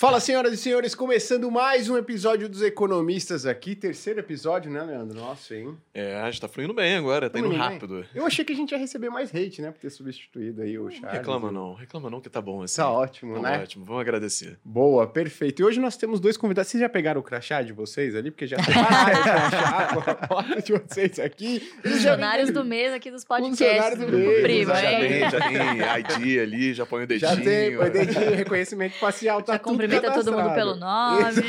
Fala, senhoras e senhores, começando mais um episódio dos Economistas aqui. Terceiro episódio, né, Leandro? Nossa, hein? É, a gente tá fluindo bem agora, tá Tamo indo rápido. Eu achei que a gente ia receber mais hate, né? Por ter substituído aí o Não Charles. reclama não, reclama não que tá bom assim. Tá ótimo, Tá né? ótimo, vamos agradecer. Boa, perfeito. E hoje nós temos dois convidados. Vocês já pegaram o crachá de vocês ali? Porque já separaram o crachá com a foto de vocês aqui. Funcionários do mês aqui dos podcasts. Funcionário do mês, Primo, exatamente. Já tem, já tem ID ali, já põe o dedinho. Já tem, põe dedinho, reconhecimento facial, tá Já tudo cumprimenta todo mundo pelo nome.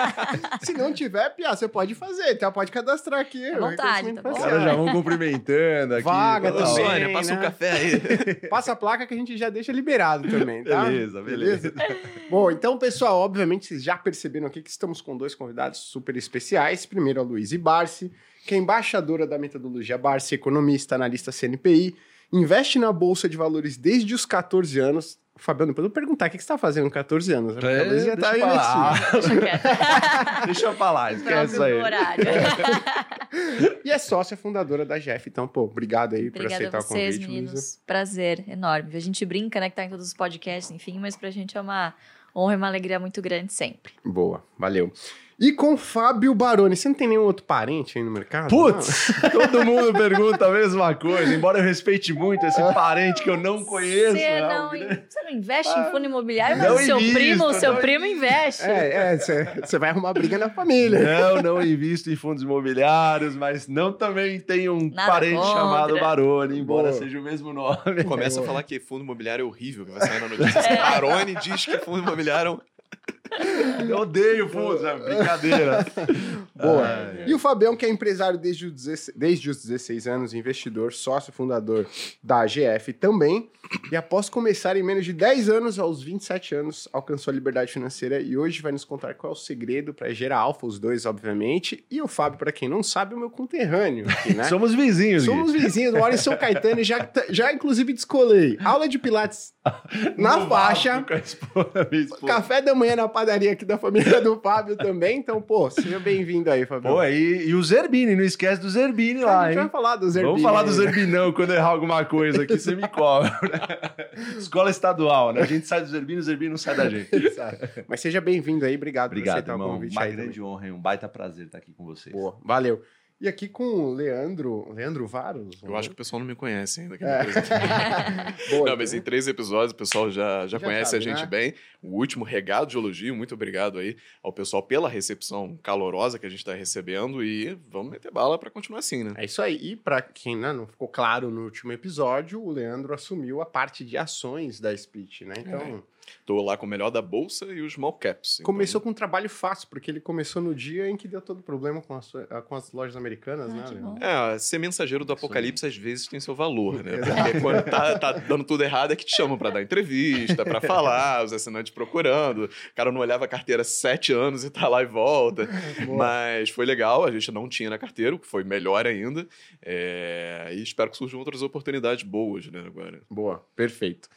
Se não tiver, Pia, você pode fazer, tá? Pode cadastrar aqui. À vontade, reconhecimento tá bom. facial. Agora já vão cumprimentando aqui. Vaga também. Sônia, passa né? um café aí. Passa a placa que a gente já deixa liberado também, tá? Beleza, beleza. Bom, então, pessoal, obviamente vocês já perceberam aqui que estamos com dois convidados super especiais. Primeiro a Luiz Barsi, que é embaixadora da metodologia Barsi, economista, analista CNPI, investe na Bolsa de Valores desde os 14 anos. Fabiano, depois eu vou perguntar o que você está fazendo com 14 anos. Porque a Luiz já É, tá investindo. Deixa. Deixa eu falar, esquece isso aí. horário. E é sócia fundadora da GEF. Então, pô, obrigado aí por Obrigada aceitar a o vocês, convite, meninos. Luísa. Prazer enorme. A gente brinca, né, que tá em todos os podcasts, enfim, mas pra gente é uma honra e uma alegria muito grande sempre. Boa, valeu. E com Fábio Baroni. Você não tem nenhum outro parente aí no mercado? Putz, todo mundo pergunta a mesma coisa, embora eu respeite muito esse parente que eu não conheço. Você é um não, você não investe em fundo imobiliário, mas o seu invisto, primo, o seu não primo investe. É, é, você vai arrumar briga na família. Não, não invisto em fundos imobiliários, mas não também tenho um Nada parente contra. chamado Baroni, embora Boa. seja o mesmo nome. Começa a falar que fundo imobiliário é horrível, que vai sair na notícia. Baroni diz que fundo imobiliário é um Eu odeio é brincadeira. Boa. E o Fabião, que é empresário desde os, 16, desde os 16 anos, investidor, sócio fundador da AGF também. E após começar em menos de 10 anos, aos 27 anos, alcançou a liberdade financeira e hoje vai nos contar qual é o segredo para gerar alfa, os dois, obviamente. E o Fábio, para quem não sabe, é o meu conterrâneo aqui, né? Somos vizinhos, Gui. Somos vizinhos, moro em São Caetano e já, já inclusive descolei. Aula de pilates na No faixa. Esposa, esposa. Café da manhã na padaria aqui da família do Fábio também. Então, pô, seja bem-vindo aí, Fábio. Pô, e, e o Zerbini, não esquece do Zerbini a lá, gente hein? vai falar do Zerbini. Vamos falar do. Zerbinão quando errar alguma coisa aqui, você me cobra. Escola estadual, né? A gente sai do Zerbino, o Zerbino não sai da gente. Exato. Mas seja bem-vindo aí, obrigado, por Obrigado, aceitar o irmão. convite Uma grande honra e um baita prazer estar aqui com vocês. também. Boa, valeu. E aqui com o Leandro, Leandro Varos. Eu acho que o pessoal não me conhece ainda. É. Boa, Não, mas em três episódios o pessoal já, já, Já conhece sabe, a gente né? bem. O último regado de elogio, muito obrigado aí ao pessoal pela recepção calorosa que a gente está recebendo e vamos meter bala para continuar assim, né? É isso aí. E pra quem né, não ficou claro no último episódio, o Leandro assumiu a parte de ações da Speech, né? Então, Tô lá com o melhor da bolsa e os small caps. então- começou com um trabalho fácil, porque ele começou no dia em que deu todo problema com, as- com as lojas americanas, Ah, né. É, ser mensageiro do apocalipse às vezes tem seu valor, né? Porque quando tá, tá dando tudo errado é que te chamam pra dar entrevista, pra falar, os assinantes procurando. O cara não olhava a carteira há sete anos e tá lá e volta. Boa. Mas foi legal, a gente não tinha na carteira, o que foi melhor ainda. É, E espero que surjam outras oportunidades boas, né, agora. Boa, perfeito.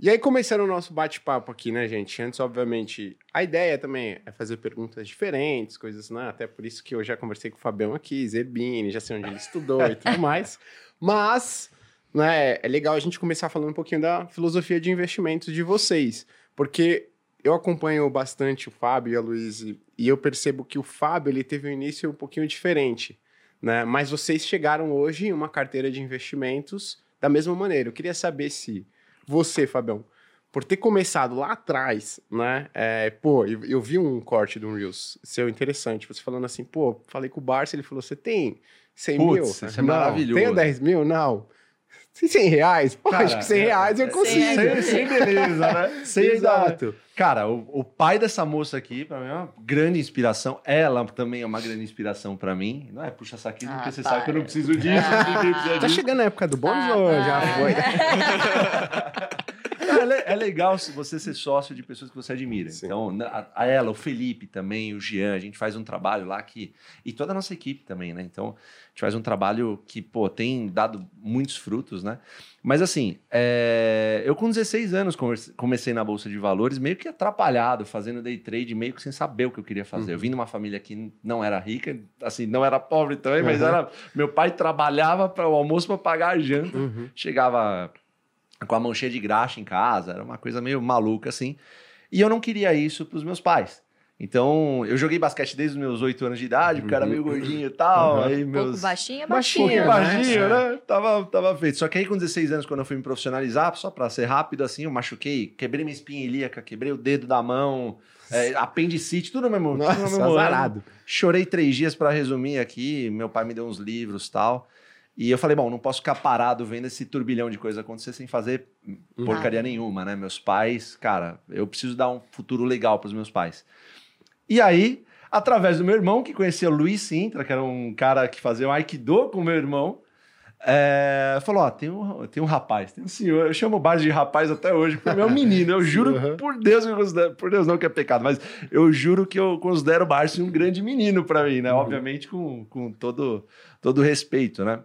E aí, começando o nosso bate-papo aqui, né, gente? Antes, obviamente, a ideia também é fazer perguntas diferentes, coisas, né? Até por isso que eu já conversei com o Fabião aqui, Zerbini, já sei onde ele estudou e tudo mais. Mas, né, é legal a gente começar falando um pouquinho da filosofia de investimentos de vocês. Porque eu acompanho bastante o Fábio e a Luiz e eu percebo que o Fábio, ele teve um início um pouquinho diferente, né? Mas vocês chegaram hoje em uma carteira de investimentos da mesma maneira. Eu queria saber se você, Fabião, por ter começado lá atrás, né? é, pô, eu, eu vi um corte um Reels seu interessante. Você falando assim, pô, falei com o Barça, ele falou: você tem 100 mil? Putz, isso é maravilhoso. Tenho 10 mil? Não. Tem 100 reais? Pô, Cara, acho que 100 é- reais eu é- consigo. Sem, sem beleza, né? Sem ainda- Exato. Cara, o, o pai dessa moça aqui, pra mim, é uma grande inspiração. Ela também é uma grande inspiração pra mim. Não é puxa saquinho, Ah, porque você sabe que eu não preciso disso, ninguém precisa Tá disso. chegando a época do bônus Ah, ou ah, já foi? É le- é legal você ser sócio de pessoas que você admira. Sim. Então, a, a ela, o Felipe também, o Jean, a gente faz um trabalho lá que. E toda a nossa equipe também, né? Então, a gente faz um trabalho que, pô, tem dado muitos frutos, né? Mas assim, é, eu com 16 anos comecei na Bolsa de Valores, meio que atrapalhado, fazendo day trade, meio que sem saber o que eu queria fazer. Eu vim de uma família que não era rica, assim, não era pobre também, mas Uhum. era. Meu pai trabalhava para o almoço para pagar a janta Uhum. chegava com a mão cheia de graxa em casa, era uma coisa meio maluca assim. E eu não queria isso para os meus pais. Então, eu joguei basquete desde os meus oito anos de idade, porque era meio gordinho e tal. Uhum. Aí meus... pouco baixinha, Baixinho, baixinha. Baixinho, né? né? Tava, tava feito. Só que aí, com 16 anos, quando eu fui me profissionalizar, só pra ser rápido, assim, eu machuquei, quebrei minha espinha ilíaca, quebrei o dedo da mão, é, apendicite, tudo no mesmo, tudo no Nossa, mesmo ano. azarado. Chorei três dias pra resumir aqui. Meu pai me deu uns livros e tal. E eu falei, bom, não posso ficar parado vendo esse turbilhão de coisa acontecer sem fazer porcaria nenhuma, né? Meus pais, cara, eu preciso dar um futuro legal pros meus pais. E aí, através do meu irmão, que conhecia o Luiz Sintra, que era um cara que fazia um Aikido com o meu irmão, é, falou: Ó, tem um, tem um rapaz, tem um senhor, eu chamo o de rapaz até hoje, porque é um menino, eu juro Uhum. por Deus que eu considero, por Deus não que é pecado, mas eu juro que eu considero o Barsi um grande menino para mim, né? Uhum. Obviamente com, com todo, todo respeito, né?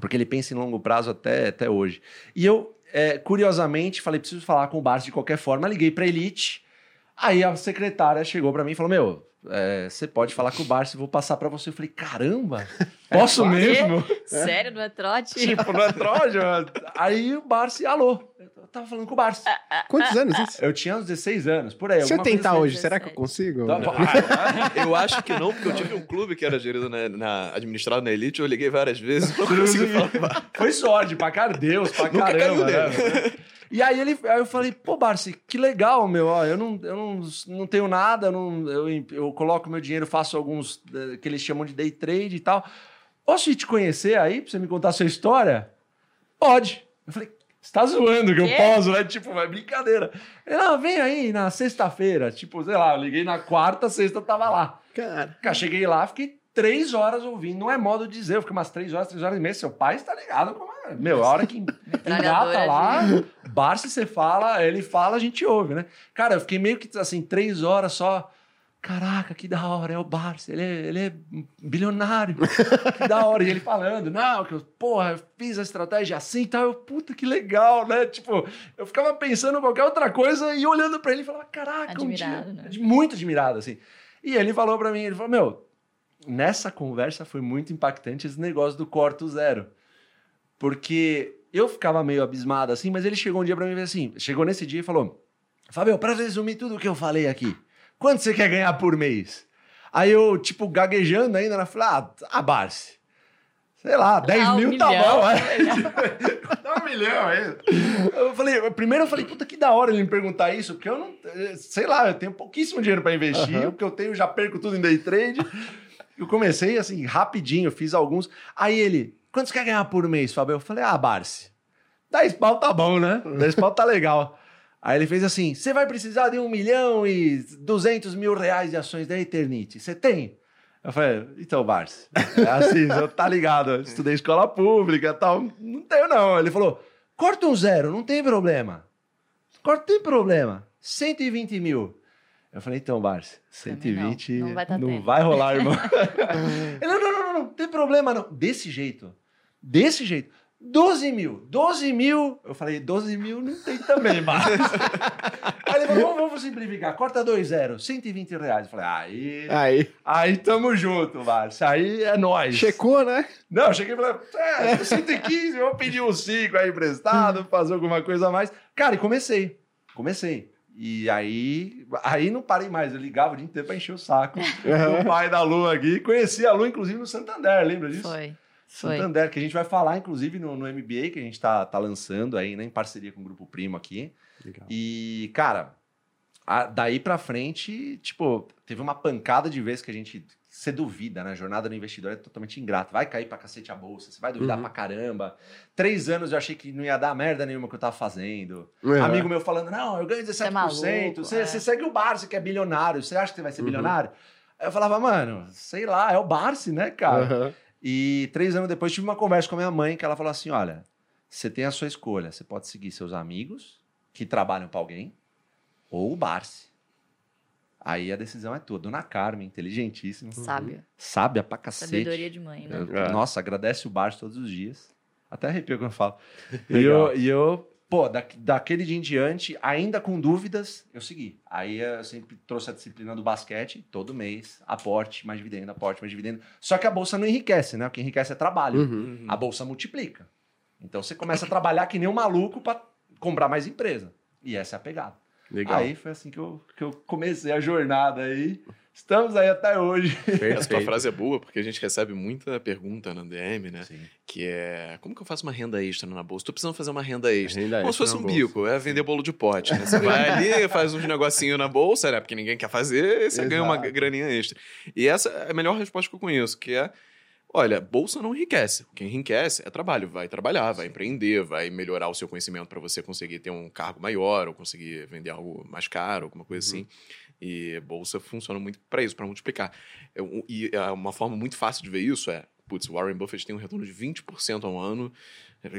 Porque ele pensa em longo prazo até, até hoje. E eu, é, curiosamente, falei: preciso falar com o Barsi de qualquer forma, liguei para Elite. Aí a secretária chegou para mim e falou: Meu, é, você pode falar com o Barsi, vou passar para você. Eu falei: Caramba, posso Quê? mesmo? Sério, não é trote? tipo, não é troja? Aí o Barsi, alô. Eu tava falando com o Barsi. Quantos anos isso? Eu tinha uns 16 anos, por aí. Se eu tentar assim. hoje, será que eu consigo? Tá Eu acho que não, porque eu tive um clube que era gerido na, na- administrado na Elite, eu liguei várias vezes conseguir falar. Foi sorte, pra cara Deus, pra Nunca caramba. caiu né? E aí ele, aí eu falei, pô, Barsi, que legal, meu, ó, eu não, eu não, não tenho nada, eu, não, eu, eu coloco meu dinheiro, faço alguns eh, que eles chamam de day trade e tal. Posso ir te conhecer aí, pra você me contar a sua história? Pode. Eu falei, você tá zoando que eu posso, né? Tipo, é brincadeira. Ele, não, vem aí na sexta-feira. Tipo, sei lá, eu liguei na quarta, sexta eu tava lá. Cara, Cara, cheguei lá, fiquei três horas ouvindo. Não é modo de dizer, eu fiquei umas três horas, três horas e meia. Seu pai está ligado como é. Meu, a hora que engata lá, Barça, você fala, ele fala, a gente ouve, né? Cara, eu fiquei meio que assim, três horas só. Caraca, que da hora, é o Barça, ele é, ele é bilionário, que da hora. E ele falando, não, que eu, porra, eu fiz a estratégia assim e tal. Eu, puta, que legal, né? Tipo, eu ficava pensando em qualquer outra coisa e olhando pra ele e falava, caraca, um dia- Admirado, né? Muito admirado, assim. E ele falou pra mim, ele falou, meu, nessa conversa foi muito impactante esse negócio do corto zero. Porque eu ficava meio abismado assim, mas ele chegou um dia pra mim e assim, chegou nesse dia e falou, Fabio, pra resumir tudo o que eu falei aqui, quanto você quer ganhar por mês? Aí eu, tipo, gaguejando ainda, né, falei, ah, a Barce. Sei lá, 10 Ah, um mil tá milhão. bom, é. Dá um milhão aí. Eu falei, primeiro eu falei, puta, que da hora ele me perguntar isso, porque eu não, sei lá, eu tenho pouquíssimo dinheiro pra investir, Aham. o que eu tenho já perco tudo em day trade. Eu comecei assim, rapidinho, fiz alguns. Aí ele, quanto você quer ganhar por mês, Fábio? Eu falei, ah, Barce, 10 pau tá bom, né? 10 pau tá legal. Aí ele fez assim, você vai precisar de um milhão e 200 mil reais de ações da Eternity, você tem? Eu falei, então, Barce, é assim, você tá ligado, eu estudei escola pública e tal, não tenho não. Ele falou, corta um zero, não tem problema. Corta, tem problema, 120 mil. Eu falei, então, Barce, Também não, 120 não vai tá não vai rolar, irmão. Ele, não, não, não, não, não tem problema não. Desse jeito, desse jeito. 12 mil, 12 mil. Eu falei, 12 mil não tem também, Barce. Aí ele falou, vamos, vamos simplificar, corta dois zeros, 120 reais. Eu falei, aí, aí. aí tamo junto, Barce, aí é nóis. Checou, né? Não, eu cheguei e falei, é, 115, eu vou pedir uns 5 aí emprestado, fazer alguma coisa a mais. Cara, e comecei. Comecei. E aí, aí não parei mais. Eu ligava o dia inteiro pra encher o saco do pai da Lu aqui. Conheci a Lu, inclusive, no Santander, lembra disso? Foi. Foi. Santander, que a gente vai falar, inclusive, no, no MBA, que a gente tá, tá lançando aí, né, em parceria com o Grupo Primo aqui. Legal. E, cara, a- daí pra frente, tipo, teve uma pancada de vezes que a gente. Você duvida, né? A jornada do investidor é totalmente ingrata. Vai cair pra cacete a bolsa, você vai duvidar Uhum. pra caramba. Três anos eu achei que não ia dar merda nenhuma que eu tava fazendo. Uhum. Amigo meu falando, não, eu ganho 17%. maluco, você, é. você segue o Barça, que é bilionário. Você acha que você vai ser Uhum. bilionário? Aí eu falava, mano, sei lá, é o Barça, né, cara? Aham. E três anos depois tive uma conversa com a minha mãe que ela falou assim: olha, você tem a sua escolha. Você pode seguir seus amigos que trabalham para alguém ou o Barce. Aí a decisão é tua. Dona Carmen, inteligentíssima, Sábio. sábia pra cacete. Sabedoria de mãe, né? Eu- É. Nossa, agradece o Barce todos os dias. Até arrepio quando eu falo. E eu, e eu, pô, da, daquele dia em diante, ainda com dúvidas, eu segui. Aí eu sempre trouxe a disciplina do basquete, todo mês, aporte, mais dividendo, aporte, mais dividendo. Só que a bolsa não enriquece, né? O que enriquece é trabalho. Uhum. A bolsa multiplica. Então você começa a trabalhar que nem um maluco para comprar mais empresa. E essa é a pegada. Legal. Aí foi assim que eu, que eu comecei a jornada aí. Estamos aí até hoje. Essa tua Perfeito. frase é boa, porque a gente recebe muita pergunta na DM, né? Sim. Que é, como que eu faço uma renda extra na bolsa? Tô precisando fazer uma renda extra. Renda Como se extra fosse na um bolsa. bico, é vender bolo de pote, né? Você vai ali, faz uns negocinho na bolsa, né? Porque ninguém quer fazer, você ganha uma Exato. graninha extra. E essa é a melhor resposta que eu conheço, que é, olha, bolsa não enriquece. Quem enriquece é trabalho, vai trabalhar, vai empreender, vai melhorar o seu conhecimento para você conseguir ter um cargo maior ou conseguir vender algo mais caro, alguma coisa assim. E bolsa funciona muito para isso, para multiplicar. É E é uma forma muito fácil de ver isso é, putz, Warren Buffett tem um retorno de 20% ao ano,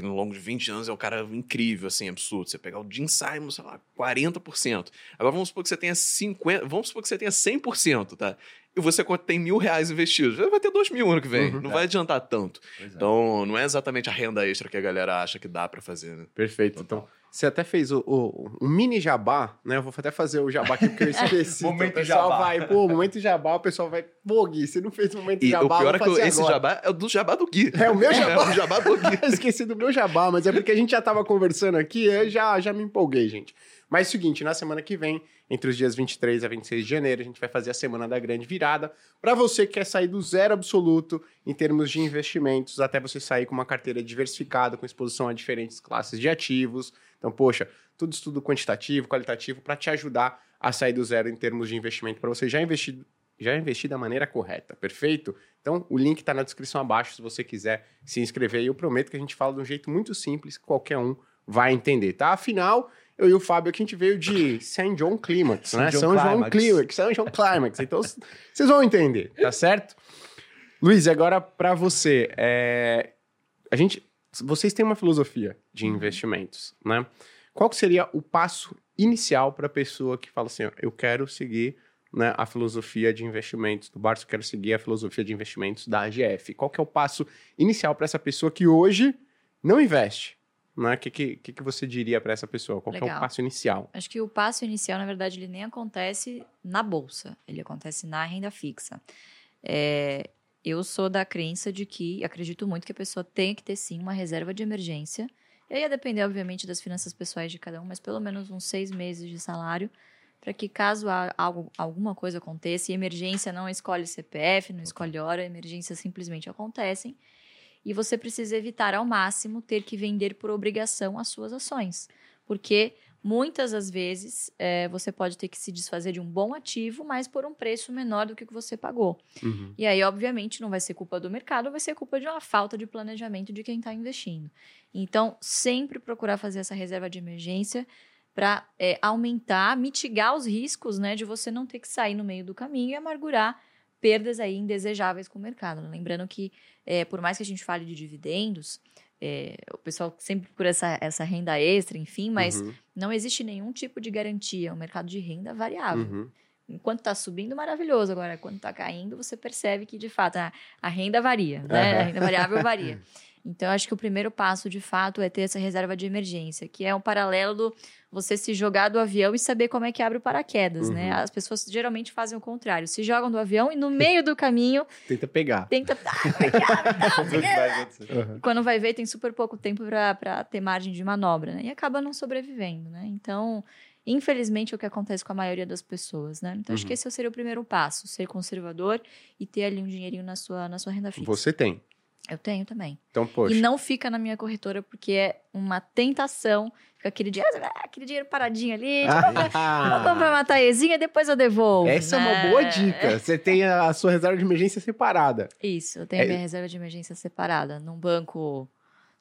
no longo de 20 anos é um cara incrível, assim, absurdo. Você pegar o Jim Simon, sei lá, 40%. Agora vamos supor que você tenha 50%, vamos supor que você tenha 100%, tá? E você tem mil reais investidos, vai ter dois mil ano que vem, Uhum. não vai adiantar tanto. Pois é. Então, não é exatamente a renda extra que a galera acha que dá para fazer, né? Perfeito. Então, você até fez o, o- um mini jabá, né? Eu vou até fazer o jabá aqui porque eu esqueci. Então, Momento o pessoal jabá. vai, pô, momento jabá, o pessoal vai, pô, Gui, você não fez o momento E jabá. o pior é que fazer esse agora. jabá é o do jabá do Gui. É o meu jabá. É o jabá do Gui. Eu esqueci do meu jabá, mas é porque a gente já tava conversando aqui, eu já, já me empolguei, gente. Mas é o seguinte, na semana que vem, entre os dias 23 a 26 de janeiro, a gente vai fazer a semana da grande virada. Para você que quer sair do zero absoluto em termos de investimentos, até você sair com uma carteira diversificada, com exposição a diferentes classes de ativos. Então, poxa, tudo estudo quantitativo, qualitativo, para te ajudar a sair do zero em termos de investimento, para você já investir, já investir da maneira correta, perfeito? Então, o link está na descrição abaixo se você quiser se inscrever. E eu prometo que a gente fala de um jeito muito simples que qualquer um vai entender, tá? Afinal, eu e o Fábio aqui, a gente veio de St. John Climax, né? John São João Climax. São João Climax. Então, vocês vão entender, tá certo? Luiz, agora para você, é, a gente, vocês têm uma filosofia de investimentos, né? Qual que seria o passo inicial para a pessoa que fala assim, ó, eu quero seguir né, a filosofia de investimentos do Barça, eu quero seguir a filosofia de investimentos da AGF? Qual que é o passo inicial para essa pessoa que hoje não investe? Né? O que, que, que que você diria para essa pessoa? Qual é o passo inicial? Acho que o passo inicial, na verdade, ele nem acontece na bolsa, ele acontece na renda fixa. É, eu sou da crença de que acredito muito que a pessoa tem que ter sim uma reserva de emergência. E aí ia depender, obviamente, das finanças pessoais de cada um, mas pelo menos uns seis meses de salário, para que caso algo, alguma coisa aconteça, e emergência não escolhe CPF, não escolhe hora, emergências simplesmente acontecem. E você precisa evitar ao máximo ter que vender por obrigação as suas ações. Porque muitas das vezes é, você pode ter que se desfazer de um bom ativo, mas por um preço menor do que o que você pagou. Uhum. E aí, obviamente, não vai ser culpa do mercado, vai ser culpa de uma falta de planejamento de quem está investindo. Então, sempre procurar fazer essa reserva de emergência para aumentar, mitigar os riscos né, de você não ter que sair no meio do caminho e amargurar perdas aí indesejáveis com o mercado. Lembrando que, é, por mais que a gente fale de dividendos, é, o pessoal sempre procura essa, essa renda extra, enfim, mas Uhum. não existe nenhum tipo de garantia. O mercado de renda variável. Uhum. Enquanto está subindo, maravilhoso. Agora, quando está caindo, você percebe que, de fato, a, a renda varia, né? Aham. A renda variável varia. Então, acho que o primeiro passo, de fato, é ter essa reserva de emergência, que é um paralelo do você se jogar do avião e saber como é que abre o paraquedas, né? Uhum. As pessoas geralmente fazem o contrário. Se jogam do avião e no meio do caminho Tenta pegar. tenta... Acontecer. Uhum. quando vai ver, tem super pouco tempo para ter margem de manobra, né? E acaba não sobrevivendo, né? Então, infelizmente, é o que acontece com a maioria das pessoas, né? Então, acho Uhum. que esse seria o primeiro passo, ser conservador e ter ali um dinheirinho na sua, na sua renda fixa. Você tem. Eu tenho também. Então, poxa. E não fica na minha corretora, porque é uma tentação. Fica aquele dinheiro, ah, aquele dinheiro paradinho ali, vou comprar uma taezinha, depois eu devolvo. Essa é uma né? boa dica. Você tem a sua reserva de emergência separada. Isso, eu tenho a É- minha reserva de emergência separada num banco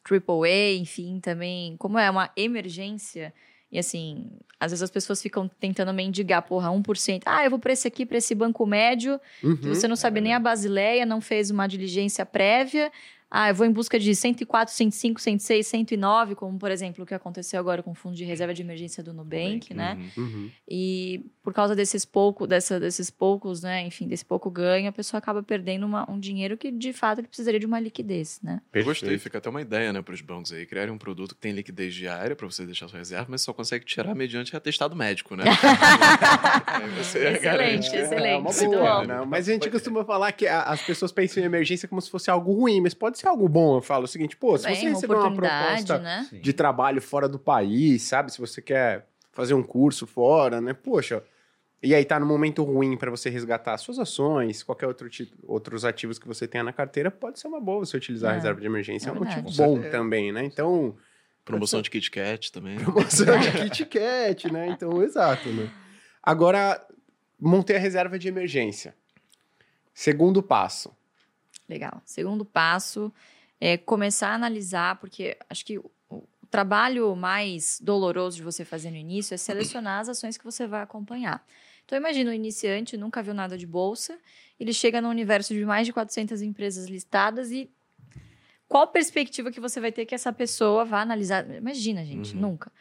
AAA, enfim, também. Como é uma emergência, e assim, às vezes as pessoas ficam tentando mendigar, porra, 1%. Ah, eu vou para esse aqui, para esse banco médio, Uhum. que você não sabe nem a basileia, não fez uma diligência prévia. Ah, eu vou em busca de 104, 105, 106, 109, como por exemplo o que aconteceu agora com o fundo de reserva de emergência do Nubank, né? Uhum. Uhum. E por causa desses, pouco, dessa, desses poucos, né, enfim, desse pouco ganho, a pessoa acaba perdendo uma- um dinheiro que de fato ele precisaria de uma liquidez, né? Eu gostei, fica até uma ideia, né, para os bancos aí, criarem um produto que tem liquidez diária para você deixar sua reserva, mas só consegue tirar mediante atestado médico, né? Excelente, garante. excelente. É uma muito boa, né? Mas a gente costuma falar que a- as pessoas pensam em emergência como se fosse algo ruim, mas pode ser algo bom. Eu falo o seguinte, pô, se Bem, você receber uma proposta né? De trabalho fora do país, sabe? Se você quer fazer um curso fora, né? Poxa, e aí tá no momento ruim para você resgatar suas ações, qualquer outro tipo, outros ativos que você tenha na carteira, pode ser uma boa você utilizar a É, reserva de emergência. É, é um motivo bom É. também, né? Então, Promoção de Kit Kat também. promoção de Kit Kat, né? Então, exato, né? Agora, montei a reserva de emergência. Segundo passo. Legal. Segundo passo é começar a analisar, porque acho que o, o trabalho mais doloroso de você fazer no início é selecionar as ações que você vai acompanhar. Então, imagina um iniciante, nunca viu nada de bolsa, ele chega no universo de mais de 400 empresas listadas e qual perspectiva que você vai ter que essa pessoa vá analisar? Imagina, gente, Uhum. nunca.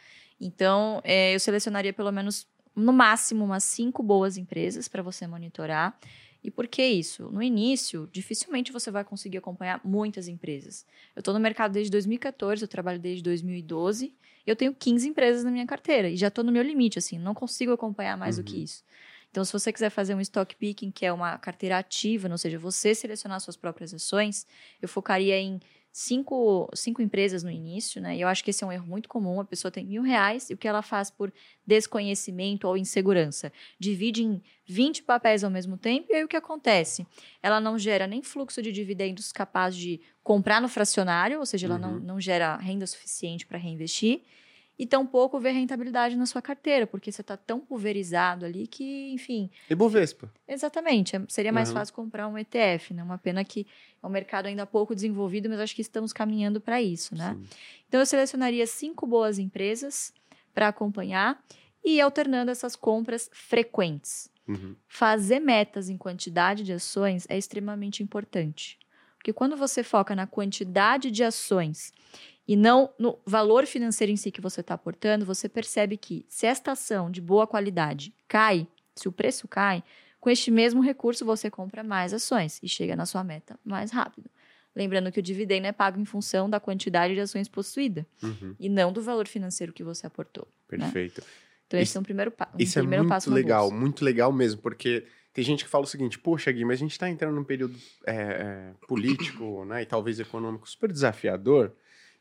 Então, é, eu selecionaria pelo menos, no máximo, umas cinco boas empresas para você monitorar. E por que isso? No início, dificilmente você vai conseguir acompanhar muitas empresas. Eu estou no mercado desde 2014, eu trabalho desde 2012, e eu tenho 15 empresas na minha carteira, e já estou no meu limite, assim, não consigo acompanhar mais do que isso. Então, se você quiser fazer um stock picking, que é uma carteira ativa, ou seja, você selecionar suas próprias ações, eu focaria em cinco, cinco empresas no início, né? E eu acho que esse é um erro muito comum. A pessoa tem mil reais e o que ela faz por desconhecimento ou insegurança? Divide em 20 papéis ao mesmo tempo e aí o que acontece? Ela não gera nem fluxo de dividendos capaz de comprar no fracionário, ou seja, ela não, Uhum. não gera renda suficiente para reinvestir. E tampouco vê rentabilidade na sua carteira, porque você está tão pulverizado ali que, enfim, E Bovespa. Exatamente. é- Seria mais Uhum. fácil comprar um ETF, né? Uma pena que é um mercado ainda pouco desenvolvido, mas acho que estamos caminhando para isso, né? Sim. Então eu selecionaria cinco boas empresas para acompanhar e ir alternando essas compras frequentes. Uhum. Fazer metas em quantidade de ações é extremamente importante. Porque quando você foca na quantidade de ações e não no valor financeiro em si que você está aportando, você percebe que se esta ação de boa qualidade cai, se o preço cai, com este mesmo recurso você compra mais ações e chega na sua meta mais rápido. Lembrando que o dividendo é pago em função da quantidade de ações possuída Uhum. e não do valor financeiro que você aportou. Perfeito. Então, esse Isso- é um primeiro, pa um Isso é primeiro muito passo na legal, bolsa. muito legal mesmo, porque tem gente que fala o seguinte, poxa, Gui, mas a gente está entrando num período é, é, político né, e talvez econômico super desafiador,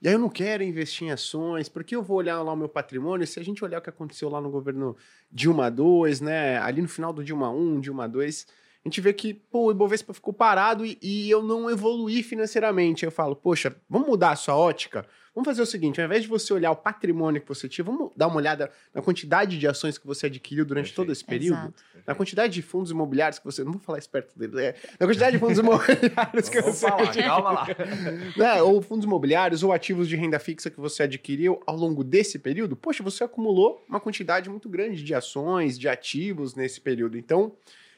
e aí eu não quero investir em ações, porque eu vou olhar lá o meu patrimônio, se a gente olhar o que aconteceu lá no governo Dilma 2, né, ali no final do Dilma 1, Dilma 2, a gente vê que, pô, o Ibovespa ficou parado e, e eu não evoluí financeiramente. Eu falo, poxa, vamos mudar a sua ótica? Vamos fazer o seguinte, ao invés de você olhar o patrimônio que você tinha, vamos dar uma olhada na quantidade de ações que você adquiriu durante Perfeito. todo esse período? Exato. Na quantidade de fundos imobiliários que você. Não vou falar esperto dele, é. Na quantidade de fundos imobiliários que você falar, adquiriu. calma lá. Né? Ou fundos imobiliários ou ativos de renda fixa que você adquiriu ao longo desse período. Poxa, você acumulou uma quantidade muito grande de ações, de ativos nesse período. Então,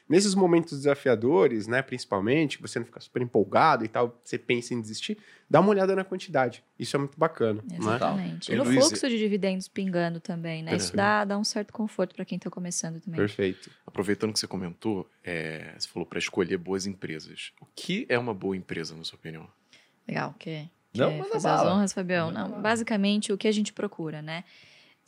nesses momentos desafiadores, né, principalmente, que você não fica super empolgado e tal, você pensa em desistir, dá uma olhada na quantidade. Isso é muito bacana. Né? Exatamente. E, E no Luiz, fluxo de dividendos pingando também, né? Isso Perfeito. dá, dá um certo conforto para quem está começando também. Perfeito. Aproveitando que você comentou, é, você falou para escolher boas empresas. O que é uma boa empresa, na sua opinião? Legal, quer, Não, quer manda fazer as honras, Fabião? Não, bala. basicamente, o que a gente procura, né?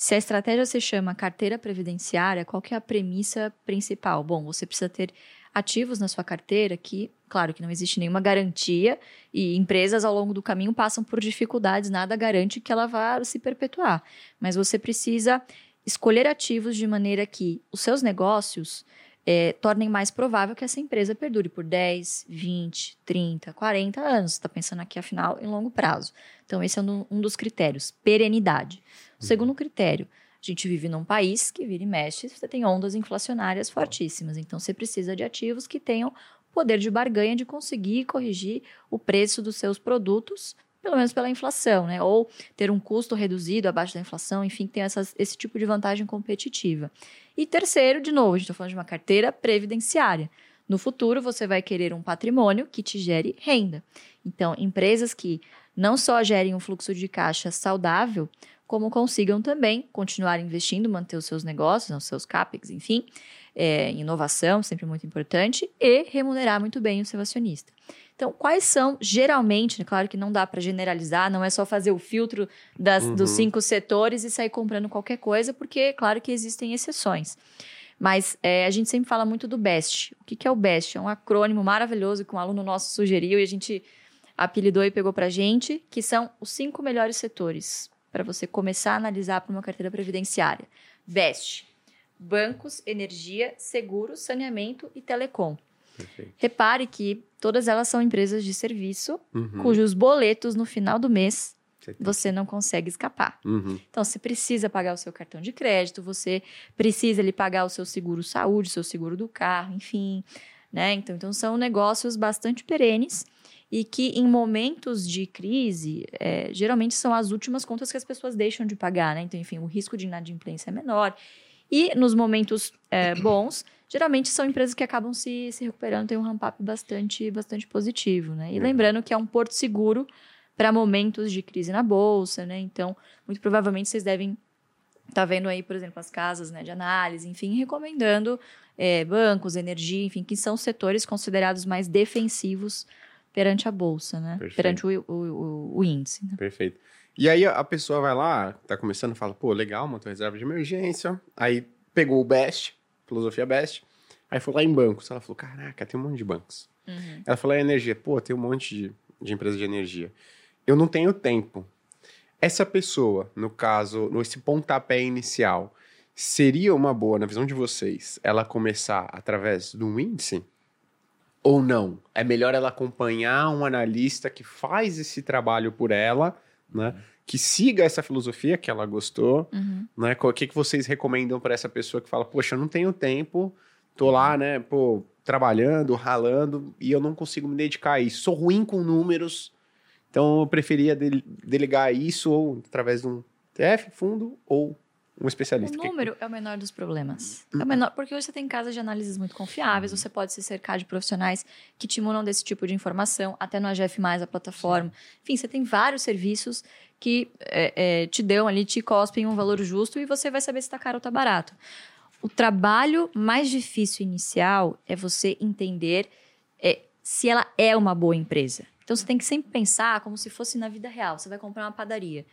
Se a estratégia se chama carteira previdenciária, qual que é a premissa principal? Bom, você precisa ter ativos na sua carteira que, claro que não existe nenhuma garantia e empresas ao longo do caminho passam por dificuldades, nada garante que ela vá se perpetuar. Mas você precisa escolher ativos de maneira que os seus negócios eh, tornem mais provável que essa empresa perdure por 10, 20, 30, 40 anos. Você está pensando aqui, afinal, em longo prazo. Então, esse é um, um dos critérios, perenidade. O segundo critério, a gente vive num país que vira e mexe, você tem ondas inflacionárias fortíssimas. Então, você precisa de ativos que tenham poder de barganha de conseguir corrigir o preço dos seus produtos, pelo menos pela inflação, né? Ou ter um custo reduzido abaixo da inflação, enfim, tem essas, esse tipo de vantagem competitiva. E terceiro, de novo, a gente está falando de uma carteira previdenciária. No futuro, você vai querer um patrimônio que te gere renda. Então, empresas que não só gerem um fluxo de caixa saudável, como consigam também continuar investindo, manter os seus negócios, os seus CAPEX, enfim, é, inovação, sempre muito importante, e remunerar muito bem o seu acionista. Então, quais são, geralmente, né, claro que não dá para generalizar, não é só fazer o filtro das, Uhum. dos cinco setores e sair comprando qualquer coisa, porque, claro que existem exceções. Mas é, a gente sempre fala muito do BEST. O que, que é o BEST? É um acrônimo maravilhoso que um aluno nosso sugeriu e a gente apelidou e pegou para gente, que são os cinco melhores setores para você começar a analisar para uma carteira previdenciária. Best. Bancos, energia, seguro, saneamento e telecom. Perfeito. Repare que todas elas são empresas de serviço Uhum. cujos boletos no final do mês Você não consegue escapar. Uhum. Então, você precisa pagar o seu cartão de crédito, você precisa ali pagar o seu seguro saúde, o seu seguro do carro, enfim, né? Então, então são negócios bastante perenes e que em momentos de crise, é, geralmente são as últimas contas que as pessoas deixam de pagar, né? Então, enfim, o risco de inadimplência é menor. E nos momentos é, bons, geralmente são empresas que acabam se, se recuperando, tem um ramp-up bastante, bastante positivo, né? E Uhum. lembrando que é um porto seguro para momentos de crise na bolsa, né? Então, muito provavelmente vocês devem estar vendo aí, por exemplo, as casas né, de análise, enfim, recomendando é, bancos, energia, enfim, que são setores considerados mais defensivos perante a bolsa, né? Perfeito. Perante o, o, o- o índice. né? Perfeito. E aí a pessoa vai lá, tá começando, fala, pô, legal, montou reserva de emergência. Aí pegou o Best, filosofia Best. Aí foi lá em bancos. Ela falou, caraca, tem um monte de bancos. Ela falou, é energia. Pô, tem um monte de, de empresas de energia. Eu não tenho tempo. Essa pessoa, no caso, nesse pontapé inicial, seria uma boa, na visão de vocês, ela começar através de um índice? Ou não? É melhor ela acompanhar um analista que faz esse trabalho por ela, né? Que siga essa filosofia que ela gostou, Uhum. né? O que, que vocês recomendam para essa pessoa que fala, poxa, eu não tenho tempo, tô lá, né, pô, trabalhando, ralando, e eu não consigo me dedicar a isso. Sou ruim com números, então eu preferia del- delegar isso ou através de um TF, fundo ou um especialista. O Que- número é o menor dos problemas. É o menor, porque hoje você tem casas de análises muito confiáveis, você pode se cercar de profissionais que te munam desse tipo de informação, até no AGF, a plataforma. Enfim, você tem vários serviços que é, é, te dão ali, te cospem um valor justo e você vai saber se está caro ou está barato. O trabalho mais difícil inicial é você entender é, se ela é uma boa empresa. Então você tem que sempre pensar como se fosse na vida real. Você vai comprar uma padaria.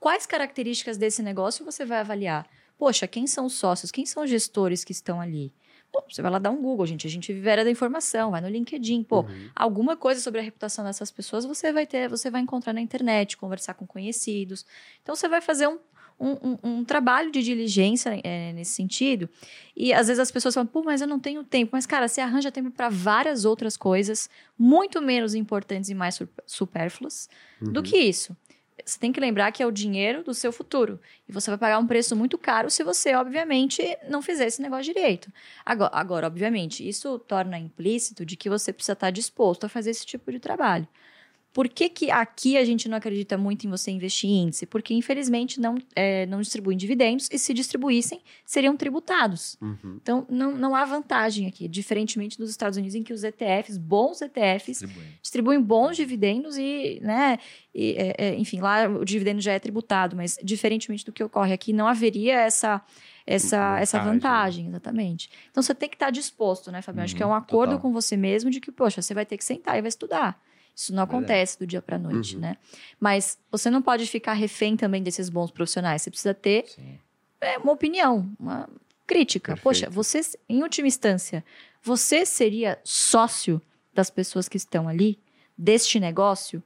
Quais características desse negócio você vai avaliar? Poxa, quem são os sócios? Quem são os gestores que estão ali? Pô, você vai lá dar um Google, gente. A gente vive a era da informação, vai no LinkedIn. Pô, Uhum. alguma coisa sobre a reputação dessas pessoas você vai ter, você vai encontrar na internet, conversar com conhecidos. Então você vai fazer um, um, um- um trabalho de diligência é, nesse sentido. E às vezes as pessoas falam, pô, mas eu não tenho tempo. Mas, cara, você arranja tempo para várias outras coisas, muito menos importantes e mais su- supérfluas do Uhum. que isso. Você tem que lembrar que é o dinheiro do seu futuro. E você vai pagar um preço muito caro se você, obviamente, não fizer esse negócio direito. Agora, agora, obviamente, isso torna implícito de que você precisa estar disposto a fazer esse tipo de trabalho. Por que, que aqui a gente não acredita muito em você investir em índice? Porque, infelizmente, não, é, não distribuem dividendos e, se distribuíssem, seriam tributados. Uhum. Então, não, não há vantagem aqui, diferentemente dos Estados Unidos, em que os ETFs, bons ETFs, Distribuindo. distribuem bons dividendos e, né, e, é, é, enfim, lá o dividendo já é tributado, mas diferentemente do que ocorre aqui, não haveria essa essa essa Vantagem. vantagem, exatamente. Então você tem que estar disposto, né, Fabião? Acho que é um Uhum, acordo total. com você mesmo de que, poxa, você vai ter que sentar e vai estudar. Isso não Verdade. acontece do dia para noite, Uhum. né? Mas você não pode ficar refém também desses bons profissionais. Você precisa ter Sim. é, uma opinião, uma crítica. Perfeito. Poxa, você, em última instância, você seria sócio das pessoas que estão ali, deste negócio?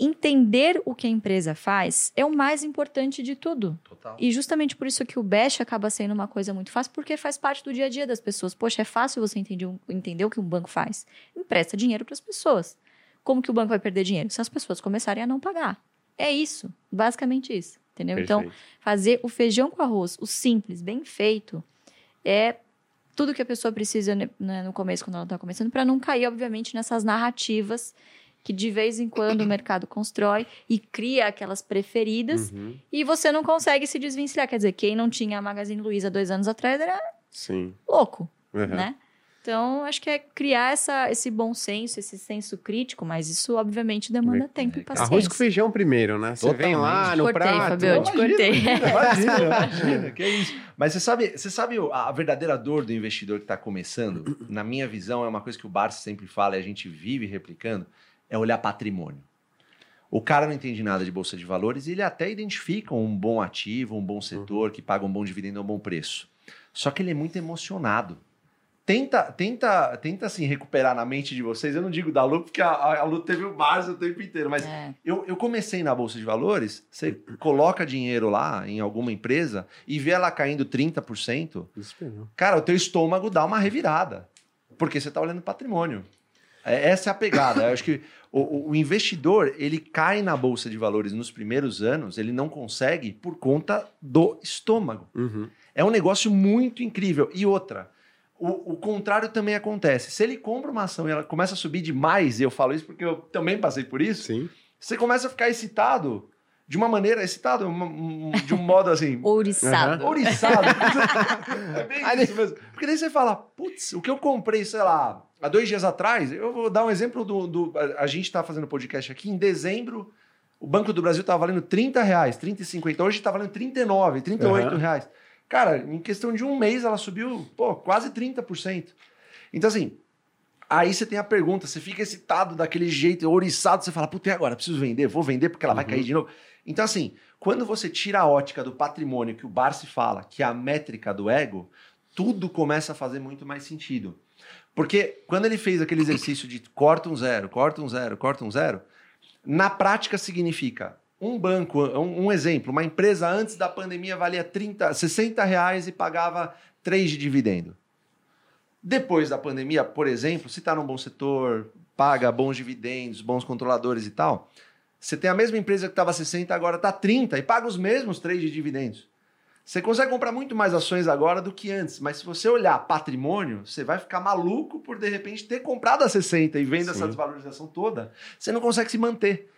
Entender o que a empresa faz é o mais importante de tudo. Total. E justamente por isso que o Bash acaba sendo uma coisa muito fácil, porque faz parte do dia a dia das pessoas. Poxa, é fácil você entender, entender o que um banco faz. Empresta dinheiro para as pessoas. Como que o banco vai perder dinheiro? Se as pessoas começarem a não pagar. É isso, basicamente isso. Entendeu? Então, Perfeito. fazer o feijão com arroz, o simples, bem feito, é tudo que a pessoa precisa né, né, no começo, quando ela está começando, para não cair, obviamente, nessas narrativas que de vez em quando o mercado constrói e cria aquelas preferidas Uhum. e você não consegue se desvencilhar. Quer dizer, quem não tinha a Magazine Luiza dois anos atrás era Sim. louco, Uhum. né? Então, acho que é criar essa, esse bom senso, esse senso crítico, mas isso, obviamente, demanda É, tempo e paciência. Arroz com feijão primeiro, né? Você vem lá no Cortei, prato. Fabio, eu te cortei. Imagina, imagina, que é isso. Mas você sabe, você sabe a verdadeira dor do investidor que está começando? Na minha visão, é uma coisa que o Barça sempre fala e a gente vive replicando, é olhar patrimônio. O cara não entende nada de bolsa de valores e ele até identifica um bom ativo, um bom setor que paga um bom dividendo a um bom preço. Só que ele é muito emocionado. Tenta, tenta, tenta assim, recuperar na mente de vocês. Eu não digo da Lu, porque a, a, Lu teve o Mars o tempo inteiro, mas É. eu, eu comecei na Bolsa de Valores, você coloca dinheiro lá em alguma empresa e vê ela caindo 30%, Desesperou. cara, o teu estômago dá uma revirada. Porque você está olhando patrimônio. É, essa é a pegada. Eu acho que o, o- o investidor, ele cai na Bolsa de Valores nos primeiros anos, ele não consegue por conta do estômago. Uhum. É um negócio muito incrível. E outra, o, o contrário também acontece. Se ele compra uma ação e ela começa a subir demais, e eu falo isso porque eu também passei por isso, Sim. você começa a ficar excitado de uma maneira, excitado uma- um- de um modo assim, Ouriçado. ouriçado. é bem isso mesmo. Porque daí você fala, putz, o que eu comprei, sei lá, há dois dias atrás, eu vou dar um exemplo do. do- a, a gente está fazendo podcast aqui, em dezembro, o Banco do Brasil estava valendo 30 reais, 30 e 50. Hoje está valendo 39, 38 Uhum. reais. Cara, em questão de um mês ela subiu, pô, quase 30%. Então, assim, Aí você tem a pergunta, você fica excitado daquele jeito, ouriçado, você fala, puta, e agora? Preciso vender? Vou vender porque ela vai Uhum. cair de novo. Então, assim, quando você tira a ótica do patrimônio que o Barsi fala, que é a métrica do ego, tudo começa a fazer muito mais sentido. Porque quando ele fez aquele exercício de corta um zero, corta um zero, corta um zero, na prática significa um banco, um, um exemplo, uma empresa antes da pandemia valia 30, 60 reais e pagava 3 de dividendo. Depois da pandemia, por exemplo, se está num bom setor, paga bons dividendos, bons controladores e tal, você tem a mesma empresa que estava 60, agora está 30 e paga os mesmos 3 de dividendos. Você consegue comprar muito mais ações agora do que antes, mas se você olhar patrimônio, você vai ficar maluco por de repente ter comprado a 60 e vendo Sim. essa desvalorização toda, você não consegue se manter.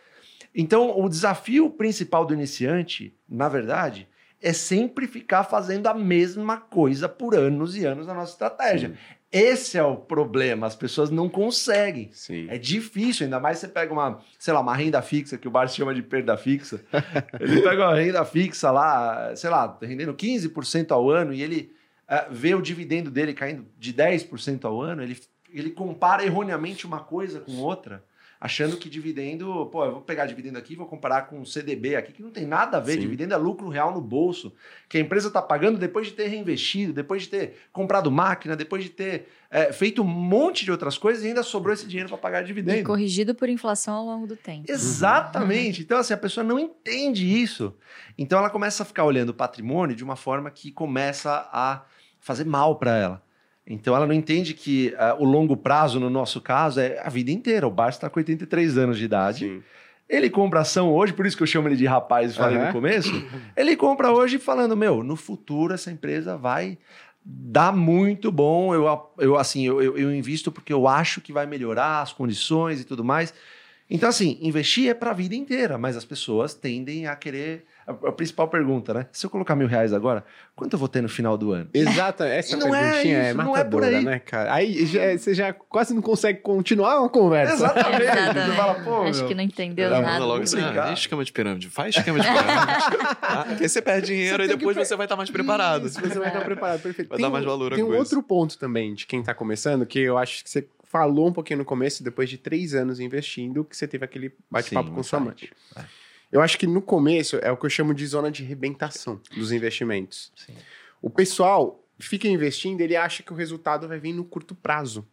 Então, o desafio principal do iniciante, na verdade, é sempre ficar fazendo a mesma coisa por anos e anos na nossa estratégia. Esse é o problema, as pessoas não conseguem. Sim. É difícil, ainda mais você pega uma, sei lá, uma renda fixa, que o Bar chama de perda fixa. ele pega uma renda fixa lá, sei lá, rendendo 15% ao ano e ele eh, vê o dividendo dele caindo de 10% ao ano, ele, ele compara erroneamente uma coisa com outra, achando que dividendo, pô, eu vou pegar dividendo aqui, vou comparar com CDB aqui, que não tem nada a ver. Sim. Dividendo é lucro real no bolso, que a empresa está pagando depois de ter reinvestido, depois de ter comprado máquina, depois de ter eh, feito um monte de outras coisas e ainda sobrou esse dinheiro para pagar E dividendo. corrigido por inflação ao longo do tempo. Exatamente. Então, assim, a pessoa não entende isso. Então, ela começa a ficar olhando o patrimônio de uma forma que começa a fazer mal para ela. Então, ela não entende que ah, o longo prazo, no nosso caso, é a vida inteira. O Barça está com 83 anos de idade. Sim. Ele compra ação hoje, por isso que eu chamo ele de rapaz, falei Aham. no começo. Ele compra hoje falando, meu, no futuro essa empresa vai dar muito bom. Eu, eu assim, eu, eu invisto porque eu acho que vai melhorar as condições e tudo mais. Então, assim, investir é para a vida inteira, mas as pessoas tendem a querer. A, a principal pergunta, né? Se eu colocar mil reais agora, quanto eu vou ter no final do ano? Exato, essa não é perguntinha é, isso, não é por matadora, aí. né, cara? Aí já- você já quase não consegue continuar uma conversa. Exatamente. Você fala, pô, Acho meu, que não entendeu nada. manda logo assim, ah, esquema de pirâmide. Faz esquema de pirâmide. tá? Porque aí você perde dinheiro Você e que depois pe- você vai estar mais preparado. Isso, você vai estar preparado, perfeito. Vai Tem dar mais valor Tem um outro ponto também de quem tá começando, que eu acho que você falou um pouquinho no começo, depois de três anos investindo, que você teve aquele bate-papo com sua mãe. É. Eu acho que no começo é o que eu chamo de zona de rebentação dos investimentos. Sim. O pessoal fica investindo, ele acha que o resultado vai vir no curto prazo.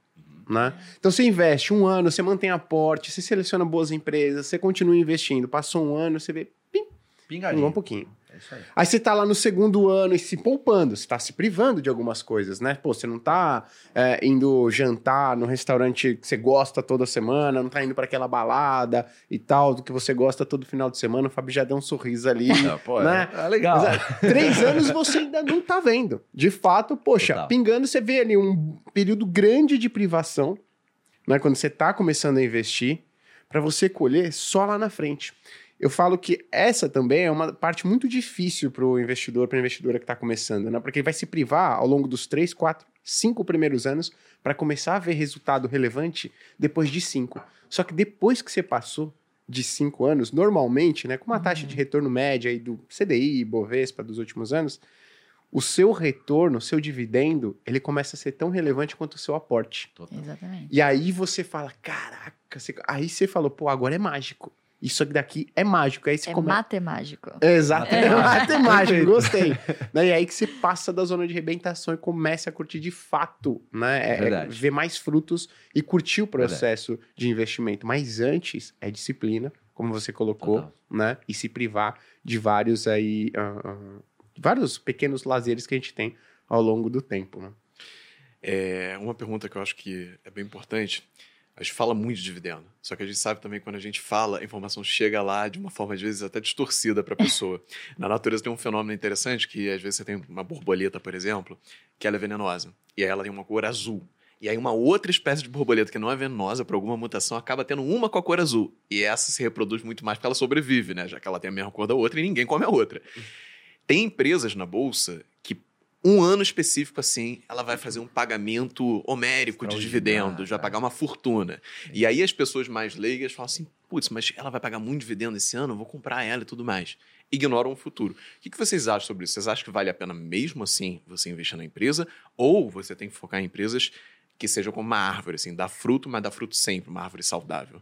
Né? Então você investe um ano, você mantém aporte, você seleciona boas empresas, você continua investindo. Passou um ano, você vê, pim, Pingadinho. um pouquinho. É aí. Aí você tá lá no segundo ano e se poupando, você tá se privando de algumas coisas, né? Pô, você não tá é, indo jantar no restaurante que você gosta toda semana, não tá indo para aquela balada e tal, do que você gosta todo final de semana. O Fábio já deu um sorriso ali. Não, pô, Né? é, é legal. Mas, é, três anos você ainda não tá vendo. De fato, poxa, Total. pingando, você vê ali um período grande de privação, né? Quando você tá começando a investir, para você colher só lá na frente. Eu falo que essa também é uma parte muito difícil para o investidor, para a investidora que está começando, né? Porque ele vai se privar ao longo dos três, quatro, cinco primeiros anos para começar a ver resultado relevante depois de cinco. Só que depois que você passou de cinco anos, normalmente, né, com uma taxa de retorno média aí do CDI, Bovespa dos últimos anos, o seu retorno, o seu dividendo, ele começa a ser tão relevante quanto o seu aporte. Exatamente. E aí você fala, caraca, você- aí você falou, pô, agora é mágico. Isso daqui é mágico. Aí você É começa. matemágico. Exato, é Matemático. matemático, gostei. Né, E aí que você passa da zona de arrebentação e começa a curtir de fato, né? É- é Verdade. ver mais frutos e curtir o processo de investimento. Mas antes é disciplina, como você colocou, Total. né? E se privar de vários aí, ah, ah, vários pequenos lazeres que a gente tem ao longo do tempo, né? É uma pergunta que eu acho que é bem importante. A gente fala muito de dividendo, só que a gente sabe também que quando a gente fala, a informação chega lá de uma forma, às vezes, até distorcida para a pessoa. Na natureza tem um fenômeno interessante que, às vezes, você tem uma borboleta, por exemplo, que ela é venenosa, e aí ela tem uma cor azul. E aí uma outra espécie de borboleta que não é venenosa, por alguma mutação, acaba tendo uma com a cor azul. E essa se reproduz muito mais porque ela sobrevive, né? Já que ela tem a mesma cor da outra e ninguém come a outra. Tem empresas na bolsa um ano específico assim, ela vai fazer um pagamento homérico de dividendos, vai é. pagar uma fortuna. E aí as pessoas mais leigas falam assim: putz, mas ela vai pagar muito dividendo esse ano, eu vou comprar ela e tudo mais. Ignoram o futuro. O que que vocês acham sobre isso? Vocês acham que vale a pena mesmo assim você investir na empresa? Ou você tem que focar em empresas que sejam como uma árvore, assim, dá fruto, mas dá fruto sempre, uma árvore saudável?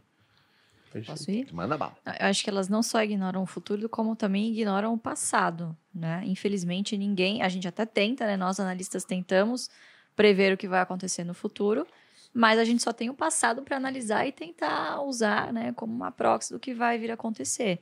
Posso ir? Manda bala. Eu acho que elas não só ignoram o futuro, como também ignoram o passado, né? Infelizmente, ninguém, a gente até tenta, né? Nós analistas tentamos prever o que vai acontecer no futuro, mas a gente só tem o passado para analisar e tentar usar, né, como uma proxy do que vai vir a acontecer.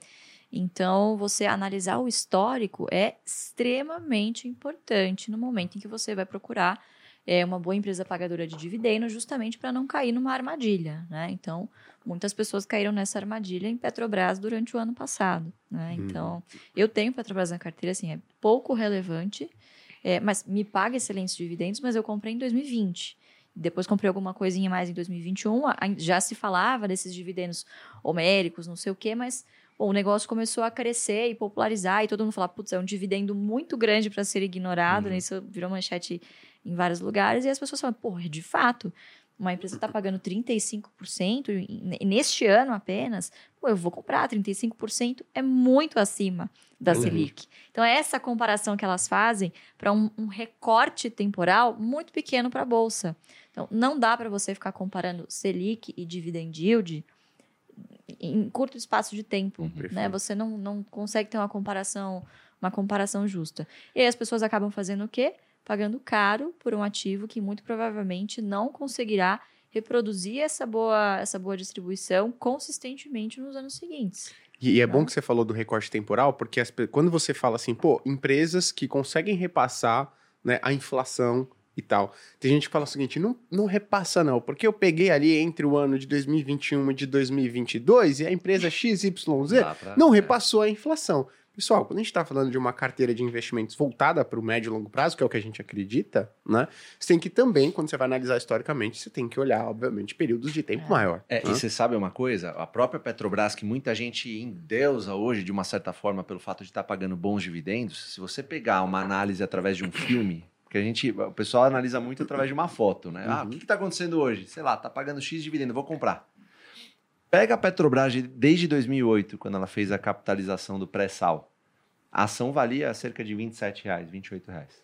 Então, você analisar o histórico é extremamente importante no momento em que você vai procurar é, uma boa empresa pagadora de dividendo, justamente para não cair numa armadilha, né? Então, muitas pessoas caíram nessa armadilha em Petrobras durante o ano passado, né? Então, eu tenho Petrobras na carteira, assim, é pouco relevante, é, mas me paga excelentes dividendos, mas eu comprei em 2020. Depois comprei alguma coisinha mais em 2021. a- Já se falava desses dividendos homéricos, não sei o quê, mas bom, o negócio começou a crescer e popularizar e todo mundo falava, putz, é um dividendo muito grande para ser ignorado, né? Isso virou manchete em vários lugares e as pessoas falam, é de fato, uma empresa está pagando 35% e e neste ano apenas, pô, eu vou comprar 35%, é muito acima da Uhum. Selic. Então, é essa comparação que elas fazem para um, um recorte temporal muito pequeno para a Bolsa. Então, não dá para você ficar comparando Selic e Dividend Yield em curto espaço de tempo, né? perfeito. Você não, não consegue ter uma comparação, uma comparação justa. E aí as pessoas acabam fazendo o quê? Pagando caro por um ativo que muito provavelmente não conseguirá reproduzir essa boa, essa boa distribuição consistentemente nos anos seguintes. E, e é bom Né? que você falou do recorte temporal, porque as quando você fala assim, pô, empresas que conseguem repassar né, a inflação e tal. Tem gente que fala o seguinte, não, não repassa não, porque eu peguei ali entre o ano de 2021 e de 2022 e a empresa XYZ pra- não é. repassou a inflação. Pessoal, quando a gente está falando de uma carteira de investimentos voltada para o médio e longo prazo, que é o que a gente acredita, né? Você tem que também, quando você vai analisar historicamente, você tem que olhar, obviamente, períodos de tempo É. maior. É, e né? você sabe uma coisa? A própria Petrobras, que muita gente endeusa hoje, de uma certa forma, pelo fato de estar pagando bons dividendos, se você pegar uma análise através de um filme, que a gente, o pessoal analisa muito através de uma foto, né? Ah, o Uhum. que está acontecendo hoje? Sei lá, tá pagando X dividendo, vou comprar. Pega a Petrobras de- desde 2008, quando ela fez a capitalização do pré-sal. A ação valia cerca de 27 reais, 28 reais.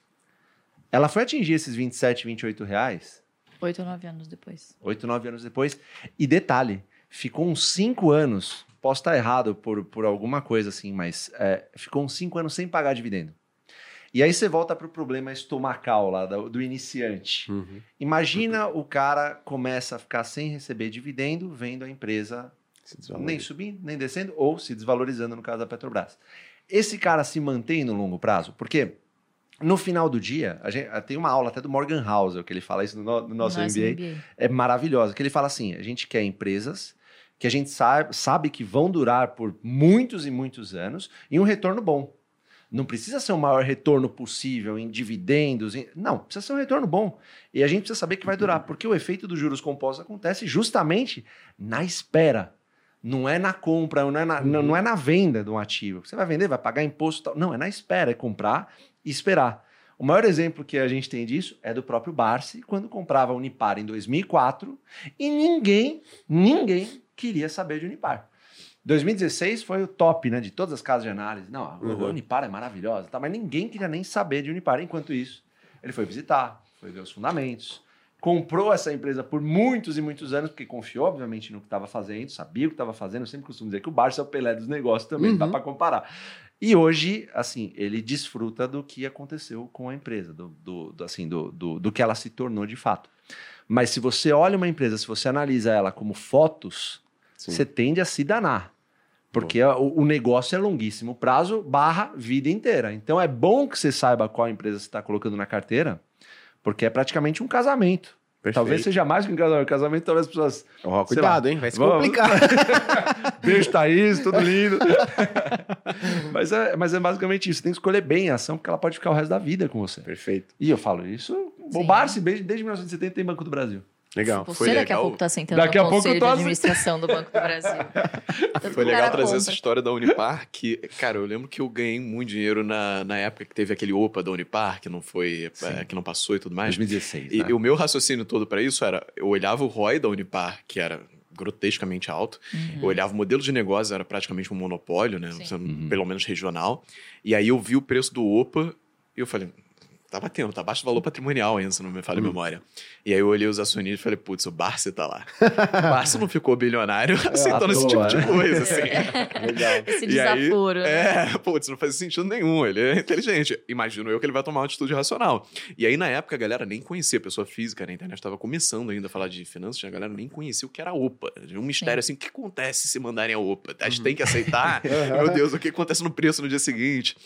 Ela foi atingir esses 27, 28 reais Oito nove anos depois. oito, nove anos depois. E detalhe, ficou uns cinco anos, posso estar errado por, por alguma coisa assim, mas é, ficou uns cinco anos sem pagar dividendo. E aí você volta para o problema estomacal lá do, do iniciante. Uhum. Imagina o cara começa a ficar sem receber dividendo, vendo a empresa nem subindo, nem descendo, ou se desvalorizando no caso da Petrobras. Esse cara se mantém no longo prazo? Porque no final do dia, a gente, tem uma aula até do Morgan Housel, que ele fala isso no, no- no nosso MBA é maravilhosa, que ele fala assim, a gente quer empresas que a gente sabe, sabe que vão durar por muitos e muitos anos e um retorno bom. Não precisa ser o maior retorno possível em dividendos, em- não, precisa ser um retorno bom. E a gente precisa saber que vai durar, porque o efeito dos juros compostos acontece justamente na espera. Não é na compra, não é na, não, não é na venda de um ativo. Você vai vender, vai pagar imposto e tal. Não, é na espera, é comprar e esperar. O maior exemplo que a gente tem disso é do próprio Barsi, quando comprava a Unipar em 2004 e ninguém, ninguém queria saber de Unipar. 2016 foi o top, né, de todas as casas de análise. Não, a Uhum. Unipar é maravilhosa, tá, mas ninguém queria nem saber de Unipar. Enquanto isso, ele foi visitar, foi ver os fundamentos, comprou essa empresa por muitos e muitos anos, porque confiou, obviamente, no que estava fazendo, sabia o que estava fazendo. Eu sempre costumo dizer que o Barça é o Pelé dos negócios também, Uhum. dá para comparar. E hoje, assim, ele desfruta do que aconteceu com a empresa, do, do, do, assim, do, do, do que ela se tornou de fato. Mas se você olha uma empresa, se você analisa ela como fotos, Sim. você tende a se danar. Porque o, o negócio é longuíssimo prazo, barra vida inteira. Então é bom que você saiba qual empresa você está colocando na carteira, porque é praticamente um casamento. Perfeito. Talvez seja mais que um casamento. Casamento, talvez as pessoas. Sei cuidado, lá. hein? Vai se Vamos- complicar. Beijo, Thaís, tudo lindo. mas, é, mas é basicamente isso. Você tem que escolher bem a ação, porque ela pode ficar o resto da vida com você. Perfeito. E eu falo isso. Barça, desde, desde 1970, tem Banco do Brasil. Legal. Você foi daqui a legal. pouco tá sentando Daqui a no conselho tô de administração do Banco do Brasil. Tanto Foi legal trazer conta. essa história da Unipar, que, cara, eu lembro que eu ganhei muito dinheiro na, na época que teve aquele OPA da Unipar, que não foi, é, que não passou e tudo mais. 2016. E, né? e o meu raciocínio todo para isso era, eu olhava o ROI da Unipar, que era grotescamente alto, Uhum. eu olhava o modelo de negócio, era praticamente um monopólio, né? Sim. sendo Uhum. Pelo menos regional. E aí eu vi o preço do OPA e eu falei, tá batendo, tá abaixo do valor patrimonial ainda, se não me falha a memória. E aí eu olhei os acionistas e falei, putz, o Barça tá lá. o Barça não ficou bilionário aceitando esse tipo de né? coisa, assim. Legal. Esse E aí, desaforo. né? É, putz, não faz sentido nenhum. Ele é inteligente. Imagino eu que ele vai tomar uma atitude racional. E aí, na época, a galera nem conhecia pessoa física, né? a internet estava começando ainda a falar de finanças, a galera nem conhecia o que era OPA. Um mistério assim, o que acontece se mandarem a OPA? A gente tem que aceitar? Meu Deus, o que acontece no preço no dia seguinte?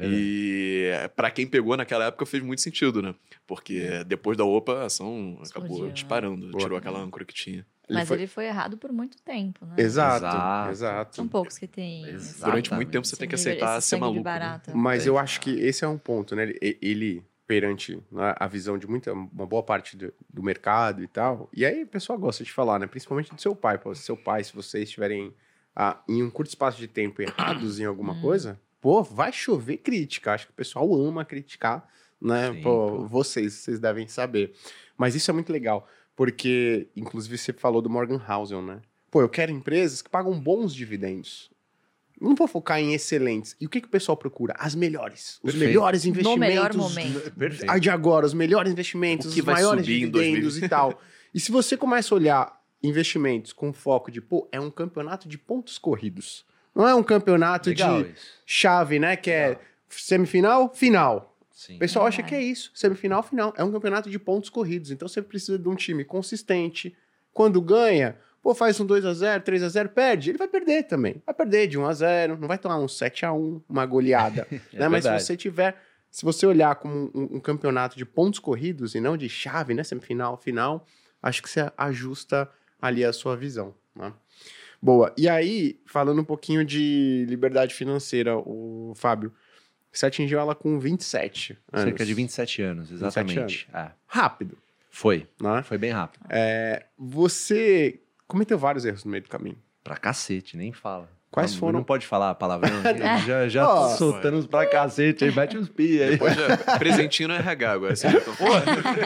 E para quem pegou naquela época fez muito sentido, né? Porque depois da OPA, a ação acabou Explodiu, né? disparando, Boa. tirou aquela âncora que tinha. Mas foi- ele foi errado por muito tempo, né? Exato, Exato. exato. São poucos que têm. Exato. Durante muito Exatamente. tempo você tem que aceitar ser maluco. né? Mas É. eu acho que esse é um ponto, né? Ele, ele, perante né, a visão de muita, uma boa parte do, do mercado e tal. E aí o pessoal gosta de falar, né? Principalmente do seu pai. Pô, seu pai, se vocês estiverem ah, em um curto espaço de tempo errados em alguma Hum. coisa, pô, vai chover crítica. Acho que o pessoal ama criticar, né? Sim, pô, pô. vocês, vocês devem saber. Mas isso é muito legal, porque, inclusive, você falou do Morgan Housel, né? Pô, eu quero empresas que pagam bons dividendos. Eu não vou focar em excelentes. E o que, que o pessoal procura? As melhores. Os Perfeito. melhores No investimentos. melhor momento. Perfeito. A de agora, os melhores investimentos, os maiores dividendos e tal. E se você começa a olhar investimentos com foco de, pô, é um campeonato de pontos corridos. Não é um campeonato Legal de isso. chave, né? Que é Legal. semifinal, final. Sim. O pessoal acha que é isso. Semifinal, final. É um campeonato de pontos corridos. Então você precisa de um time consistente. Quando ganha, pô, faz um 2x0, 3x0, perde. Ele vai perder também. Vai perder de 1x0, não vai tomar um 7x1, uma goleada. É né? Mas se você tiver. Se você olhar como um, um campeonato de pontos corridos e não de chave, né? Semifinal, final, acho que você ajusta ali a sua visão. Né? Boa. E aí, falando um pouquinho de liberdade financeira, o Fábio, você atingiu ela com 27 anos. Cerca de 27 anos, exatamente. É. Rápido, Foi. né? Foi bem rápido. É, você cometeu vários erros no meio do caminho. Pra cacete, nem fala. Quais não, foram? Não pode falar palavrão. aqui, já já soltando uns pra cacete aí, mete uns pi aí. Depois já, presentinho no RH agora. Você já tá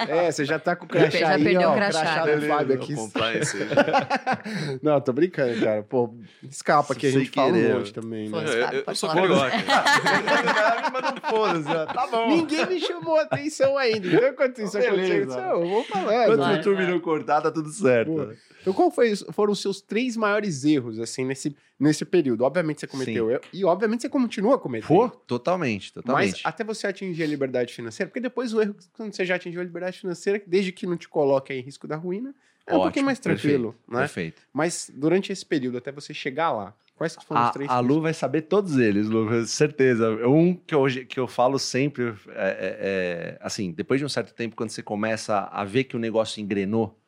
É, você já tá com o Já crachá aí, perdeu ó, o crachá. do Fábio aqui. Não, tô brincando, cara. Pô, escapa que a gente fala querer, um monte também, né? Eu, eu, eu sou falar. carioca. manda um foda-se. Tá bom. Ninguém me chamou a atenção ainda. Então, enquanto isso Beleza. aconteceu, eu vou falando. Quando Vai, o YouTube não cortar, tá tudo certo. Pô, Então, qual foi, foram os seus três maiores erros, assim, nesse, nesse período? Obviamente você cometeu erro, e obviamente você continua cometendo. Pô, totalmente, Mas totalmente. até você atingir a liberdade financeira, porque depois o erro, quando você já atingiu a liberdade financeira, desde que não te coloque em risco da ruína, é um Ótimo, pouquinho mais tranquilo, perfeito, né? Perfeito. Mas durante esse período, até você chegar lá, quais foram os A, três? a Lu vai saber todos eles, Lu, certeza. Um que eu, que eu falo sempre, é, é- é, assim, depois de um certo tempo, quando você começa a ver que o negócio engrenou,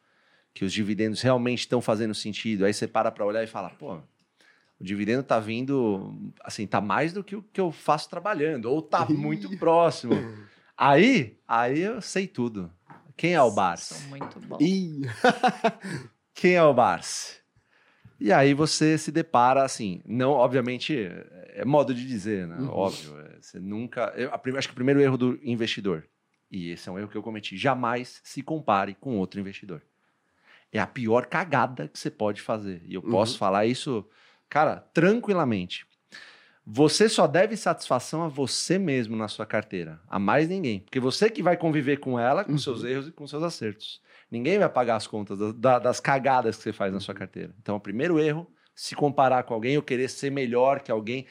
que os dividendos realmente estão fazendo sentido, aí você para para olhar e fala, pô, o dividendo tá vindo, assim, tá mais do que o que eu faço trabalhando, ou tá muito próximo. Aí, aí eu sei tudo. Quem é o Barça? Muito. Ih, quem é o Barça? E aí você se depara assim, não, obviamente, é modo de dizer, né? Uhum. Óbvio. é, Você nunca. eu- a acho que o primeiro erro do investidor, e esse é um erro que eu cometi, jamais se compare com outro investidor. É a pior cagada que você pode fazer. E eu Uhum. posso falar isso, cara, tranquilamente. Você só deve satisfação a você mesmo na sua carteira, a mais ninguém. Porque você que vai conviver com ela, com Uhum. seus erros e com seus acertos. Ninguém vai pagar as contas da- da- das cagadas que você faz na sua carteira. Então, o primeiro erro, se comparar com alguém ou querer ser melhor que alguém.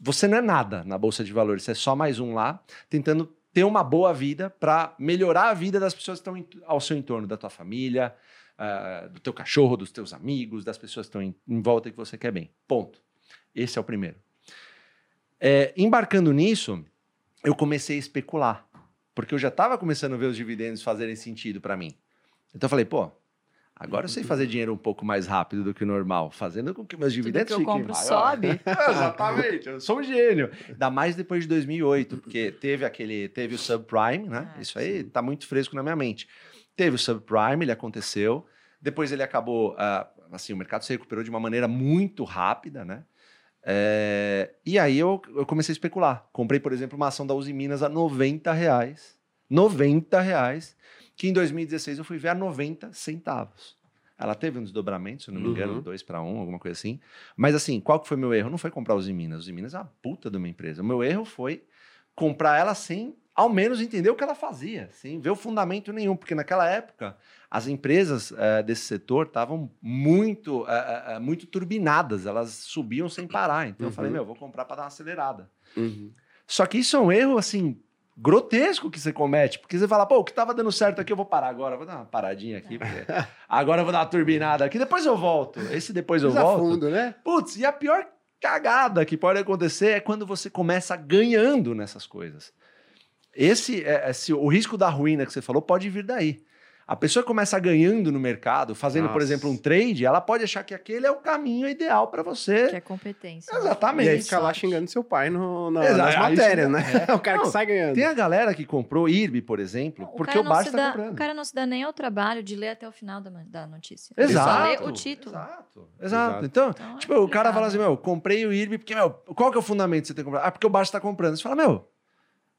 Você não é nada na Bolsa de Valores, você é só mais um lá, tentando ter uma boa vida para melhorar a vida das pessoas que estão ao seu entorno, da tua família, ah, do teu cachorro, dos teus amigos, das pessoas que estão em, em volta e que você quer bem. Ponto. Esse é o primeiro. É, embarcando nisso, eu comecei a especular, porque eu já estava começando a ver os dividendos fazerem sentido para mim. Então eu falei, pô, agora eu sei fazer dinheiro um pouco mais rápido do que o normal, fazendo com que meus Tudo dividendos que eu fiquem compro maior. sobe. Exatamente, eu sou um gênio. Ainda mais depois de 2008, porque teve aquele, teve o subprime, né? Ah, Isso aí tá muito fresco na minha mente. Teve o subprime, ele aconteceu. Depois ele acabou, ah, assim, o mercado se recuperou de uma maneira muito rápida, né? É, e aí eu, eu comecei a especular. Comprei, por exemplo, uma ação da Uzi Minas a 90 reais. 90 reais, que em 2016 eu fui ver a 90 centavos. Ela teve um desdobramento, se eu não me engano, Uhum. 2 para 1, alguma coisa assim. Mas assim, qual que foi meu erro? Não foi comprar Uzi Minas. Uzi Minas é uma puta de uma empresa. O meu erro foi comprar ela sem, ao menos, entender o que ela fazia, sem ver o fundamento nenhum. Porque naquela época, as empresas eh, desse setor estavam muito, eh, eh, muito turbinadas. Elas subiam sem parar. Então eu Uhum. falei, meu, vou comprar para dar uma acelerada. Uhum. Só que isso é um erro, assim, grotesco que você comete. Porque você fala, pô, o que tava dando certo aqui, eu vou parar agora. Vou dar uma paradinha aqui, porque agora eu vou dar uma turbinada aqui. Depois eu volto. Esse depois eu volto. fundo, né? Putz, e a pior cagada que pode acontecer é quando você começa ganhando nessas coisas. Esse, é, esse o risco da ruína que você falou pode vir daí. A pessoa começa ganhando no mercado, fazendo, por Nossa. exemplo, um trade, ela pode achar que aquele é o caminho ideal para você. Que é competência. Exatamente. E aí fica lá xingando seu pai no, na- Exato. nas matérias, né? o cara Não, que sai ganhando. Tem a galera que comprou IRB, por exemplo, porque o não Barça se está dá- comprando. O cara não se dá nem ao trabalho de ler até o final da, da notícia. Exato. Ele só lê o título. Exato. Exato. Exato. Então, Então, é tipo, o cara fala assim, meu, comprei o IRB porque, meu, qual que é o fundamento de você ter comprado? Ah, porque o Barça está comprando. Você fala, meu,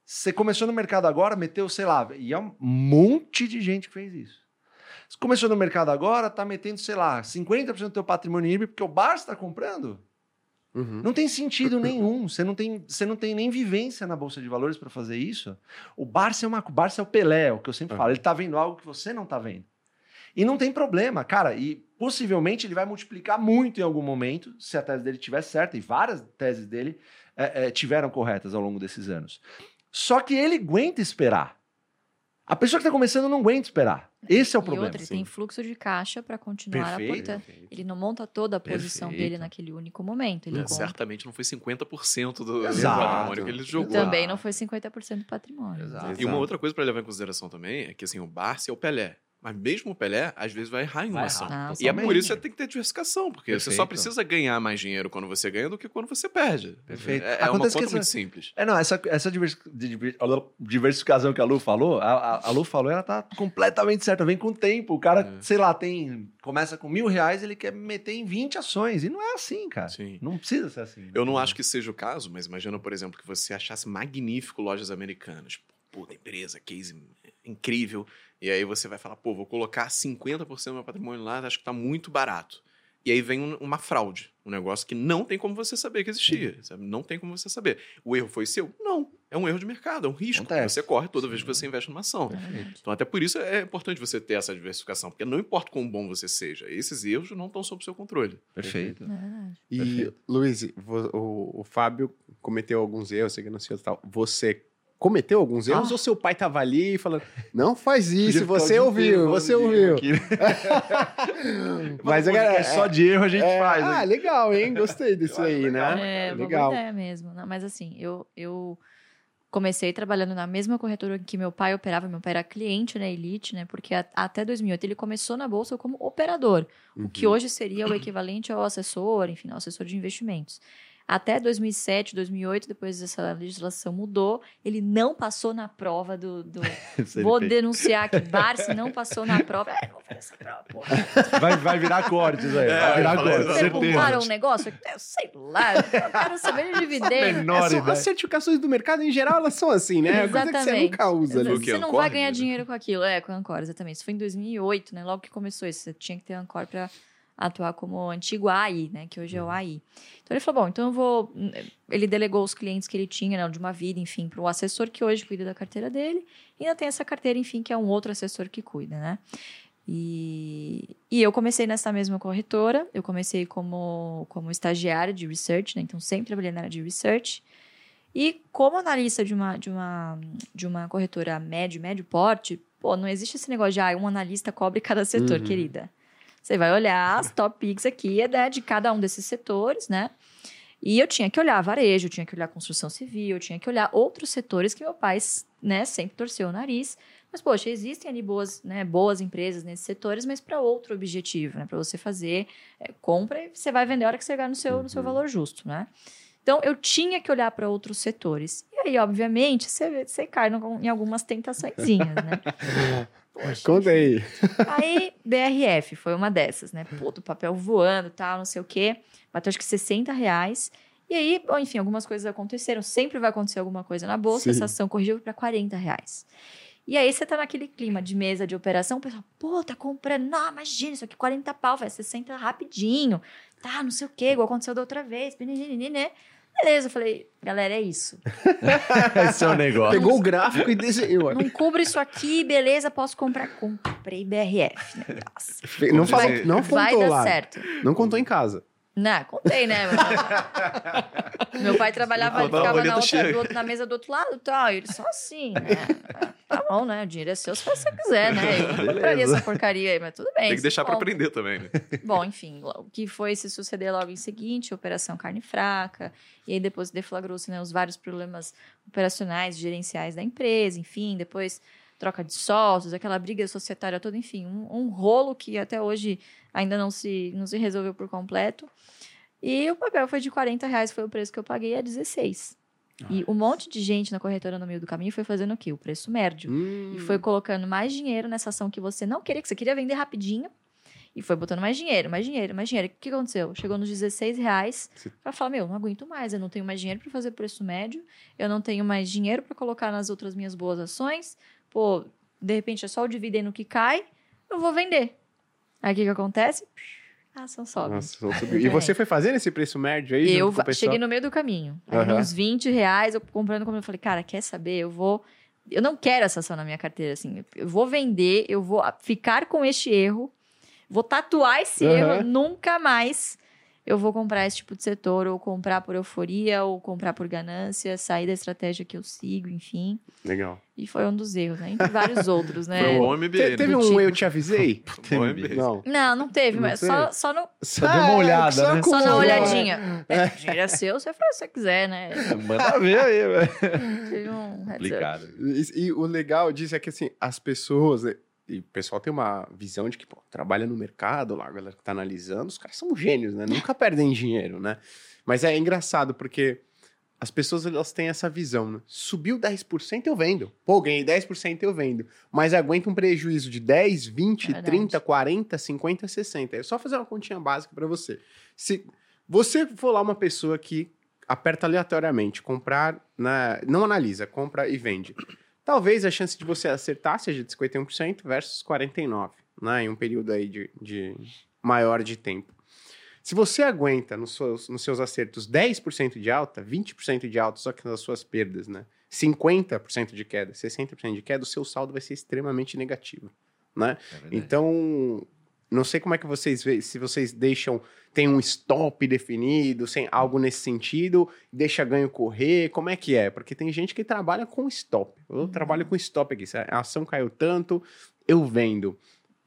você começou no mercado agora, meteu, sei lá, e é um monte de gente que fez isso. Você começou no mercado agora, tá metendo, sei lá, 50% do teu patrimônio em IRB porque o Barça está comprando. Uhum. Não tem sentido nenhum. Você não tem, você não tem nem vivência na bolsa de valores para fazer isso. O Barça é uma, o Barça é o Pelé, é o que eu sempre Uhum. falo. Ele tá vendo algo que você não tá vendo. E não tem problema, cara. E possivelmente ele vai multiplicar muito em algum momento, se a tese dele estiver certa. E várias teses dele é, é, tiveram corretas ao longo desses anos. Só que ele aguenta esperar. A pessoa que está começando não aguenta esperar. Esse é o e problema. outra, ele sim. tem fluxo de caixa para continuar Perfeito. aportando. Ele não monta toda a posição Perfeito. dele naquele único momento. Ele É, certamente não foi 50% do, do Exato. patrimônio que ele jogou. Também não foi 50% do patrimônio. Exato. E uma outra coisa para levar em consideração também é que assim, o Barça é o Pelé. Mas mesmo o Pelé, às vezes vai errar em uma Vai ação. errar, Ah, E é por isso que você tem que ter diversificação, porque você só Perfeito. precisa ganhar mais dinheiro quando você ganha do que quando você perde. Perfeito. É, é uma conta que muito essa- simples. É, não, essa, essa divers- diver- diversificação que a Lu falou, a, a- a Lu falou, ela tá completamente certa, vem com o tempo. O cara, É. sei lá, tem. Começa com mil reais, ele quer meter em 20 ações. E não é assim, cara. Sim. Não precisa ser assim. Eu não acho que seja o caso, mas imagina, por exemplo, que você achasse magnífico lojas americanas. Puta empresa, case incrível. E aí você vai falar, pô, vou colocar 50% do meu patrimônio lá, acho que tá muito barato. E aí vem um- uma fraude, um negócio que não tem como você saber que existia, sabe? Não tem como você saber. O erro foi seu? Não. É um erro de mercado, é um risco que Acontece. você corre toda vez que você investe numa ação. Exatamente. Então, até por isso é importante você ter essa diversificação, porque não importa quão bom você seja, esses erros não estão sob seu controle. Perfeito. Verdade. E, Perfeito. Luiz, o, o Fábio cometeu alguns erros, você que não sei e tal. Você cometeu alguns erros Ah. ou seu pai tava ali falando, não faz isso, você ouviu, você ouviu. né? Mas Podcast agora, só de erro a gente é, faz. Ah, hein? legal, hein? Gostei disso aí, legal. né? É, legal. boa ideia mesmo. Não, mas assim, eu, eu comecei trabalhando na mesma corretora que meu pai operava. Meu pai era cliente na Elite, né? Porque a- até 2008 ele começou na bolsa como operador, o que Uhum. hoje seria o equivalente ao assessor, enfim, ao assessor de investimentos. Até 2007, 2008, depois essa legislação mudou, ele não passou na prova do. do- Vou denunciar que Barça não passou na prova. É, não vou fazer essa prova, porra. Vai, vai virar cortes aí. É, vai virar cortes, exatamente. certeza. Perguntaram um negócio? Eu sei lá, eu quero saber de dividendo. Menor É só- ideia. as certificações do mercado, em geral, elas são assim, né? Coisa que você Exatamente. nunca usa. ali. Que Você não vai ganhar né? dinheiro com aquilo. É, com a Ancor, exatamente. Isso foi em 2008, né? Logo que começou isso. Você tinha que ter Ancor para atuar como antigo AI, né? Que hoje é o AI. Então ele falou, bom, então eu vou... Ele delegou os clientes que ele tinha, né? De uma vida, enfim, para o assessor que hoje cuida da carteira dele. E ainda tem essa carteira, enfim, que é um outro assessor que cuida, né? E, e eu comecei nessa mesma corretora, eu comecei como, como estagiária de research, né? Então sempre trabalhei na área de research. E como analista de uma, de uma, de uma corretora médio, médio porte, pô, não existe esse negócio de ah, um analista cobre cada setor, Uhum. querida. Você vai olhar as top picks aqui, é da- de cada um desses setores, né? E eu tinha que olhar varejo, eu tinha que olhar construção civil, eu tinha que olhar outros setores que meu pai, né, sempre torceu o nariz. Mas, poxa, existem ali boas, né, boas empresas nesses setores, mas para outro objetivo, né? Para você fazer é, compra e você vai vender a hora que você chegar no seu, no seu Uhum. valor justo, né? Então, eu tinha que olhar para outros setores. E aí, obviamente, você, você cai no- em algumas tentaçõezinhas, né? Poxa, Conta aí. Aí, BRF foi uma dessas, né? Puto, papel voando tal, não sei o quê. Bateu acho que 60 reais. E aí, bom, enfim, algumas coisas aconteceram. Sempre vai acontecer alguma coisa na bolsa. Sim. Essa ação corrigiu para 40 reais. E aí você tá naquele clima de mesa de operação, o pessoal, pô, tá comprando. Não, imagina, isso aqui 40 pau, vai 60 rapidinho. Tá, não sei o quê, igual aconteceu da outra vez. né? Beleza, eu falei, galera, é isso. Esse é o negócio. Pegou o gráfico e desenhou. Não cubro isso aqui, beleza, posso comprar. Comprei BRF, né? Nossa, Não, falou, Vai- não vai contou dar lá. certo. Não contou em casa. Não, contei, né? Meu pai trabalhava, ele ficava na, outra- outro- na mesa do outro lado e tal. E ele só assim, né? Tá bom, né? O dinheiro é seu se você quiser, né? Eu compraria essa porcaria aí, mas tudo bem. Tem que deixar pra compra. aprender também, né? Bom, enfim, o que foi se suceder logo em seguinte, operação carne fraca, e aí depois deflagrou-se né, os vários problemas operacionais, gerenciais da empresa, enfim, depois troca de sócios, aquela briga societária toda, enfim, um, um rolo que até hoje ainda não se, não se resolveu por completo. E o papel foi de 40 reais, foi o preço que eu paguei a 16. E um monte de gente na corretora no meio do caminho foi fazendo o quê? O preço médio. Hum. E foi colocando mais dinheiro nessa ação que você não queria, que você queria vender rapidinho. E foi botando mais dinheiro, mais dinheiro, mais dinheiro. O que aconteceu? Chegou nos 16 reais para falar: Meu, não aguento mais, eu não tenho mais dinheiro para fazer preço médio, eu não tenho mais dinheiro para colocar nas outras minhas boas ações. Pô, de repente é só o dividendo que cai, eu vou vender. Aí o que, que acontece? A ação sobe. Nossa. E você foi fazendo esse preço médio aí? Eu cheguei no meio do caminho. Aham. Uns 20 reais, eu comprando como eu falei, cara, quer saber? Eu vou. Eu não quero essa ação na minha carteira, assim. Eu vou vender, eu vou ficar com este erro, vou tatuar esse Aham. erro, nunca mais eu vou comprar esse tipo de setor, ou comprar por euforia, ou comprar por ganância, sair da estratégia que eu sigo, enfim. Legal. E foi um dos erros, né? Entre vários outros, né? Foi um bom MBA, Te- né? teve um tipo. eu te avisei? Não. Não, não teve, Não mas teve? só, só, no, Só deu uma olhada, só né? só na olhadinha. É, o dinheiro é seu, você faz o que você quiser, né? Manda ver aí, velho. Tive um. Complicado. E, e o legal disso é que, assim, as pessoas... E o pessoal tem uma visão de que, pô, trabalha no mercado lá, a galera que tá analisando, os caras são gênios, né? Nunca perdem dinheiro, né? Mas é engraçado, porque as pessoas, elas têm essa visão, né? Subiu 10%, eu vendo. Pô, ganhei 10%, eu vendo. Mas aguenta um prejuízo de 10, 20, É verdade. 30, 40, 50, 60. É só fazer uma continha básica pra você. Se você for lá uma pessoa que aperta aleatoriamente, comprar, na, não analisa, compra e vende. Talvez a chance de você acertar seja de 51% versus 49%, né? Em um período aí de, de maior de tempo. Se você aguenta nos seus, nos seus acertos 10% de alta, 20% de alta, só que nas suas perdas, né? 50% de queda, 60% de queda, o seu saldo vai ser extremamente negativo, né? É. Então, não sei como é que vocês veem, se vocês deixam, tem um stop definido, sem algo nesse sentido, deixa ganho correr, como é que é? Porque tem gente que trabalha com stop. Eu trabalho com stop aqui, se a ação caiu tanto, eu vendo.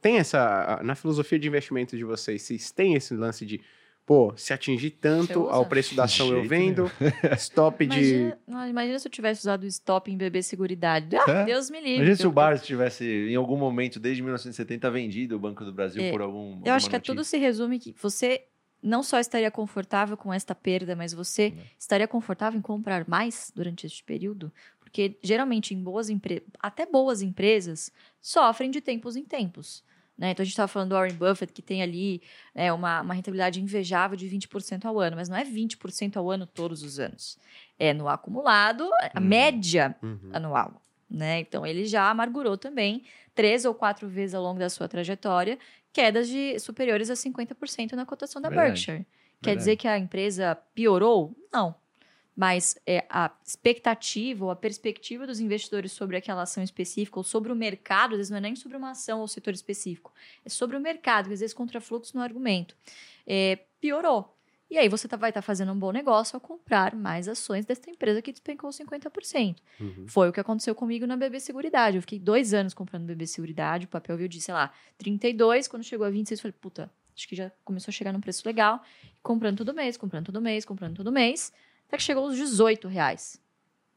Tem essa, na filosofia de investimento de vocês, vocês têm esse lance de, pô, se atingir tanto ao preço da ação eu vendo, stop de... Imagina, não, imagina se eu tivesse usado o stop em bebê seguridade. Ah, É? Deus me livre. Imagina se o Eu- Bar tivesse, em algum momento, desde 1970, vendido o Banco do Brasil É, por algum. Eu acho que é tudo notícia. se resume que você não só estaria confortável com esta perda, mas você Né. estaria confortável em comprar mais durante este período? Porque geralmente em boas empresas, até boas empresas, sofrem de tempos em tempos. Né? Então a gente estava falando do Warren Buffett, que tem ali né, uma, uma rentabilidade invejável de 20% ao ano, mas não é 20% ao ano todos os anos. É no acumulado, a Uhum. média Uhum. anual. Né? Então, ele já amargurou também três ou quatro vezes ao longo da sua trajetória quedas de superiores a 50% na cotação da Verdade. Berkshire. Quer Verdade. dizer que a empresa piorou? Não. Mas é, a expectativa ou a perspectiva dos investidores sobre aquela ação específica ou sobre o mercado, às vezes não é nem sobre uma ação ou setor específico, é sobre o mercado, às vezes contrafluxo no argumento, é, piorou. E aí você tá, vai estar tá fazendo um bom negócio ao comprar mais ações dessa empresa que despencou 50%. Uhum. Foi o que aconteceu comigo na BB Seguridade. Eu fiquei dois anos comprando BB Seguridade, o papel viu de, sei lá, 32, quando chegou a 26, eu falei, puta, acho que já começou a chegar num preço legal. Comprando todo mês, comprando todo mês, comprando todo mês. Até que chegou os 18 reais.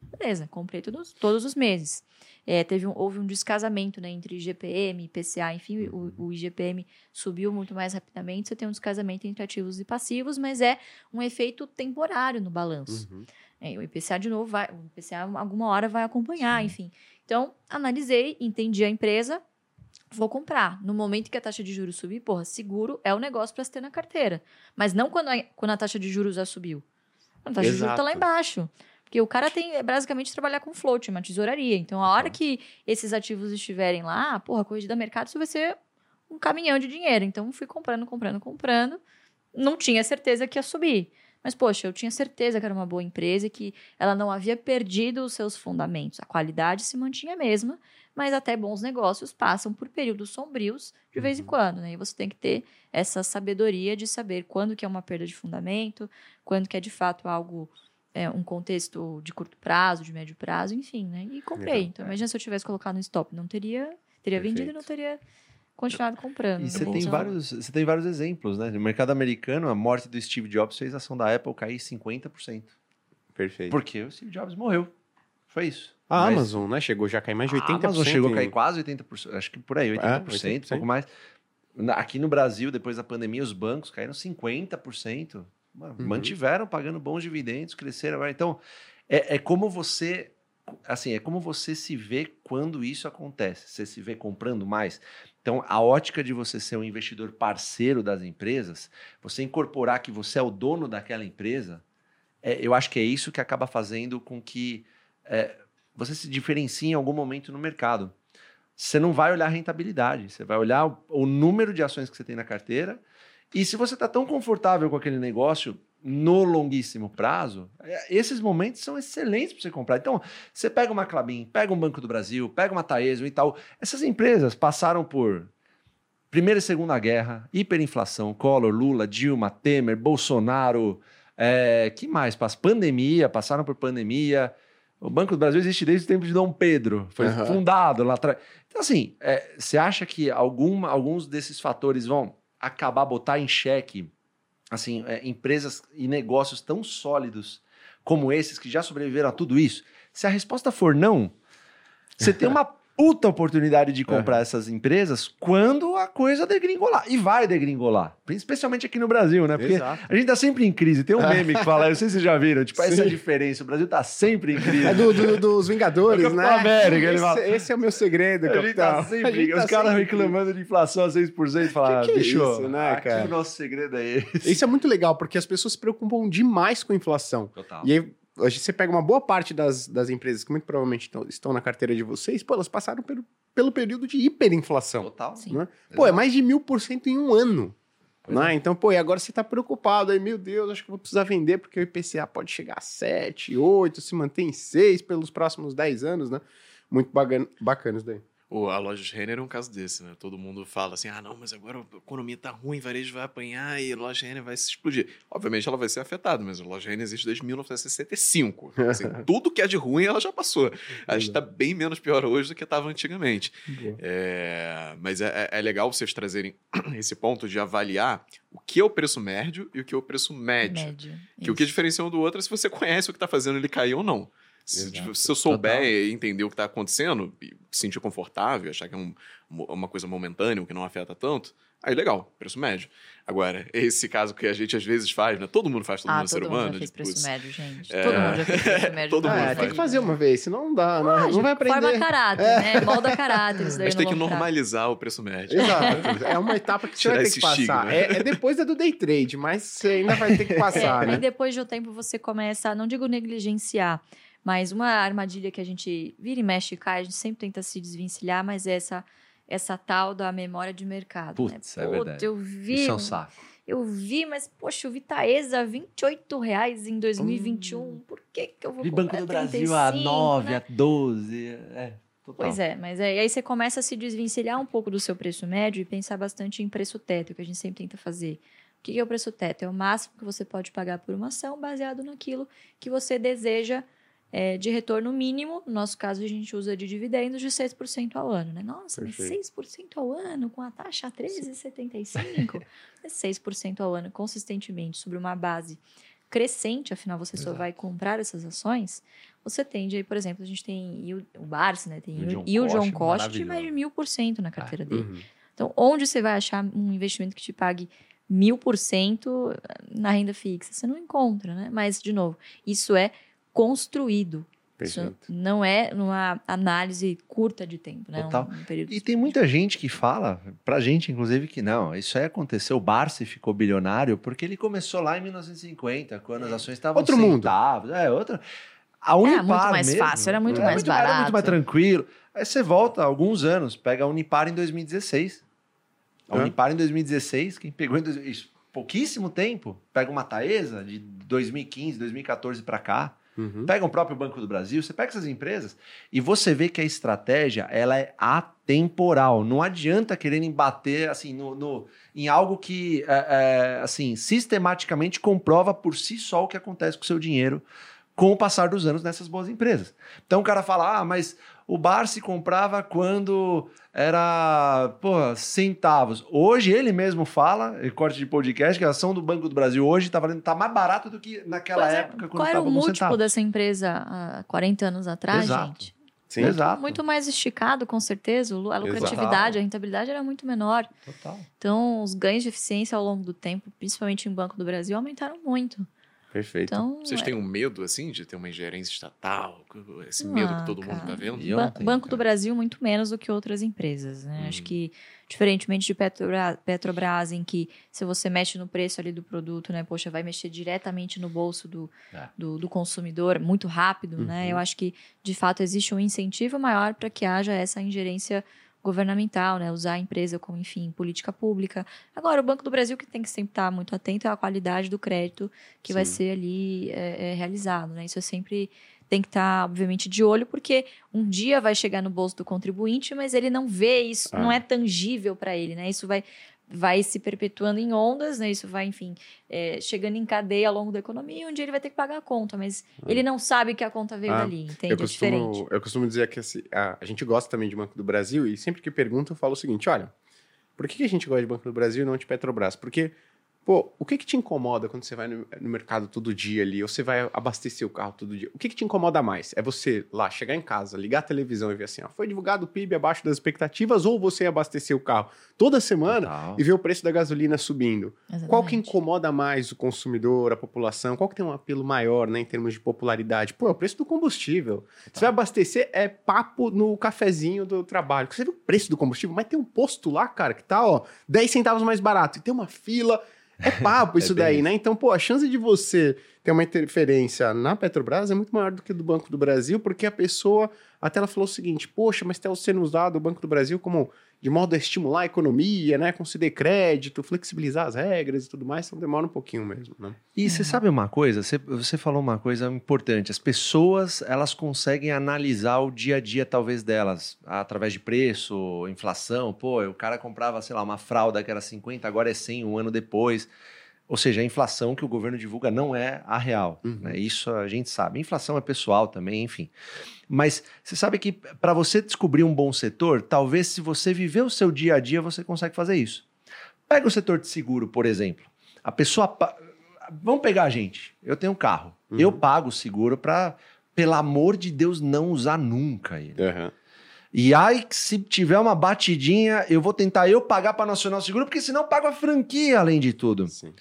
Beleza, comprei todos, todos os meses. É, teve um, houve um descasamento né, entre IGPM, IPCA, enfim, o, o, IGPM subiu muito mais rapidamente. Você tem um descasamento entre ativos e passivos, mas é um efeito temporário no balanço. Uhum. É, o IPCA, de novo, vai, o IPCA alguma hora vai acompanhar, Sim. enfim. Então, analisei, entendi a empresa, vou comprar. No momento que a taxa de juros subir, porra, seguro é o negócio para se ter na carteira. Mas não quando a, quando a taxa de juros já subiu. A taxa Exato. de juros está lá embaixo. Porque o cara tem é basicamente trabalhar com float, uma tesouraria. Então, a hora que esses ativos estiverem lá, porra, corrigida mercado, isso vai ser um caminhão de dinheiro. Então, fui comprando, comprando, comprando. Não tinha certeza que ia subir. Mas, poxa, eu tinha certeza que era uma boa empresa e que ela não havia perdido os seus fundamentos. A qualidade se mantinha a mesma, mas até bons negócios passam por períodos sombrios de vez em uhum. quando, né? E você tem que ter essa sabedoria de saber quando que é uma perda de fundamento, quando que é de fato algo é, um contexto de curto prazo, de médio prazo, enfim, né? E comprei. Legal. Então, imagina se eu tivesse colocado no stop, não teria, teria vendido e não teria continuado comprando. E você tem, vários, você tem vários exemplos, né? No mercado americano, a morte do Steve Jobs fez a ação da Apple cair 50%. Perfeito. Porque o Steve Jobs morreu. Foi isso. A Mas, Amazon, né? Chegou já a cair mais de 80%. A Amazon chegou a cair quase 80%. Acho que por aí, 80%, é, 80%. um pouco mais. Aqui no Brasil, depois da pandemia, os bancos caíram 50%. Uhum. Mantiveram pagando bons dividendos, cresceram. Então, é, é como você assim, é como você se vê quando isso acontece. Você se vê comprando mais. Então, a ótica de você ser um investidor parceiro das empresas, você incorporar que você é o dono daquela empresa, é, eu acho que é isso que acaba fazendo com que é, você se diferencie em algum momento no mercado. Você não vai olhar a rentabilidade, você vai olhar o, o número de ações que você tem na carteira e se você está tão confortável com aquele negócio no longuíssimo prazo, é, esses momentos são excelentes para você comprar. Então, você pega uma Clabin, pega um Banco do Brasil, pega uma Taeso e tal. Essas empresas passaram por Primeira e Segunda Guerra, hiperinflação, Collor, Lula, Dilma, Temer, Bolsonaro, é, que mais? Pandemia, passaram por pandemia. O Banco do Brasil existe desde o tempo de Dom Pedro, foi uhum. fundado lá atrás. Então, assim, é, você acha que alguma, alguns desses fatores vão acabar botar em xeque assim é, empresas e negócios tão sólidos como esses que já sobreviveram a tudo isso? Se a resposta for não, você tem uma puta oportunidade de comprar uhum. essas empresas quando a coisa degringolar. E vai degringolar. Especialmente aqui no Brasil, né? Porque Exato. a gente tá sempre em crise. Tem um meme que fala, eu sei se vocês já viram, tipo, Sim. essa é a diferença. O Brasil tá sempre em crise. É do, do, dos Vingadores, é né? América, esse, fala, esse, é o meu segredo, a gente tá sempre, Os tá caras reclamando de inflação a 6% e falam, que que é bicho, isso, né, aqui cara? o nosso segredo é esse. Isso é muito legal, porque as pessoas se preocupam demais com a inflação. Total. E aí hoje você pega uma boa parte das, das empresas que muito provavelmente estão, estão na carteira de vocês, pô, elas passaram pelo, pelo período de hiperinflação. Total. Né? Pô, é mais de mil por cento em um ano. Né? É. Então, pô, e agora você está preocupado aí, meu Deus, acho que vou precisar vender porque o IPCA pode chegar a 7, 8, se mantém em 6 pelos próximos 10 anos, né? Muito bacana, bacana isso daí. O, a loja Renner é um caso desse, né? Todo mundo fala assim: ah, não, mas agora a economia tá ruim, varejo vai apanhar e a loja Renner vai se explodir. Obviamente ela vai ser afetada, mas a loja Renner existe desde 1965. Assim, tudo que é de ruim ela já passou. Acho que tá bem menos pior hoje do que estava antigamente. É, mas é, é, é legal vocês trazerem esse ponto de avaliar o que é o preço médio e o que é o preço médio. médio que isso. o que diferencia um do outro é se você conhece o que está fazendo ele cair ou não. Se, tipo, se, eu souber Total. entender o que está acontecendo, sentir confortável, achar que é um, uma coisa momentânea, que não afeta tanto, aí legal, preço médio. Agora, esse caso que a gente às vezes faz, né? Todo mundo faz, todo ah, mundo é ser humano. Todo mundo já fez preço médio, gente. É... Todo mundo já fez preço médio. todo mundo é, tem que fazer uma vez, senão não dá, né? não vai aprender. Forma caráter, é. né? Molda caráter. Isso daí Mas tem que normalizar o preço médio. Exato. É uma etapa que você vai ter que passar. É, é, depois da do day trade, mas você ainda vai ter que passar, é, né? E depois de um tempo você começa, não digo negligenciar, mas uma armadilha que a gente vira e mexe e cai, a gente sempre tenta se desvencilhar, mas é essa, essa tal da memória de mercado. Putz, né? é verdade. Eu vi, Isso é um saco. eu vi, mas poxa, eu vi Taesa 28 reais em 2021. Hum. Por que, que eu vou vi Banco do Brasil a 9, né? a 12. É. Total. Pois é, mas é, aí você começa a se desvencilhar um pouco do seu preço médio e pensar bastante em preço teto, que a gente sempre tenta fazer. O que é o preço teto? É o máximo que você pode pagar por uma ação baseado naquilo que você deseja é, de retorno mínimo. No nosso caso, a gente usa de dividendos de 6% ao ano. Né? Nossa, Perfeito. mas 6% ao ano com a taxa 13,75%? é 6% ao ano consistentemente sobre uma base crescente, afinal você Exato. só vai comprar essas ações, você tende aí, por exemplo, a gente tem o Barsi, né? Tem o Yield on Cost de mais de mil por cento na carteira ah, dele. Uhum. Então, onde você vai achar um investimento que te pague mil por cento na renda fixa? Você não encontra, né? Mas, de novo, isso é construído. Isso não é numa análise curta de tempo, né? Total. Um, um e tem muita gente que fala, pra gente inclusive, que não, isso aí aconteceu, o Barsi ficou bilionário porque ele começou lá em 1950, quando as ações estavam Outro centavos. mundo. É, outra... A Unipar era muito mais mesmo, fácil, era muito mais muito, barato. Era muito mais tranquilo. Aí você volta alguns anos, pega a Unipar em 2016. A é. Unipar em 2016, quem pegou em isso, pouquíssimo tempo, pega uma Taesa de 2015, 2014 para cá, Uhum. Pega o próprio Banco do Brasil, você pega essas empresas e você vê que a estratégia ela é atemporal. Não adianta querer bater assim, no, no em algo que é, é, assim sistematicamente comprova por si só o que acontece com o seu dinheiro com o passar dos anos nessas boas empresas. Então o cara fala, ah, mas o bar se comprava quando era, pô, centavos. Hoje ele mesmo fala, corte de podcast, que a ação do Banco do Brasil hoje está valendo, tá mais barato do que naquela pois é, época. É, quando qual era o múltiplo centavos. dessa empresa há 40 anos atrás, Exato. gente? Sim. Exato. Muito mais esticado, com certeza. A lucratividade, Exato. a rentabilidade era muito menor. Total. Então, os ganhos de eficiência ao longo do tempo, principalmente em Banco do Brasil, aumentaram muito. Perfeito. Então, Vocês têm um medo, assim, de ter uma ingerência estatal? Esse medo que todo mundo está vendo? Ba Banco cara. do Brasil, muito menos do que outras empresas. Né? Hum. Acho que, diferentemente de Petrobras, Petrobras, em que se você mexe no preço ali do produto, né? Poxa, vai mexer diretamente no bolso do, é. do, do, consumidor muito rápido, né? uhum. né? Eu acho que, de fato, existe um incentivo maior para que haja essa ingerência governamental, né? Usar a empresa como, enfim, política pública. Agora, o Banco do Brasil que tem que sempre estar muito atento é a qualidade do crédito que Sim. vai ser ali é, é, realizado, né? Isso é sempre tem que estar, obviamente, de olho, porque um dia vai chegar no bolso do contribuinte, mas ele não vê isso, ah. não é tangível para ele, né? Isso vai vai se perpetuando em ondas, né? Isso vai, enfim, é, chegando em cadeia ao longo da economia, onde ele vai ter que pagar a conta, mas ah. ele não sabe que a conta veio ah, dali, entende? Eu é costumo, é diferente. Eu costumo dizer que assim, a, a, gente gosta também de Banco do Brasil e sempre que pergunto eu falo o seguinte, olha, por que a gente gosta de Banco do Brasil e não de Petrobras? Porque Pô, o que que te incomoda quando você vai no, no, mercado todo dia ali, ou você vai abastecer o carro todo dia? O que que te incomoda mais? É você lá chegar em casa, ligar a televisão e ver assim, ó, foi divulgado o PIB abaixo das expectativas, ou você abastecer o carro toda semana Total. e ver o preço da gasolina subindo? Exatamente. Qual que incomoda mais o consumidor, a população? Qual que tem um apelo maior, né, em termos de popularidade? Pô, é o preço do combustível. Total. Você vai abastecer, é papo no cafezinho do trabalho. Você vê o preço do combustível, mas tem um posto lá, cara, que tá, ó, 10 centavos mais barato, e tem uma fila é papo isso é daí, né? Então, pô, a chance de você ter uma interferência na Petrobras é muito maior do que do Banco do Brasil, porque a pessoa até ela falou o seguinte: poxa, mas está sendo usado o Banco do Brasil como de modo a estimular a economia, né? Conceder crédito, flexibilizar as regras e tudo mais, então demora um pouquinho mesmo, né? E você uhum. sabe uma coisa? Você, você falou uma coisa importante. As pessoas, elas conseguem analisar o dia a dia, talvez, delas, através de preço, inflação. Pô, o cara comprava, sei lá, uma fralda que era 50, agora é 100 um ano depois. Ou seja, a inflação que o governo divulga não é a real. Uhum. Né? Isso a gente sabe. A inflação é pessoal também, enfim. Mas você sabe que para você descobrir um bom setor, talvez se você viver o seu dia a dia, você consegue fazer isso. Pega o setor de seguro, por exemplo. A pessoa. Vamos pegar a gente. Eu tenho um carro. Uhum. Eu pago o seguro para, pelo amor de Deus, não usar nunca ele. Uhum. E aí, se tiver uma batidinha, eu vou tentar eu pagar para Nacional Seguro, porque senão eu pago a franquia além de tudo. Sim.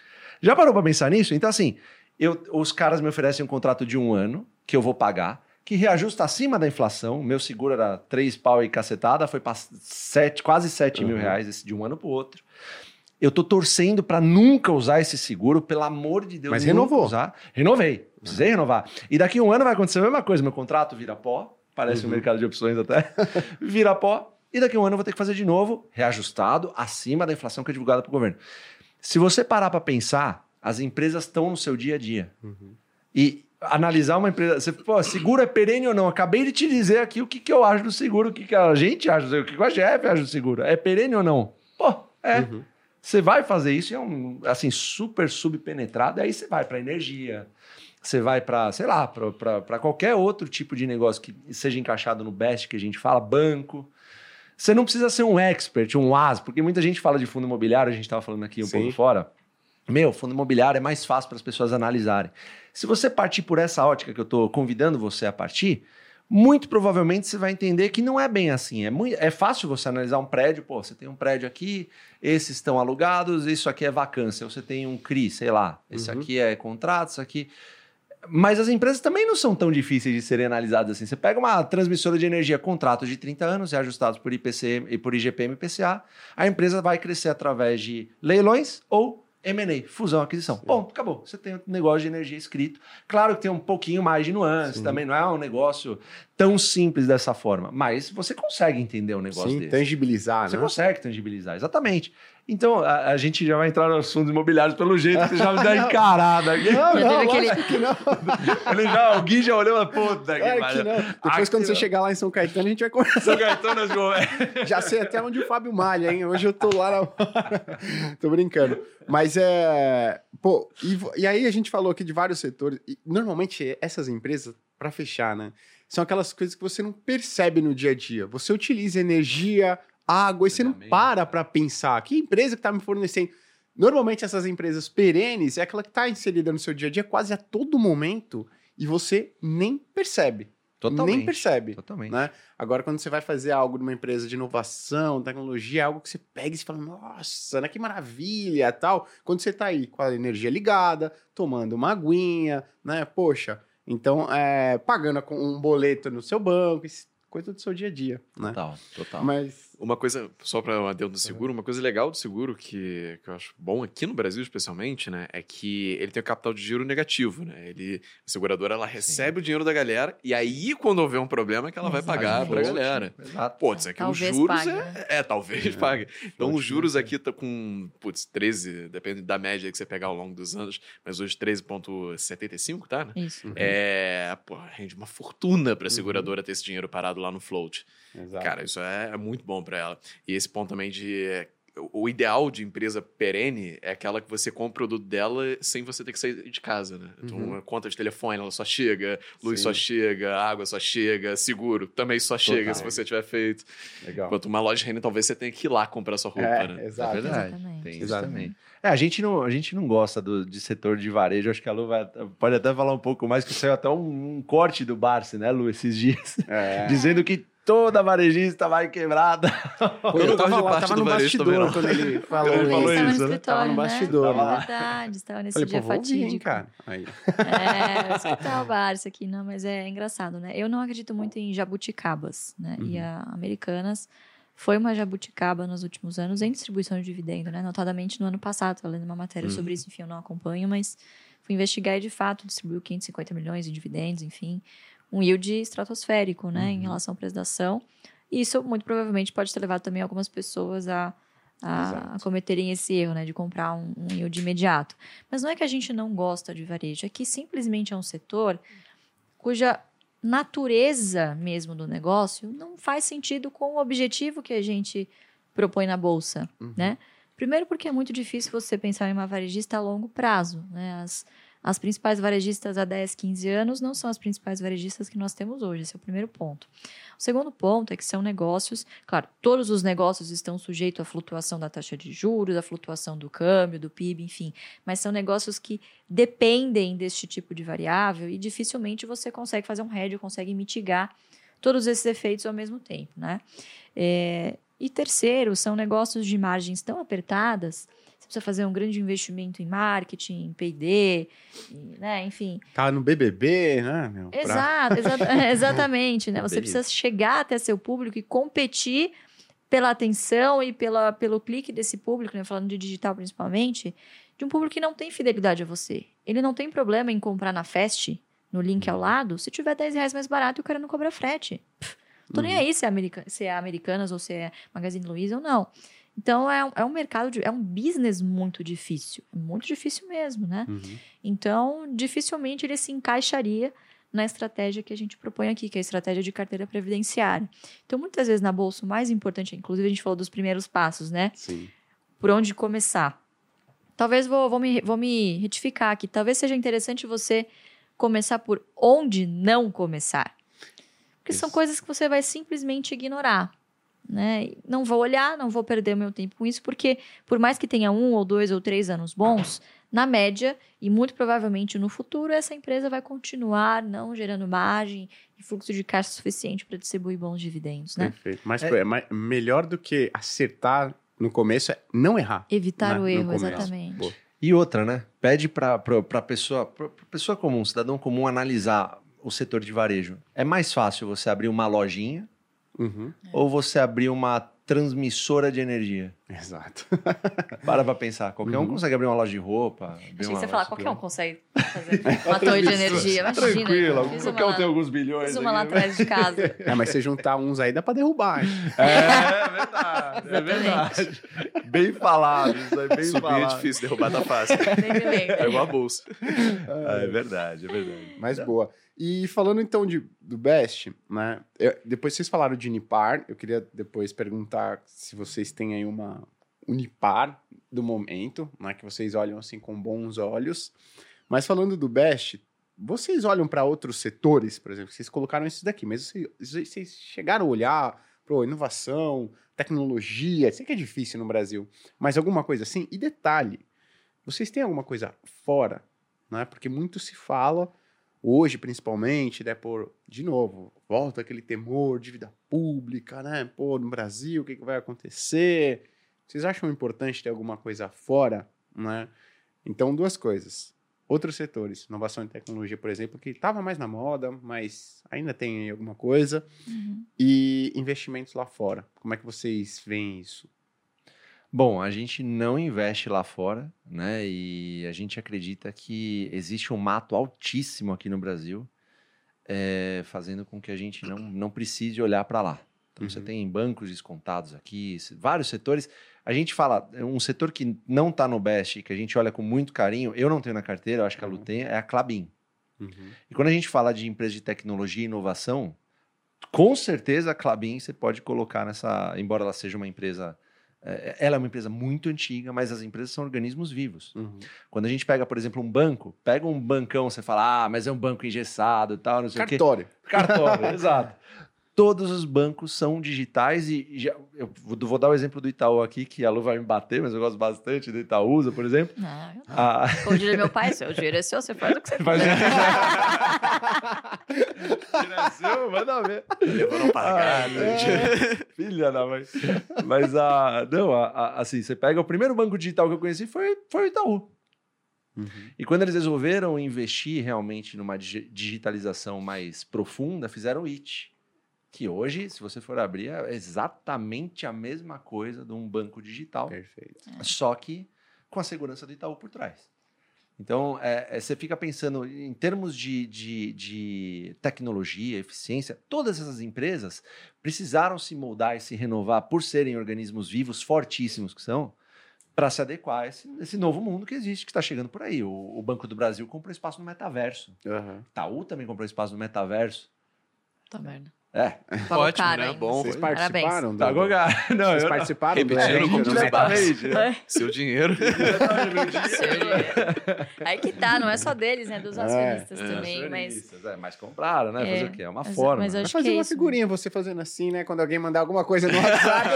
Já parou para pensar nisso? Então, assim, eu, os caras me oferecem um contrato de um ano que eu vou pagar, que reajusta acima da inflação. Meu seguro era três pau e cacetada, foi para sete, quase 7 uhum. mil reais esse de um ano para o outro. Eu tô torcendo para nunca usar esse seguro, pelo amor de Deus. Mas renovou. Usar. Renovei. Precisei uhum. renovar. E daqui a um ano vai acontecer a mesma coisa. Meu contrato vira pó. Parece uhum. um mercado de opções até. vira pó. E daqui a um ano eu vou ter que fazer de novo, reajustado, acima da inflação que é divulgada para o governo. Se você parar para pensar, as empresas estão no seu dia a dia. Uhum. E analisar uma empresa. Você, pô, seguro é perene ou não? Acabei de te dizer aqui o que, que eu acho do seguro, o que, que a gente acha, o que, que a GF acha do seguro. É perene ou não? Pô, é. Uhum. Você vai fazer isso, é um, assim, super subpenetrado, aí você vai para energia, você vai para, sei lá, para qualquer outro tipo de negócio que seja encaixado no best que a gente fala, banco. Você não precisa ser um expert, um as, porque muita gente fala de fundo imobiliário, a gente estava falando aqui um Sim. pouco fora. Meu, fundo imobiliário é mais fácil para as pessoas analisarem. Se você partir por essa ótica que eu estou convidando você a partir, muito provavelmente você vai entender que não é bem assim. É, muito, é fácil você analisar um prédio, pô, você tem um prédio aqui, esses estão alugados, isso aqui é vacância, você tem um CRI, sei lá, esse Uhum. aqui é contrato, isso aqui. Mas as empresas também não são tão difíceis de serem analisadas assim. Você pega uma transmissora de energia, contratos de 30 anos, reajustados por IPC e por IGPM e PCA, a empresa vai crescer através de leilões ou M&A, fusão, aquisição. Ponto, acabou. Você tem um negócio de energia escrito. Claro que tem um pouquinho mais de nuance, Sim. também não é um negócio tão simples dessa forma, mas você consegue entender um negócio Sim, desse. tangibilizar, Você né? consegue tangibilizar, exatamente. Então, a, a gente já vai entrar nos fundos imobiliários pelo jeito que você já me dá encarada aqui. Não, não, aquele- que não. Ele já, o Gui já olhou falou, puta que É que não. Depois, Aqui quando você não. chegar lá em São Caetano, a gente vai conversar. São Caetano, vamos- Já sei até onde o Fábio malha, hein? Hoje eu tô lá na Tô brincando. Mas é. Pô, e, e aí a gente falou aqui de vários setores. E normalmente essas empresas, pra fechar, né? São aquelas coisas que você não percebe no dia a dia. Você utiliza energia, água, e você não para pra pensar. Que empresa que tá me fornecendo? Normalmente essas empresas perenes é aquela que tá inserida no seu dia a dia quase a todo momento e você nem percebe. Totalmente. Nem percebe Totalmente. né? Agora, quando você vai fazer algo numa empresa de inovação, tecnologia, é algo que você pega e você fala, nossa, né, que maravilha, tal. Quando você tá aí com a energia ligada, tomando uma aguinha, né? Poxa, então, é, pagando com um boleto no seu banco, coisa do seu dia a dia, né? Total, total. Mas, Uma coisa, só para um adendo do seguro, uma coisa legal do seguro que, que eu acho bom aqui no Brasil, especialmente, né, é que ele tem o capital de giro negativo, né? Ele, a seguradora, ela recebe o dinheiro da galera e aí, quando houver um problema, é que ela vai pagar pra Exatamente. galera. Exato. Pô, isso aqui os Talvez juros pague, é, né? é, talvez pague. Então, os juros né? aqui tá com, putz, 13, depende da média que você pegar ao longo dos anos, mas hoje 13,75, tá, né? Isso. É, pô, rende uma fortuna Uhum. pra seguradora ter esse dinheiro parado lá no float. exato. Cara, isso é, é muito bom pra ela. E esse ponto também de. é, o ideal de empresa perene é aquela que você compra o produto dela sem você ter que sair de casa, né? Então, Uhum. conta de telefone, ela só chega, luz Sim. só chega, água só chega, seguro também só chega se você tiver feito. Legal. Enquanto uma loja Renner, talvez você tenha que ir lá comprar sua roupa, É, né? exato. É verdade. Exatamente. Tem isso Exatamente. também. É, a gente não, a gente não gosta do, de setor de varejo. Acho que a Lu vai, pode até falar um pouco mais, que saiu até um, um corte do Barça, né, Lu, esses dias, É. dizendo que toda varejista vai quebrada. Pô, Eu eu tava gosto de lá, parte tava do no bastidor quando ele falou Ele isso. falou estava isso, no né? escritório, Tava no né? bastidor, É né? verdade, estava nesse Falei, dia pô, fatídico. cara. Aí. É, eu escutar o Barça aqui, não, mas é engraçado, né? Eu não acredito muito em jabuticabas, né? E Uhum. a Americanas foi uma jabuticaba nos últimos anos em distribuição de dividendo, né? Notadamente no ano passado, estava lendo uma matéria Uhum. sobre isso, enfim, eu não acompanho, mas fui investigar e de fato distribuiu 550 milhões em dividendos, enfim, um yield estratosférico, né? Em Uhum. relação à preço da ação. E isso muito provavelmente pode ter levado também algumas pessoas a a Exato. cometerem esse erro, né, de comprar um, um yield imediato. Mas não é que a gente não gosta de varejo, é que simplesmente é um setor cuja natureza mesmo do negócio não faz sentido com o objetivo que a gente propõe na bolsa, Uhum. né? Primeiro porque é muito difícil você pensar em uma varejista a longo prazo, né? As, as principais varejistas há 10, 15 anos não são as principais varejistas que nós temos hoje, esse é o primeiro ponto. O segundo ponto é que são negócios, claro, todos os negócios estão sujeitos à flutuação da taxa de juros, à flutuação do câmbio, do PIB, enfim, mas são negócios que dependem deste tipo de variável e dificilmente você consegue fazer um hedge, consegue mitigar todos esses efeitos ao mesmo tempo, né? É, e terceiro, são negócios de margens tão apertadas, precisa fazer um grande investimento em marketing, em P&D, né? enfim, Tá no BBB, né, meu? Pra- Exato, exa- exatamente, né? Você Beleza. precisa chegar até seu público e competir pela atenção e pela, pelo clique desse público, né? falando de digital principalmente, de um público que não tem fidelidade a você. Ele não tem problema em comprar na Fast, no link ao lado, se tiver 10 reais mais barato e o cara não cobra frete. Pff, tô nem Uhum. aí se é, America- se é Americanas ou se é Magazine Luiza ou não. Então é, um- é um mercado, de, é um business muito difícil, muito difícil mesmo, né? Uhum. Então, dificilmente ele se encaixaria na estratégia que a gente propõe aqui, que é a estratégia de carteira previdenciária. Então, muitas vezes na bolsa, o mais importante, inclusive a gente falou dos primeiros passos, né? Sim. Por onde começar. Talvez vou, vou, me, vou me retificar aqui. Talvez seja interessante você começar por onde não começar. Porque são Isso. coisas que você vai simplesmente ignorar. Né? Não vou olhar, não vou perder o meu tempo com isso, porque por mais que tenha um ou dois ou três anos bons, na média, e muito provavelmente no futuro, essa empresa vai continuar não gerando margem e fluxo de caixa suficiente para distribuir bons dividendos, né? Perfeito. Mas É- é mais- melhor do que acertar no começo é não errar. Evitar né, o erro, exatamente. Pô, E outra, né? Pede para a pessoa, pra pessoa comum, cidadão comum, analisar o setor de varejo. É mais fácil você abrir uma lojinha uhum. ou você abrir uma transmissora de energia? Exato. Para pra pensar. Qualquer um Uhum. consegue abrir uma loja de roupa. Achei que uma você ia falar, qualquer um consegue fazer uma torre de energia. Imagina. Tranquilo, fiz qualquer uma, um tem alguns bilhões. fiz uma lá aqui. atrás de casa. É, mas se juntar uns aí dá pra derrubar. hein? É verdade, é verdade. Bem falado, isso aí, bem Subir é falado. difícil, derrubar tá fácil. Nem me lembro. É igual a bolsa. É verdade, é verdade. Mas boa. E falando então de, do Best, né? eu- depois vocês falaram de Unipar, eu queria depois perguntar se vocês têm aí uma Unipar do momento, né? Que vocês olham assim com bons olhos. Mas falando do Best, vocês olham para outros setores, por exemplo, vocês colocaram esses daqui, mas vocês, vocês chegaram a olhar para inovação, tecnologia, sei que é difícil no Brasil, mas alguma coisa assim? E detalhe, vocês têm alguma coisa fora, né? Porque muito se fala hoje principalmente, né, por, de novo, volta aquele temor de vida pública, né, pô, no Brasil, o que, que vai acontecer? Vocês acham importante ter alguma coisa fora, né? Então, duas coisas. Outros setores, inovação e tecnologia, por exemplo, que estava mais na moda, mas ainda tem alguma coisa, Uhum. e investimentos lá fora. Como é que vocês veem isso? Bom, a gente não investe lá fora, né? E a gente acredita que existe um mato altíssimo aqui no Brasil, é, fazendo com que a gente não, não precise olhar para lá. Então, você Uhum. tem bancos descontados aqui, vários setores. A gente fala, é um setor que não está no Best, que a gente olha com muito carinho, eu não tenho na carteira, eu acho que a Lu Uhum. tem, é a Clabin. Uhum. E quando a gente fala de empresa de tecnologia e inovação, com certeza a Clabin você pode colocar nessa, embora ela seja uma empresa, ela é uma empresa muito antiga, mas as empresas são organismos vivos. Uhum. Quando a gente pega, por exemplo, um banco, pega um bancão, você fala, ah, mas é um banco engessado e tal, não sei o quê. Cartório. Cartório, exato. Todos os bancos são digitais e já, eu vou dar o exemplo do Itaú aqui, que a Lu vai me bater, mas eu gosto bastante do Itaúsa, por exemplo. Não, eu não. Ah, Como diria meu pai, seu dinheiro é seu, você faz o que você Faz o quiser. Nasceu, manda ver. Eu não pagar, Ah, né? Filha da mãe. Mas a. Não, a- a- assim, você pega o primeiro banco digital que eu conheci foi, foi o Itaú. Uhum. E quando eles resolveram investir realmente numa digi- digitalização mais profunda, fizeram o IT. Que hoje, se você for abrir, é exatamente a mesma coisa de um banco digital, Perfeito. só que com a segurança do Itaú por trás. Então, é, é, você fica pensando em termos de, de, de tecnologia, eficiência, todas essas empresas precisaram se moldar e se renovar por serem organismos vivos fortíssimos que são, para se adequar a esse, esse novo mundo que existe, que está chegando por aí. O, o Banco do Brasil comprou espaço no metaverso. Aham. Itaú também comprou espaço no metaverso. Tá merda. É, Pagou Ótimo, né? Bom. Vocês participaram? do- pagou gar- Não, Vocês participaram do Repetindo evento como diz Metaverso? Exatamente. É, Seu dinheiro. Aí que tá, não é só deles, né? Dos É, acionistas é. também, mas... Acionistas, é, mas compraram, né? É, Fazer o quê? É uma mas- forma. mas né? eu acho fazer que é uma isso, figurinha, você fazendo assim, né? Quando alguém mandar alguma coisa no WhatsApp.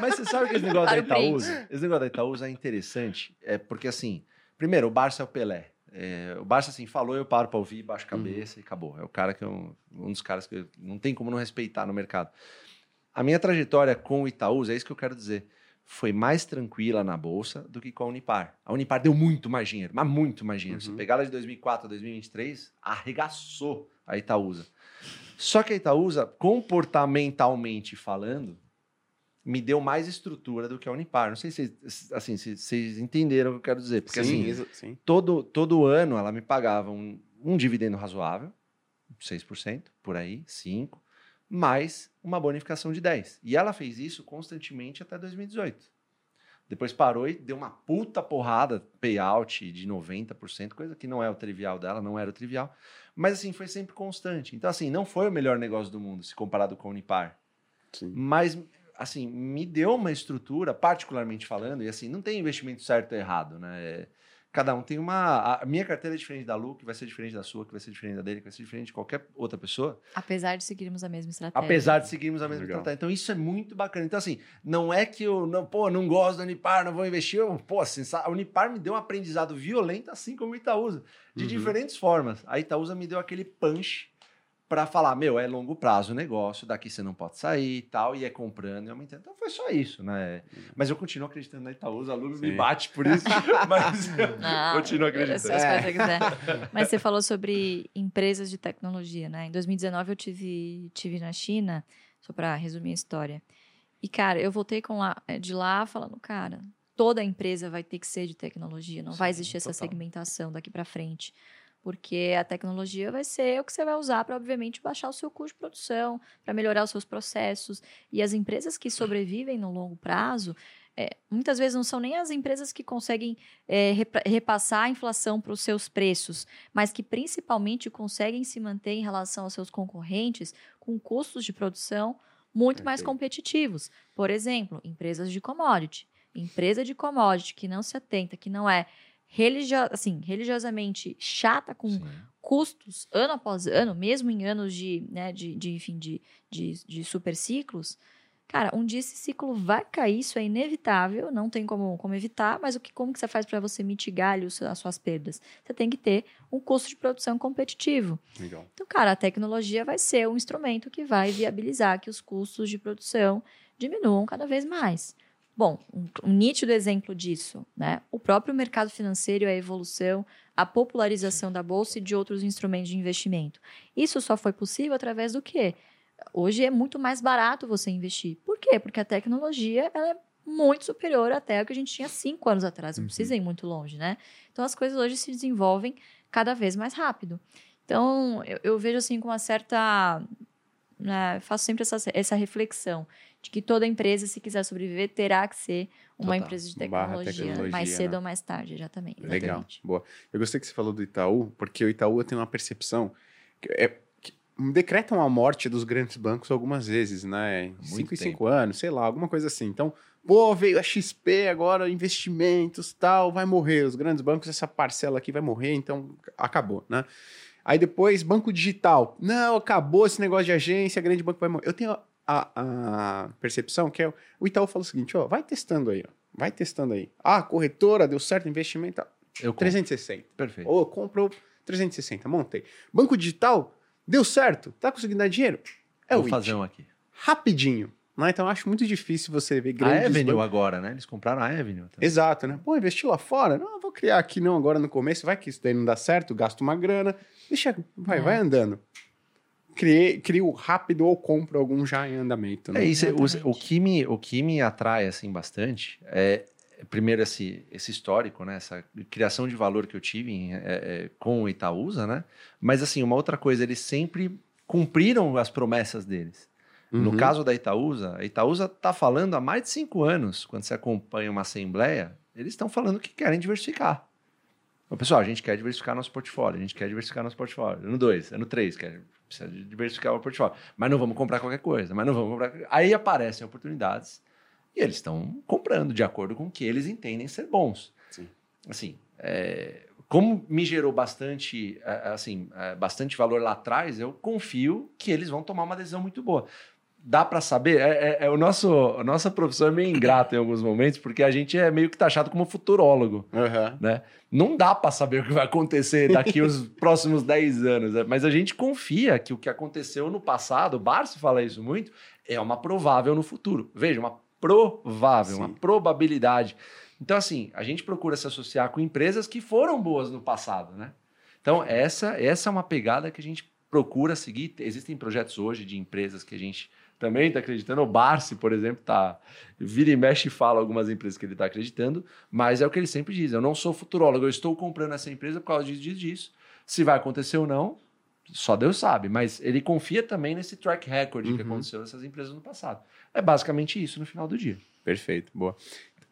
Mas você sabe que esse negócio da. Itaúsa, esse negócio da Itaúsa é interessante, é porque assim, primeiro, o Barça é o Pelé. É, o Barça, assim, falou, eu paro pra ouvir, baixo a cabeça e acabou. É o cara que eu, um dos caras que eu- não tem como não respeitar no mercado. A minha trajetória com o Itaúsa, é isso que eu quero dizer, foi mais tranquila na bolsa do que com a Unipar. A Unipar deu muito mais dinheiro, mas muito mais dinheiro. Se Uhum. pegar ela de 2004 a 2023, arregaçou a Itaúsa. Só que a Itaúsa, comportamentalmente falando, me deu mais estrutura do que a Unipar. Não sei se vocês- assim, se vocês entenderam o que eu quero dizer. Porque sim, assim, exa- sim. todo, todo ano ela me pagava um, um dividendo razoável, 6%, por aí, 5%, mais uma bonificação de 10%. E ela fez isso constantemente até 2018. Depois parou e deu uma puta porrada, payout de 90%, coisa que não é o trivial dela, não era o trivial. Mas assim, foi sempre constante. Então, assim, não foi o melhor negócio do mundo, se comparado com a Unipar. Sim. Mas, assim, me deu uma estrutura, particularmente falando, e assim, não tem investimento certo ou errado, né? É, cada um tem uma. A minha carteira é diferente da Lu, que vai ser diferente da sua, que vai ser diferente da dele, que vai ser diferente de qualquer outra pessoa. Apesar de seguirmos a mesma estratégia. Apesar de seguirmos a mesma Legal. estratégia. Então, isso é muito bacana. Então, assim, não é que eu não, pô, não gosto da Unipar, não vou investir. Eu, pô, assim, a Unipar me deu um aprendizado violento, assim como a Itaúsa, de Uhum. diferentes formas. A Itaúsa me deu aquele punch para falar, meu, é longo prazo o negócio, daqui você não pode sair e tal, e é comprando e aumentando. Então foi só isso, né? Mas eu continuo acreditando na Itaúsa, a Lu me bate por isso, mas eu Não, continuo acreditando. quiser. Mas você falou sobre empresas de tecnologia, né? Em 2019 eu tive, tive na China, só para resumir a história. E, cara, eu voltei com lá, eh, de lá falando, cara, toda empresa vai ter que ser de tecnologia, não vai Sim, existir essa total. segmentação daqui para frente. Porque a tecnologia vai ser o que você vai usar para, obviamente, baixar o seu custo de produção, para melhorar os seus processos. E as empresas que sobrevivem no longo prazo, eh, muitas vezes não são nem as empresas que conseguem é, repa- repassar a inflação para os seus preços, mas que principalmente conseguem se manter em relação aos seus concorrentes com custos de produção muito mais competitivos. Por exemplo, empresas de commodity. Empresa de commodity que não se atenta, que não é religio assim, religiosamente chata com Sim. custos ano após ano, mesmo em anos de, né, de, de enfim, de, de, de super ciclos, cara, um dia esse ciclo vai cair, isso é inevitável, não tem como, como evitar, mas o que, como que você faz para você mitigar ali os- as suas perdas? Você tem que ter um custo de produção competitivo. Legal. Então, cara, a tecnologia vai ser um instrumento que vai viabilizar que os custos de produção diminuam cada vez mais. Bom, um, um nítido exemplo disso, né? O próprio mercado financeiro, a evolução, a popularização da bolsa e de outros instrumentos de investimento. Isso só foi possível através do quê? Hoje é muito mais barato você investir. Por quê? Porque a tecnologia ela é muito superior até o que a gente tinha cinco anos atrás. Não Uhum. precisa ir muito longe, né? Então as coisas hoje se desenvolvem cada vez mais rápido. Então eu, eu vejo assim com uma certa. Né, faço sempre essa, essa reflexão de que toda empresa, se quiser sobreviver, terá que ser uma Total. empresa de tecnologia, tecnologia, mais cedo né? ou mais tarde, exatamente. Legal, exatamente. boa. Eu gostei que você falou do Itaú, porque o Itaú tem uma percepção que é que decretam a morte dos grandes bancos algumas vezes, né? Muito Cinco em tempo. cinco anos, sei lá, alguma coisa assim. Então, pô, veio a XP agora, investimentos, tal, vai morrer. Os grandes bancos, essa parcela aqui vai morrer, então acabou, né? Aí depois, banco digital. Não, acabou esse negócio de agência, grande banco vai morrer. Eu tenho a, a percepção que é, o Itaú fala o seguinte, ó, vai testando aí, ó. Vai testando aí. Ah, corretora, deu certo, investimento, tá. Eu compro. 360. Perfeito. Ou comprou 360, montei. Banco digital, deu certo, tá conseguindo dar dinheiro? É Vou o fazer It. um aqui. Rapidinho. Né? Então eu acho muito difícil você ver A grandes Avenue bancos- agora, né? Eles compraram a Avenue. também. Exato, né? Pô, investiu lá fora? Não, eu vou criar aqui não agora no começo, vai que isso daí não dá certo, gasto uma grana, deixa, vai, É. vai andando. Criei, crio rápido ou compro algum já em andamento. Né? É isso, o, o, que me, o que me atrai assim bastante é primeiro esse, esse histórico, né? Essa criação de valor que eu tive em, é, é, com o Itaúsa, né? Mas assim, uma outra coisa, eles sempre cumpriram as promessas deles. No Uhum. caso da Itaúsa, a Itaúsa está falando há mais de cinco anos, quando você acompanha uma assembleia, eles estão falando que querem diversificar. Então, pessoal, a gente quer diversificar nosso portfólio, a gente quer diversificar nosso portfólio. Ano 2, ano 3, quer precisa diversificar o portfólio. Mas não vamos comprar qualquer coisa, mas não vamos comprar. Aí aparecem oportunidades e eles estão comprando de acordo com o que eles entendem ser bons. Sim. Assim, é, como me gerou bastante, é, assim, é, bastante valor lá atrás, eu confio que eles vão tomar uma decisão muito boa. Dá para saber? É, é- é o nosso, a nossa profissão é meio ingrata em alguns momentos, porque a gente é meio que taxado como futurólogo Aham. né? Não dá para saber o que vai acontecer daqui os próximos 10 anos, né? mas a gente confia que o que aconteceu no passado, o Barsi fala isso muito, é uma provável no futuro. Veja, uma provável, Sim. uma probabilidade. Então, assim, a gente procura se associar com empresas que foram boas no passado, né? Então, essa, essa é uma pegada que a gente procura seguir. Existem projetos hoje de empresas que a gente também está acreditando. O Barsi, por exemplo, tá vira e mexe e fala algumas empresas que ele está acreditando, mas é o que ele sempre diz: eu não sou futurólogo, eu estou comprando essa empresa por causa disso, disso, disso. Se vai acontecer ou não, só Deus sabe, mas ele confia também nesse track record que Uhum. aconteceu nessas empresas no passado. É basicamente isso no final do dia. Perfeito, boa.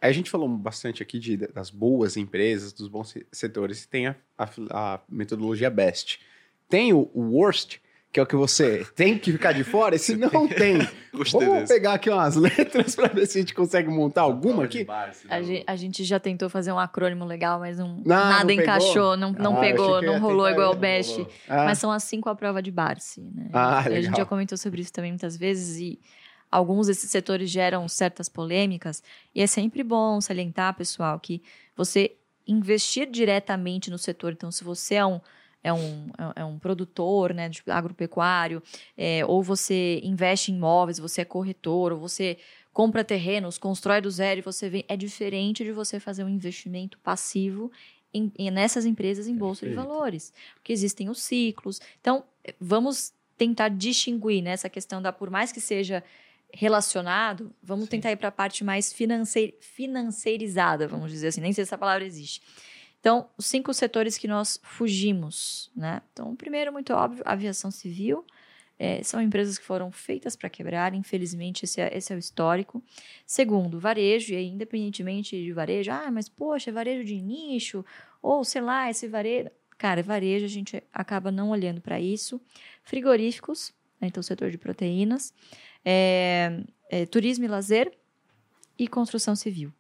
a gente falou bastante aqui de, das boas empresas, dos bons setores, tem a, a, a metodologia BEST. Tem o, o worst, que é o que você tem que ficar de fora, e se não tem, vamos desse. pegar aqui umas letras para ver se a gente consegue montar alguma aqui. A gente, a gente, já tentou fazer um acrônimo legal, mas não, não nada não encaixou, não, não ah, pegou, não rolou igual o Best. Ah. Mas são as cinco à prova de Barsi, né? Ah, a gente já comentou sobre isso também muitas vezes e alguns desses setores geram certas polêmicas e é sempre bom salientar, pessoal, que você investir diretamente no setor, então se você é um é um, é um produtor né, de agropecuário, é, ou você investe em imóveis, você é corretor, ou você compra terrenos, constrói do zero e você vem. É diferente de você fazer um investimento passivo em, em, nessas empresas em bolsa de valores. Porque existem os ciclos. Então, vamos tentar distinguir né, questão da, por mais que seja relacionado, vamos Sim. tentar ir para a parte mais financeir, financeirizada, vamos dizer assim, nem sei se essa palavra existe. Então, os cinco setores que nós fugimos, né? Então, o primeiro, muito óbvio, aviação civil. É, são empresas que foram feitas para quebrar, infelizmente, esse é, esse é o histórico. Segundo, varejo, e aí, independentemente de varejo, ah, mas poxa, é varejo de nicho, ou sei lá, esse varejo. Cara, varejo, a gente acaba não olhando para isso. Frigoríficos, né? então, setor de proteínas, é, é, turismo e lazer e construção civil.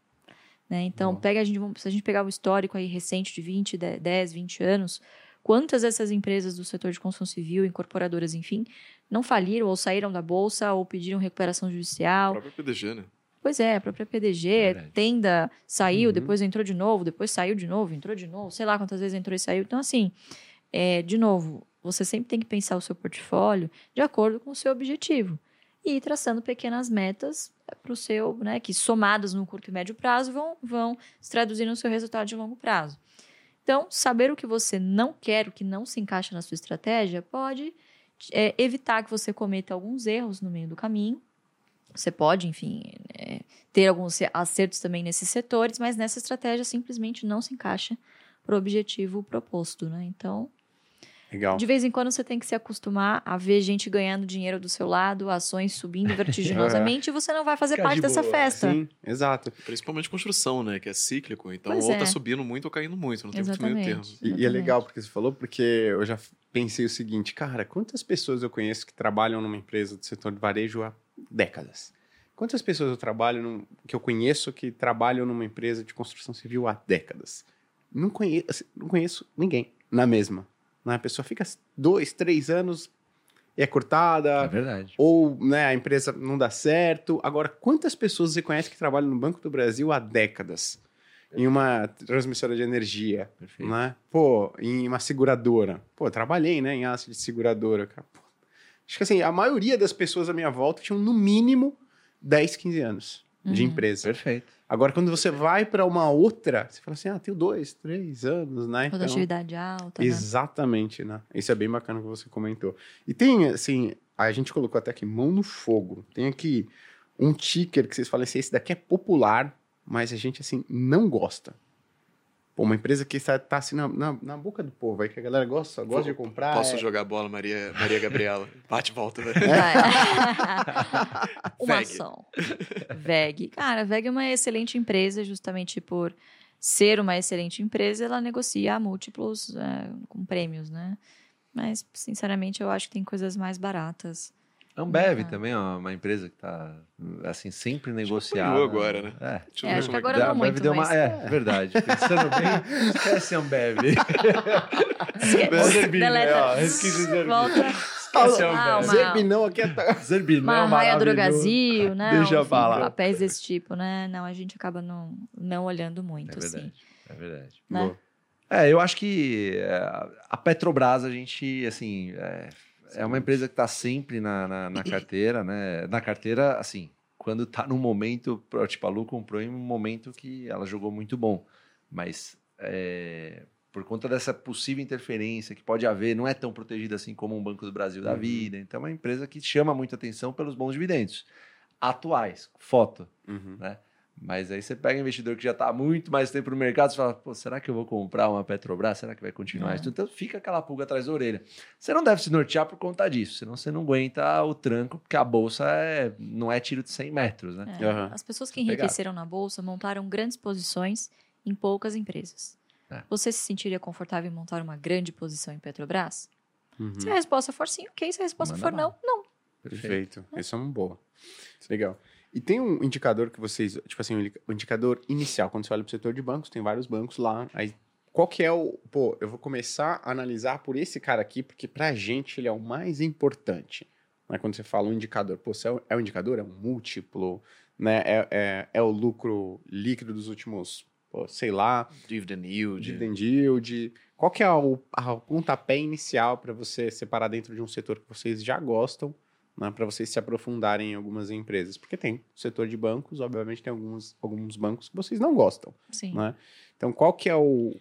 Né? Então, pega a gente, se a gente pegar o histórico aí recente de 20, 10, 20 anos, quantas dessas empresas do setor de construção civil, incorporadoras, enfim, não faliram ou saíram da bolsa ou pediram recuperação judicial? A própria PDG, né? Pois é, a própria PDG, é Tenda saiu, uhum. depois entrou de novo, depois saiu de novo, entrou de novo, sei lá quantas vezes entrou e saiu. Então, assim, é, de novo, você sempre tem que pensar o seu portfólio de acordo com o seu objetivo e traçando pequenas metas para o seu, né, que somadas no curto e médio prazo vão, vão se traduzir no seu resultado de longo prazo. Então, saber o que você não quer, o que não se encaixa na sua estratégia, pode é, evitar que você cometa alguns erros no meio do caminho. Você pode, enfim, é, ter alguns acertos também nesses setores, mas nessa estratégia simplesmente não se encaixa para o objetivo proposto, né? Então, Legal. De vez em quando você tem que se acostumar a ver gente ganhando dinheiro do seu lado, ações subindo vertiginosamente, é. e você não vai fazer Fica parte de dessa festa. Sim, exato. Principalmente construção, né? Que é cíclico. Então, pois ou tá é. tá subindo muito ou caindo muito. Não tem Exatamente. muito meio termo. E, e, é legal porque você falou, porque eu já pensei o seguinte, cara, quantas pessoas eu conheço que trabalham numa empresa do setor de varejo há décadas? Quantas pessoas eu trabalho num, que eu conheço que trabalham numa empresa de construção civil há décadas? Não conheço, assim, não conheço ninguém na mesma. Né? A pessoa fica dois, três anos e é cortada. É verdade. Ou né, a empresa não dá certo. Agora, quantas pessoas você conhece que trabalham no Banco do Brasil há décadas? Em uma transmissora de energia, Perfeito. né? Pô, em uma seguradora. Pô, trabalhei, né, em aço de seguradora. Pô, acho que assim, a maioria das pessoas à minha volta tinham no mínimo 10, 15 anos uhum. de empresa. Perfeito. Agora, quando você vai para uma outra, você fala assim, ah, tenho dois, três anos, né? Produtividade então, alta. Né? Exatamente, né? Isso é bem bacana que você comentou. E tem, assim, a gente colocou até aqui mão no fogo. Tem aqui um ticker que vocês falam assim, esse daqui é popular, mas a gente, assim, não gosta. Pô, uma empresa que está, tá assim na, na, na, boca do povo, aí que a galera gosta, gosta de comprar. Posso é... jogar bola, Maria, Maria Gabriela? Bate e volta, velho. uma ação. VEG. Cara, a VEG é uma excelente empresa, justamente por ser uma excelente empresa, ela negocia múltiplos é, com prêmios, né? Mas, sinceramente, eu acho que tem coisas mais baratas. Ambev ah. também é uma empresa que está assim sempre negociada. agora, né? É, é acho que agora não muito, deu mas... uma... É, verdade. Pensando bem, esquece Ambev. esquece. Deleta. Volta. Ah, Zerbinão aqui é... Zerbinão Uma raia Drogazil, né? Deixa eu falar. Papéis desse tipo, né? Não, a gente acaba não, não olhando muito, é verdade, assim. É verdade. Né? É, eu acho que é, a Petrobras, a gente, assim... É é uma empresa que está sempre na, na, na, carteira, né? Na carteira, assim, quando está no momento, tipo, a Lu comprou em um momento que ela jogou muito bom, mas é, por conta dessa possível interferência que pode haver, não é tão protegida assim como um Banco do Brasil da uhum. vida, então é uma empresa que chama muita atenção pelos bons dividendos atuais, foto, uhum. né? Mas aí você pega um investidor que já está há muito mais tempo no mercado e fala, pô, será que eu vou comprar uma Petrobras? Será que vai continuar É. isso? Então fica aquela pulga atrás da orelha. Você não deve se nortear por conta disso, senão você não aguenta o tranco, porque a bolsa é, não é tiro de 100 metros, né? É, Aham. As pessoas que Pegado. enriqueceram na bolsa montaram grandes posições em poucas empresas. É. Você se sentiria confortável em montar uma grande posição em Petrobras? Uhum. Se a resposta for sim, ok. Se a resposta Manda for bala. não, não. Perfeito. Essa é uma boa. Legal. E tem um indicador que vocês, tipo assim, um indicador inicial, quando você olha para o setor de bancos, tem vários bancos lá. Aí, qual que é o. Pô, eu vou começar a analisar por esse cara aqui, porque pra gente ele é o mais importante. Né? Quando você fala um indicador, pô, se é, o- é um indicador, é um múltiplo, né? É, é, é o lucro líquido dos últimos, pô, sei lá, Dividend yield. dividend yield. Qual que é o, a pontapé inicial para você separar dentro de um setor que vocês já gostam, né, para vocês se aprofundarem em algumas empresas? Porque tem o setor de bancos, obviamente tem alguns, alguns bancos que vocês não gostam, Sim. né? Então, qual que é o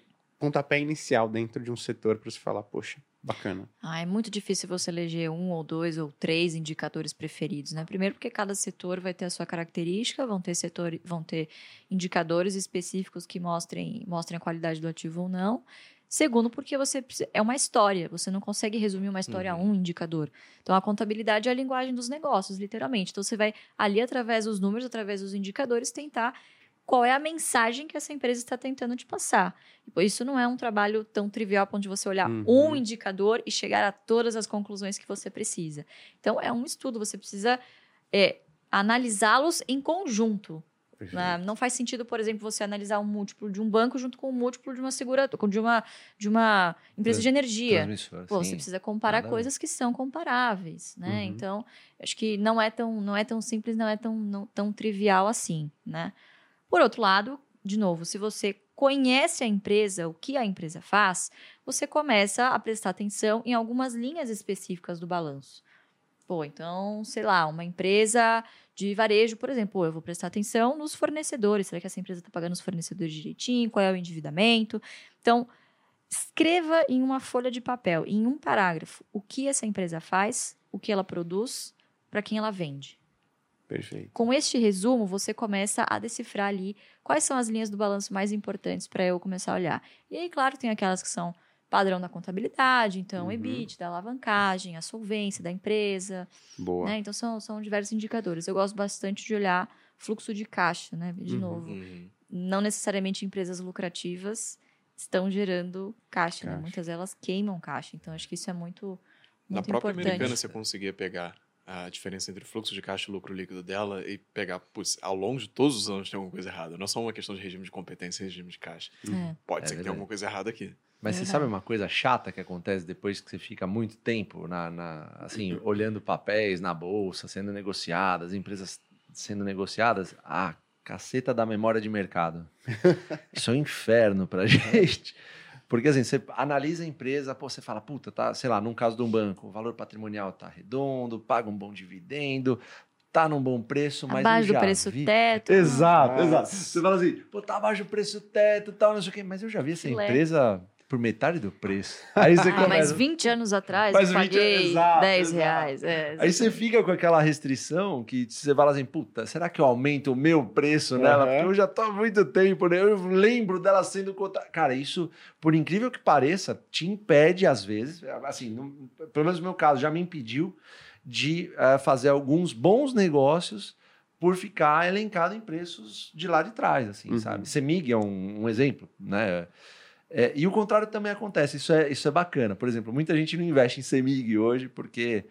pontapé inicial dentro de um setor para você falar, poxa, bacana. Ah, é muito difícil você eleger um ou dois ou três indicadores preferidos, né? Primeiro porque cada setor vai ter a sua característica, vão ter setor, vão ter indicadores específicos que mostrem, mostrem a qualidade do ativo ou não. Segundo, porque você precisa- é uma história, você não consegue resumir uma história a um indicador. Então a contabilidade é a linguagem dos negócios, literalmente. Então você vai ali através dos números, através dos indicadores tentar qual é a mensagem que essa empresa está tentando te passar. Pô, Isso não é um trabalho tão trivial para onde você olhar Uhum. um indicador e chegar a todas as conclusões que você precisa. Então, é um estudo, você precisa é, analisá-los em conjunto. Né? Não faz sentido, por exemplo, você analisar um múltiplo de um banco junto com o múltiplo de uma seguradora, de uma, de uma empresa de energia. Pô, sim. você precisa comparar nada coisas que são comparáveis, né? Uhum. Então, acho que não é tão, não é tão simples, não é tão, não- tão trivial assim, né? Por outro lado, de novo, se você conhece a empresa, o que a empresa faz, você começa a prestar atenção em algumas linhas específicas do balanço. Pô, então, sei lá, uma empresa de varejo, por exemplo, pô, eu vou prestar atenção nos fornecedores. Será que essa empresa está pagando os fornecedores direitinho? Qual é o endividamento? Então, escreva em uma folha de papel, em um parágrafo, o que essa empresa faz, o que ela produz, para quem ela vende. Perfeito. Com este resumo, você começa a decifrar ali quais são as linhas do balanço mais importantes para eu começar a olhar. E aí, claro, tem aquelas que são padrão da contabilidade, então Uhum. EBIT, da alavancagem, a solvência da empresa, Boa. né? Então são, são diversos indicadores. Eu gosto bastante de olhar fluxo de caixa, né? De Uhum. novo, Uhum. não necessariamente empresas lucrativas estão gerando caixa, né? Caixa. Muitas delas queimam caixa. Então acho que isso é muito, Na muito própria importante. americana, você conseguia pegar a diferença entre o fluxo de caixa e o lucro líquido dela e pegar, putz, ao longo de todos os anos tem alguma coisa errada. Não é só uma questão de regime de competência e regime de caixa. É. Pode É ser que verdade. tenha alguma coisa errada aqui. Mas É você sabe uma coisa chata que acontece depois que você fica muito tempo na, na- assim, olhando papéis na bolsa, sendo negociadas, empresas sendo negociadas? A caceta da memória de mercado. Isso é um inferno pra gente. Porque assim, você analisa a empresa, pô, você fala, puta, tá, sei lá, num caso de um banco, o valor patrimonial tá redondo, paga um bom dividendo, tá num bom preço, mas Abaixo eu do já preço vi... teto. Exato, Ah, exato. Você fala assim, pô, tá abaixo do preço teto e tal, não sei o quê, mas eu já vi essa Filé. empresa por metade do preço. Aí você Ah, mas começa. 20 anos atrás Mas eu 20 paguei exato, 10 exato. reais. É, Aí você fica com aquela restrição que você fala assim, puta, será que eu aumento o meu preço nela? Aham. Porque eu já tô há muito tempo, né? Eu lembro dela sendo cotada. Cara, isso, por incrível que pareça, te impede às vezes, assim, não- pelo menos no meu caso, já me impediu de eh, fazer alguns bons negócios por ficar elencado em preços de lá de trás, assim, Uhum. sabe? Semig é um, um exemplo, né? É, e o contrário também acontece, isso é, isso é bacana. Por exemplo, muita gente não investe em Semig hoje porque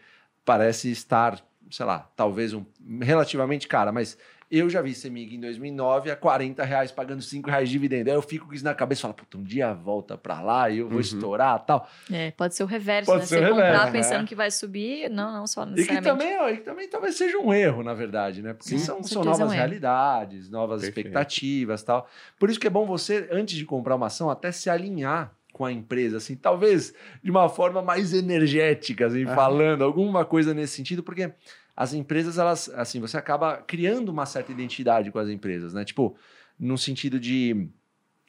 parece estar, sei lá, talvez um, relativamente cara, mas eu já vi Semig em 2009 a 40 reais, pagando 5 reais de dividendo. Aí eu fico com isso na cabeça e falo, puta, um dia volta pra lá e eu vou Uhum. estourar tal. É, pode ser o reverso, Pode né? ser Você o comprar reverso, é. pensando que vai subir, não, não só E que, também, ó, e que também talvez seja um erro, na verdade, né? Porque Sim, são, são é um novas erro. realidades, novas Perfeito. expectativas tal. Por isso que é bom você, antes de comprar uma ação, até se alinhar com a empresa, assim, talvez de uma forma mais energética, assim, Aham. falando, alguma coisa nesse sentido, porque as empresas, elas, assim, você acaba criando uma certa identidade com as empresas, né? Tipo, no sentido de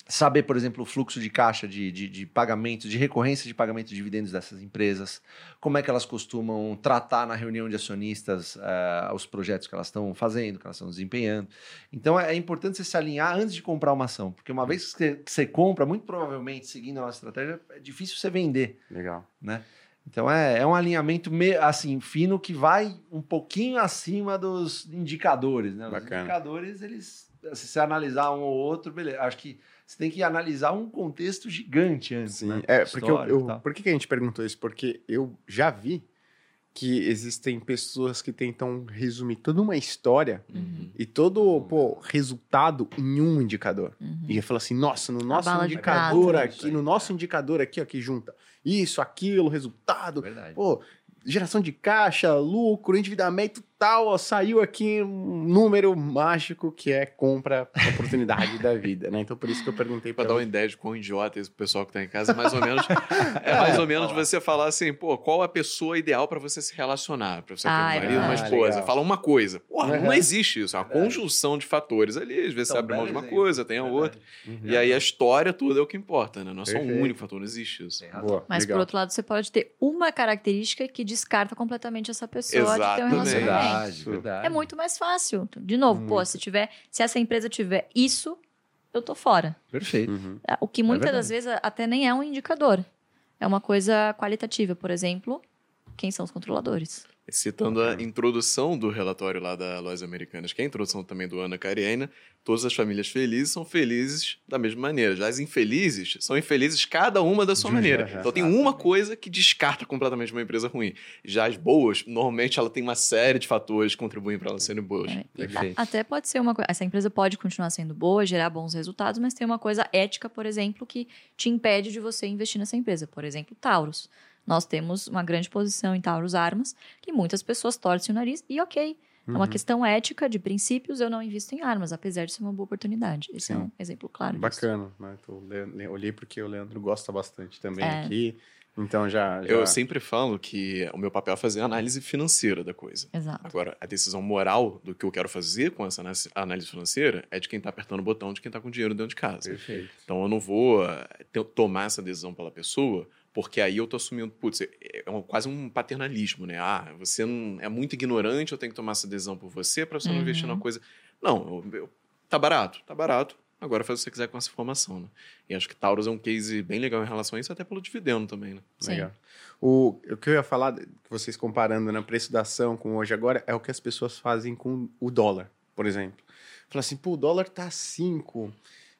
saber, por exemplo, o fluxo de caixa de, de, de pagamentos, de recorrência de pagamentos de dividendos dessas empresas, como é que elas costumam tratar na reunião de acionistas uh, os projetos que elas estão fazendo, que elas estão desempenhando. Então é, é importante você se alinhar antes de comprar uma ação, porque uma vez que você, que você compra, muito provavelmente, seguindo a nossa estratégia, é difícil você vender. Legal. Né? Então é, é um alinhamento me, assim fino que vai um pouquinho acima dos indicadores. Né? Os Bacana. indicadores, eles, se você analisar um ou outro, beleza. Acho que você tem que analisar um contexto gigante antes. Sim, né? é, porque eu, eu- por que a gente perguntou isso? Porque eu já vi que existem pessoas que tentam resumir toda uma história Uhum. e todo pô, resultado em um indicador. Uhum. E fala assim, nossa, no nosso indicador prata. aqui, no nosso indicador aqui, ó, que junta isso, aquilo, resultado, Verdade. pô, geração de caixa, lucro, endividamento tal, ó, saiu aqui um número mágico que é compra oportunidade da vida, né? Então por isso que eu perguntei Pra para dar uma ideia de quão idiota é esse pessoal que tá em casa, mais ou menos. é mais ou menos você falar assim, pô, qual a pessoa ideal pra você se relacionar? Pra você ter Ah, um é marido, uma esposa. Legal. Fala uma coisa. Porra, não Uhum. existe isso. É uma Verdade. conjunção de fatores ali. Às vezes você Então, abre mão de uma exemplo. coisa, tem a Verdade. outra. E aí a história toda é o que importa, né? Não é só um Perfeito. único fator, não existe isso. Boa, Mas, legal. por outro lado, você pode ter uma característica que descarta completamente essa pessoa de ter um Exatamente. relacionamento. Verdade, verdade. É muito mais fácil. De novo, pô, Muito. se tiver, se essa empresa tiver isso, eu tô fora. Perfeito. Uhum. O que muitas verdade. das vezes até nem é um indicador. É uma coisa qualitativa. Por exemplo, quem são os controladores? Citando a introdução do relatório lá da Lojas Americanas, que é a introdução também do Ana Karenina, todas as famílias felizes são felizes da mesma maneira. Já as infelizes são infelizes cada uma da sua De- maneira. já, Então tem uma coisa que descarta completamente uma empresa ruim. Já as boas, normalmente ela tem uma série de fatores que contribuem para elas serem boas. É, Perfeito. Até pode ser uma coisa. Essa empresa pode continuar sendo boa, gerar bons resultados, mas tem uma coisa ética, por exemplo, que te impede de você investir nessa empresa. Por exemplo, Taurus. Nós temos uma grande posição em Taurus Armas, que muitas pessoas torcem o nariz, e ok. É uma Uhum. questão ética, de princípios, eu não invisto em armas, apesar de ser uma boa oportunidade. Esse é Sim. um exemplo claro. disso. Bacana, né? Tô le- le- olhei porque o Leandro gosta bastante também É. aqui. Então já. já... Eu sempre falo que o meu papel é fazer a análise financeira da coisa. Exato. Agora, a decisão moral do que eu quero fazer com essa análise- financeira é de quem está apertando o botão, de quem está com dinheiro dentro de casa. Perfeito. Então eu não vou eh, tomar essa decisão pela pessoa, porque aí eu tô assumindo, putz, é, é quase um paternalismo, né? Ah, você não, é muito ignorante, eu tenho que tomar essa decisão por você para você não Uhum. investir numa coisa. Não, eu- eu- tá barato, tá barato. Agora faz o que você quiser com essa informação, né? E acho que Taurus é um case bem legal em relação a isso, até pelo dividendo também, né? Sim. Legal. O, o que eu ia falar, que vocês comparando no preço da ação com hoje agora, é o que as pessoas fazem com o dólar, por exemplo. Fala assim, pô, o dólar tá 5.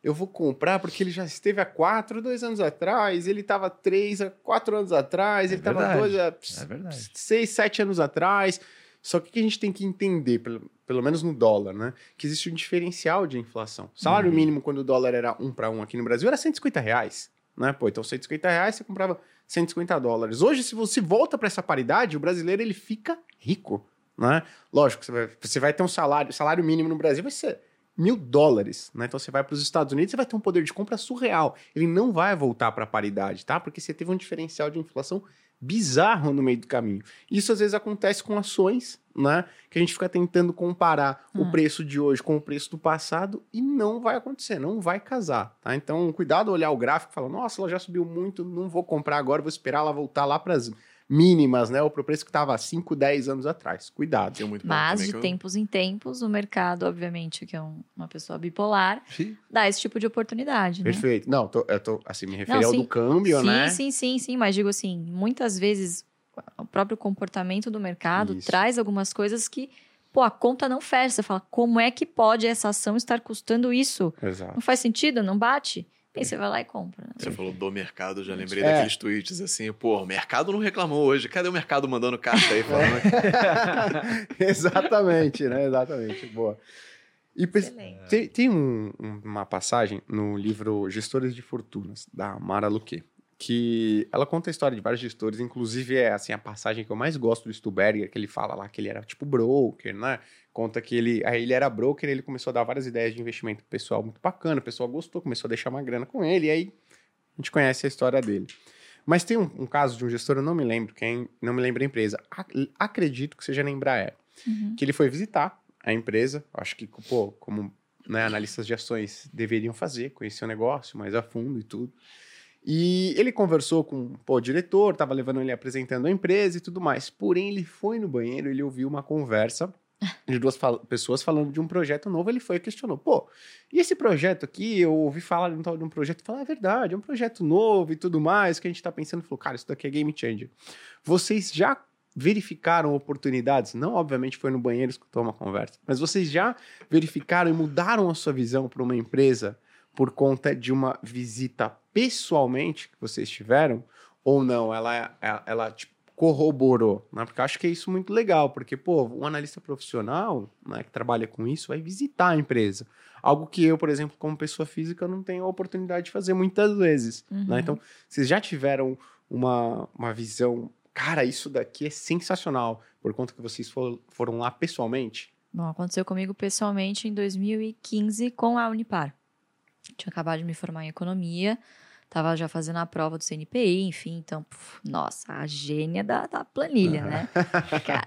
Eu vou comprar porque ele já esteve a 4 dois anos atrás, ele estava 3 há 4 anos atrás, É ele estava. 2 há É. 6, 7 anos atrás. Só que o que a gente tem que entender, pelo, pelo menos no dólar, né? Que existe um diferencial de inflação. O salário Uhum. mínimo, quando o dólar era um para um aqui no Brasil, era 150 reais. Né? Pô, então 150 reais você comprava 150 dólares. Hoje, se você volta para essa paridade, o brasileiro ele fica rico. Né? Lógico, você vai, você vai ter um salário, salário mínimo no Brasil vai ser mil dólares, né? Então você vai para os Estados Unidos, você vai ter um poder de compra surreal. Ele não vai voltar para a paridade, tá? Porque você teve um diferencial de inflação bizarro no meio do caminho. Isso às vezes acontece com ações, né? Que a gente fica tentando comparar o Hum. preço de hoje com o preço do passado e não vai acontecer, não vai casar, tá? Então, cuidado olhar o gráfico e falar, nossa, ela já subiu muito, não vou comprar agora, vou esperar ela voltar lá para as mínimas, né? Ou para o preço que estava há 5, 10 anos atrás. Cuidado. Tem muito Mas, de eu- tempos em tempos, o mercado, obviamente, que é um- uma pessoa bipolar, Sim. dá esse tipo de oportunidade. né? Perfeito. Não, tô- eu tô, assim, me referi Não, ao sim. do câmbio, sim, né? sim, sim, sim. Mas digo assim, muitas vezes o próprio comportamento do mercado Isso. traz algumas coisas que, pô, a conta não fecha. Você fala, como é que pode essa ação estar custando isso? Exato. Não faz sentido? Não bate? Aí você vai lá e compra. né? Você falou do mercado, eu já lembrei É. daqueles tweets assim, pô, o mercado não reclamou hoje. Cadê o mercado mandando carta aí falando? Exatamente, né? Exatamente. Boa. E Excelente. tem, tem um- uma passagem no livro Gestores de Fortunas, da Mara Luque, que ela conta a história de vários gestores, inclusive é assim a passagem que eu mais gosto do Stuberger, que ele fala lá que ele era tipo broker, né? Conta que ele, aí ele era broker, ele começou a dar várias ideias de investimento pro pessoal muito bacana, o pessoal gostou, começou a deixar uma grana com ele, e aí a gente conhece a história dele. Mas tem um, um caso de um gestor, eu não me lembro quem, não me lembro a empresa, Ac- acredito que seja na Embraer Uhum. que ele foi visitar a empresa, acho que, pô, como né, analistas de ações deveriam fazer, conhecer o negócio mais a fundo e tudo. E ele conversou com pô, o diretor, estava levando ele apresentando a empresa e tudo mais. Porém, ele foi no banheiro, ele ouviu uma conversa de duas fal pessoas falando de um projeto novo. Ele foi e questionou: pô, e esse projeto aqui? Eu ouvi falar de um tal de um projeto. Falar, é verdade, é um projeto novo e tudo mais que a gente está pensando. Ele falou, cara, isso daqui é game changer. Vocês já verificaram oportunidades? Não, obviamente, foi no banheiro escutou uma conversa, mas vocês já verificaram e mudaram a sua visão para uma empresa por conta de uma visita pessoalmente que vocês tiveram? Ou não? Ela, ela, ela tipo, corroborou, né? Porque eu acho que é isso muito legal, porque, pô, um analista profissional né, que trabalha com isso vai visitar a empresa. Algo que eu, por exemplo, como pessoa física, não tenho a oportunidade de fazer muitas vezes. Né? Uhum. Né? Então, vocês já tiveram uma, uma visão cara, isso daqui é sensacional, por conta que vocês for, foram lá pessoalmente? Bom, aconteceu comigo pessoalmente em 2015 com a Unipar. Tinha acabado de me formar em economia, estava já fazendo a prova do CNPI, enfim, então, puf, nossa, a gênia da, da planilha, uhum. né?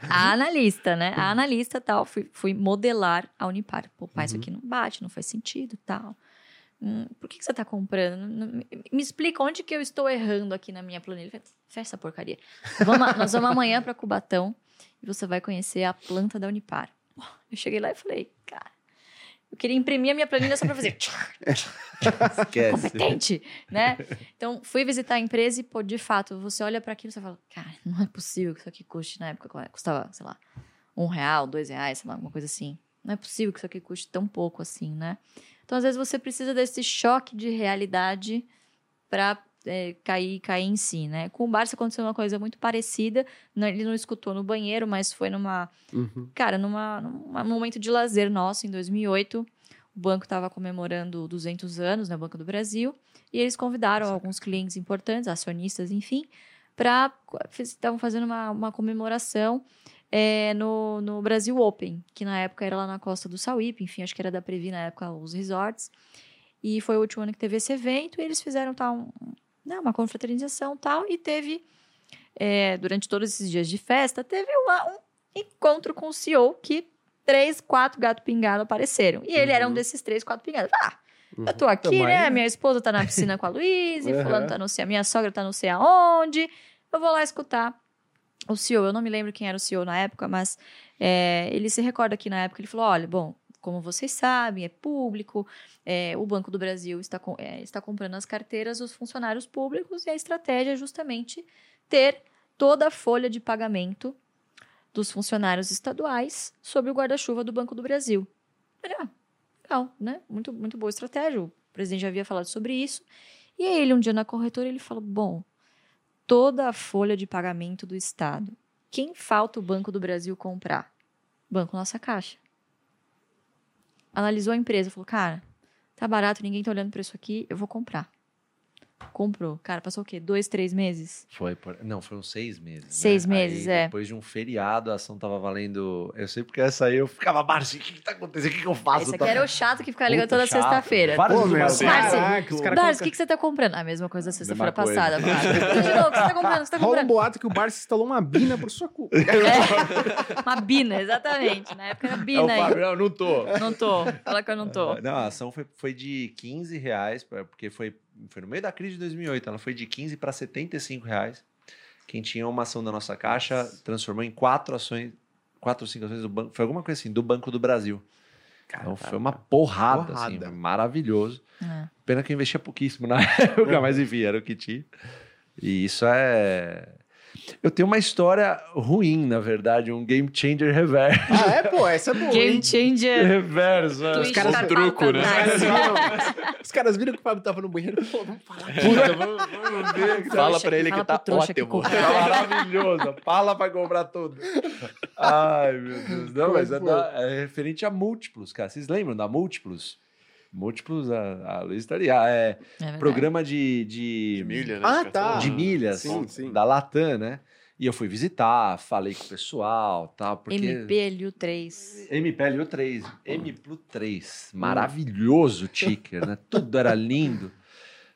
A analista, né? A analista tal, fui, fui modelar a Unipar. Pô, pai, uhum. isso aqui não bate, não faz sentido tal. Hum, por que, que você está comprando? Me explica onde que eu estou errando aqui na minha planilha. Fecha essa porcaria. Vamos, nós vamos amanhã para Cubatão e você vai conhecer a planta da Unipar. Eu cheguei lá e falei, cara, eu queria imprimir a minha planilha só para fazer. Esquece. Competente, né? Então, fui visitar a empresa e, pô, de fato, você olha para aquilo e você fala, cara, não é possível que isso aqui custe, na época, custava, sei lá, um real, dois reais, sei lá, alguma coisa assim. Não é possível que isso aqui custe tão pouco assim, né? Então, às vezes, você precisa desse choque de realidade para é, cair, cair em si, né? Com o Barça aconteceu uma coisa muito parecida. Ele não escutou no banheiro, mas foi numa... Uhum. Cara, numa, num momento de lazer nosso, em 2008. O banco estava comemorando 200 anos, né? O Banco do Brasil. E eles convidaram alguns clientes importantes, acionistas, enfim, para... Estavam fazendo uma, uma comemoração é, no, no Brasil Open, que na época era lá na costa do Sauípe, enfim, acho que era da Previ na época, os resorts. E foi o último ano que teve esse evento, e eles fizeram tal, um, né, uma confraternização tal, e teve, é, durante todos esses dias de festa, teve uma, um encontro com o CEO que três, quatro gato pingado apareceram. E ele uhum. era um uhum. desses três, quatro pingados. Ah, eu tô uhum. aqui, né? Minha esposa tá na piscina com a Luísa, uhum. fulano tá não sei, a minha sogra tá não sei aonde. Eu vou lá escutar o CEO, eu não me lembro quem era o CEO na época, mas é, ele se recorda que na época ele falou: olha, bom, como vocês sabem, é público, é, o Banco do Brasil está, é, está comprando as carteiras dos funcionários públicos e a estratégia é justamente ter toda a folha de pagamento dos funcionários estaduais sob o guarda-chuva do Banco do Brasil. Ah, legal, né? Muito, muito boa estratégia. O presidente já havia falado sobre isso. E aí ele, um dia na corretora, ele falou: bom, toda a folha de pagamento do Estado. Quem falta o Banco do Brasil comprar? Banco Nossa Caixa. Analisou a empresa, falou: cara, tá barato, ninguém tá olhando para isso aqui, eu vou comprar. Comprou. Cara, passou o quê? Dois, três meses? Foi. Por... Não, foram seis meses. Né? Seis né? meses, aí, é. Depois de um feriado, a ação tava valendo. Eu sei porque essa aí eu ficava, Márcio, o que, que tá acontecendo? O que, que eu faço? Esse aqui era o chato que ficava ligando toda sexta-feira. Vários Pô, meu, Márcio, Márcio, o que, que você tá comprando? A mesma coisa da sexta-feira passada, Márcio. De novo, o que você tá comprando? Você tá comprando? Rola um boato que o Barça instalou uma bina por sua culpa. É, uma bina, exatamente. Na época era bina é aí. Não, não tô. Não tô. Fala que eu não tô. Não, a ação foi, foi de 15 reais, porque foi foi no meio da crise de 2008, ela foi de 15 para 75 reais. Quem tinha uma ação da nossa caixa transformou em quatro ações, quatro ou cinco ações do banco, foi alguma coisa assim, do Banco do Brasil. então foi uma porrada, assim, porrada. assim, maravilhoso. É. Pena que eu investia pouquíssimo na época, mas enfim, era o que tinha. E isso é eu tenho uma história ruim, na verdade, um game changer reverso. Ah, é, pô, essa é boa. Game changer. Reverso. Os caras um truco, né? Os caras viram que o Fábio tava no banheiro. Pô, vamos falar. Puta, vamos, vamos ver. Fala pra ele que tá ótimo. Tá maravilhoso. Fala pra comprar tudo. Ai, meu Deus. Não, mas é, é referente a múltiplos, cara. Vocês lembram da múltiplos? Múltiplos a, a Luiz estaria. É, é programa de, de, de milha, né? Ah, tá. De milhas sim, sim. da Latam, né? E eu fui visitar, falei com o pessoal, tal, porque... MPLU3. MPLU3, MPLU3. Maravilhoso ticker, né? Tudo era lindo.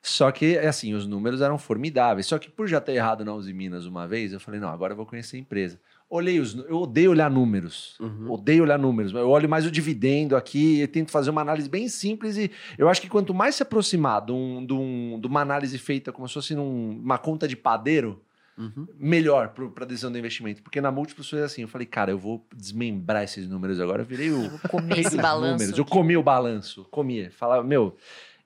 Só que, assim, os números eram formidáveis. Só que por já ter errado na Uzi Minas uma vez, eu falei, não, agora eu vou conhecer a empresa. Olhei os. Eu odeio olhar números. Uhum. Odeio olhar números. Eu olho mais o dividendo aqui e tento fazer uma análise bem simples. E eu acho que quanto mais se aproximar de, um, de, um- de uma análise feita como se fosse numa conta de padeiro, Uhum. melhor para a decisão do investimento. Porque na múltiplos foi assim. Eu falei, cara, eu vou desmembrar esses números agora. Eu virei o. Eu rei esse dos balanço. números. Eu comi o balanço. Comia. Falava, meu.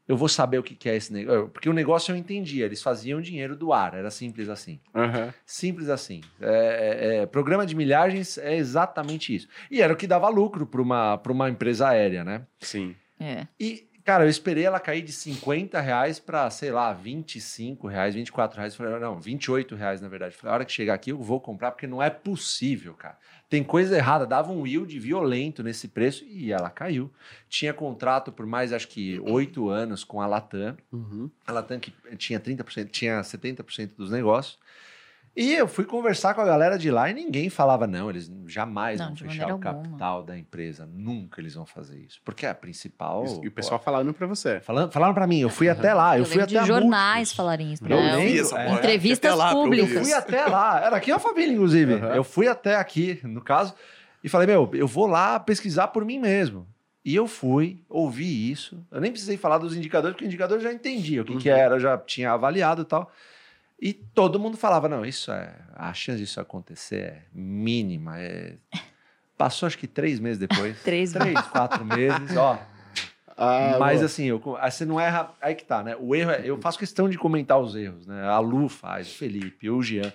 Eu vou saber o que que é esse negócio. Porque o negócio eu entendia. Eles faziam dinheiro do ar. Era simples assim. Aham. Simples assim. É, é, é, programa de milhagens é exatamente isso. E era o que dava lucro para uma, pra uma empresa aérea, né? Sim. É. E, cara, eu esperei ela cair de 50 reais para, sei lá, 25 reais, 24 reais. Falei, não, 28 reais, na verdade. Falei, a hora que chegar aqui eu vou comprar, porque não é possível, cara. Tem coisa errada. Dava um yield violento nesse preço e ela caiu. Tinha contrato por mais, acho que, oito anos com a Latam. Uhum. A Latam que tinha 30%, tinha 70% dos negócios. E eu fui conversar com a galera de lá e ninguém falava, não, eles jamais Não, vão fechar o maneira alguma. capital da empresa. Nunca eles vão fazer isso. Porque a principal. E o pessoal falando pra você. Falando, falaram pra mim, eu fui até lá, eu, Eu fui até de jornais falarem isso. Eu essa é. Entrevistas lá pra públicas. Eu fui isso. até lá, era aqui a família, inclusive. Uhum. Eu fui até aqui, no caso, e falei, meu, eu vou lá pesquisar por mim mesmo. E eu fui, ouvi isso. Eu nem precisei falar dos indicadores, porque o indicador eu já entendia o que, que Uhum. era, eu já tinha avaliado e tal. E todo mundo falava, não, isso é. A chance disso acontecer é mínima. É... Passou acho que três meses depois. Três três, quatro meses, ó. Ah, Mas boa. assim, eu, você não erra. Aí que tá, né? O erro é. Eu faço questão de comentar os erros, né? A Lu faz, o Felipe, o Jean.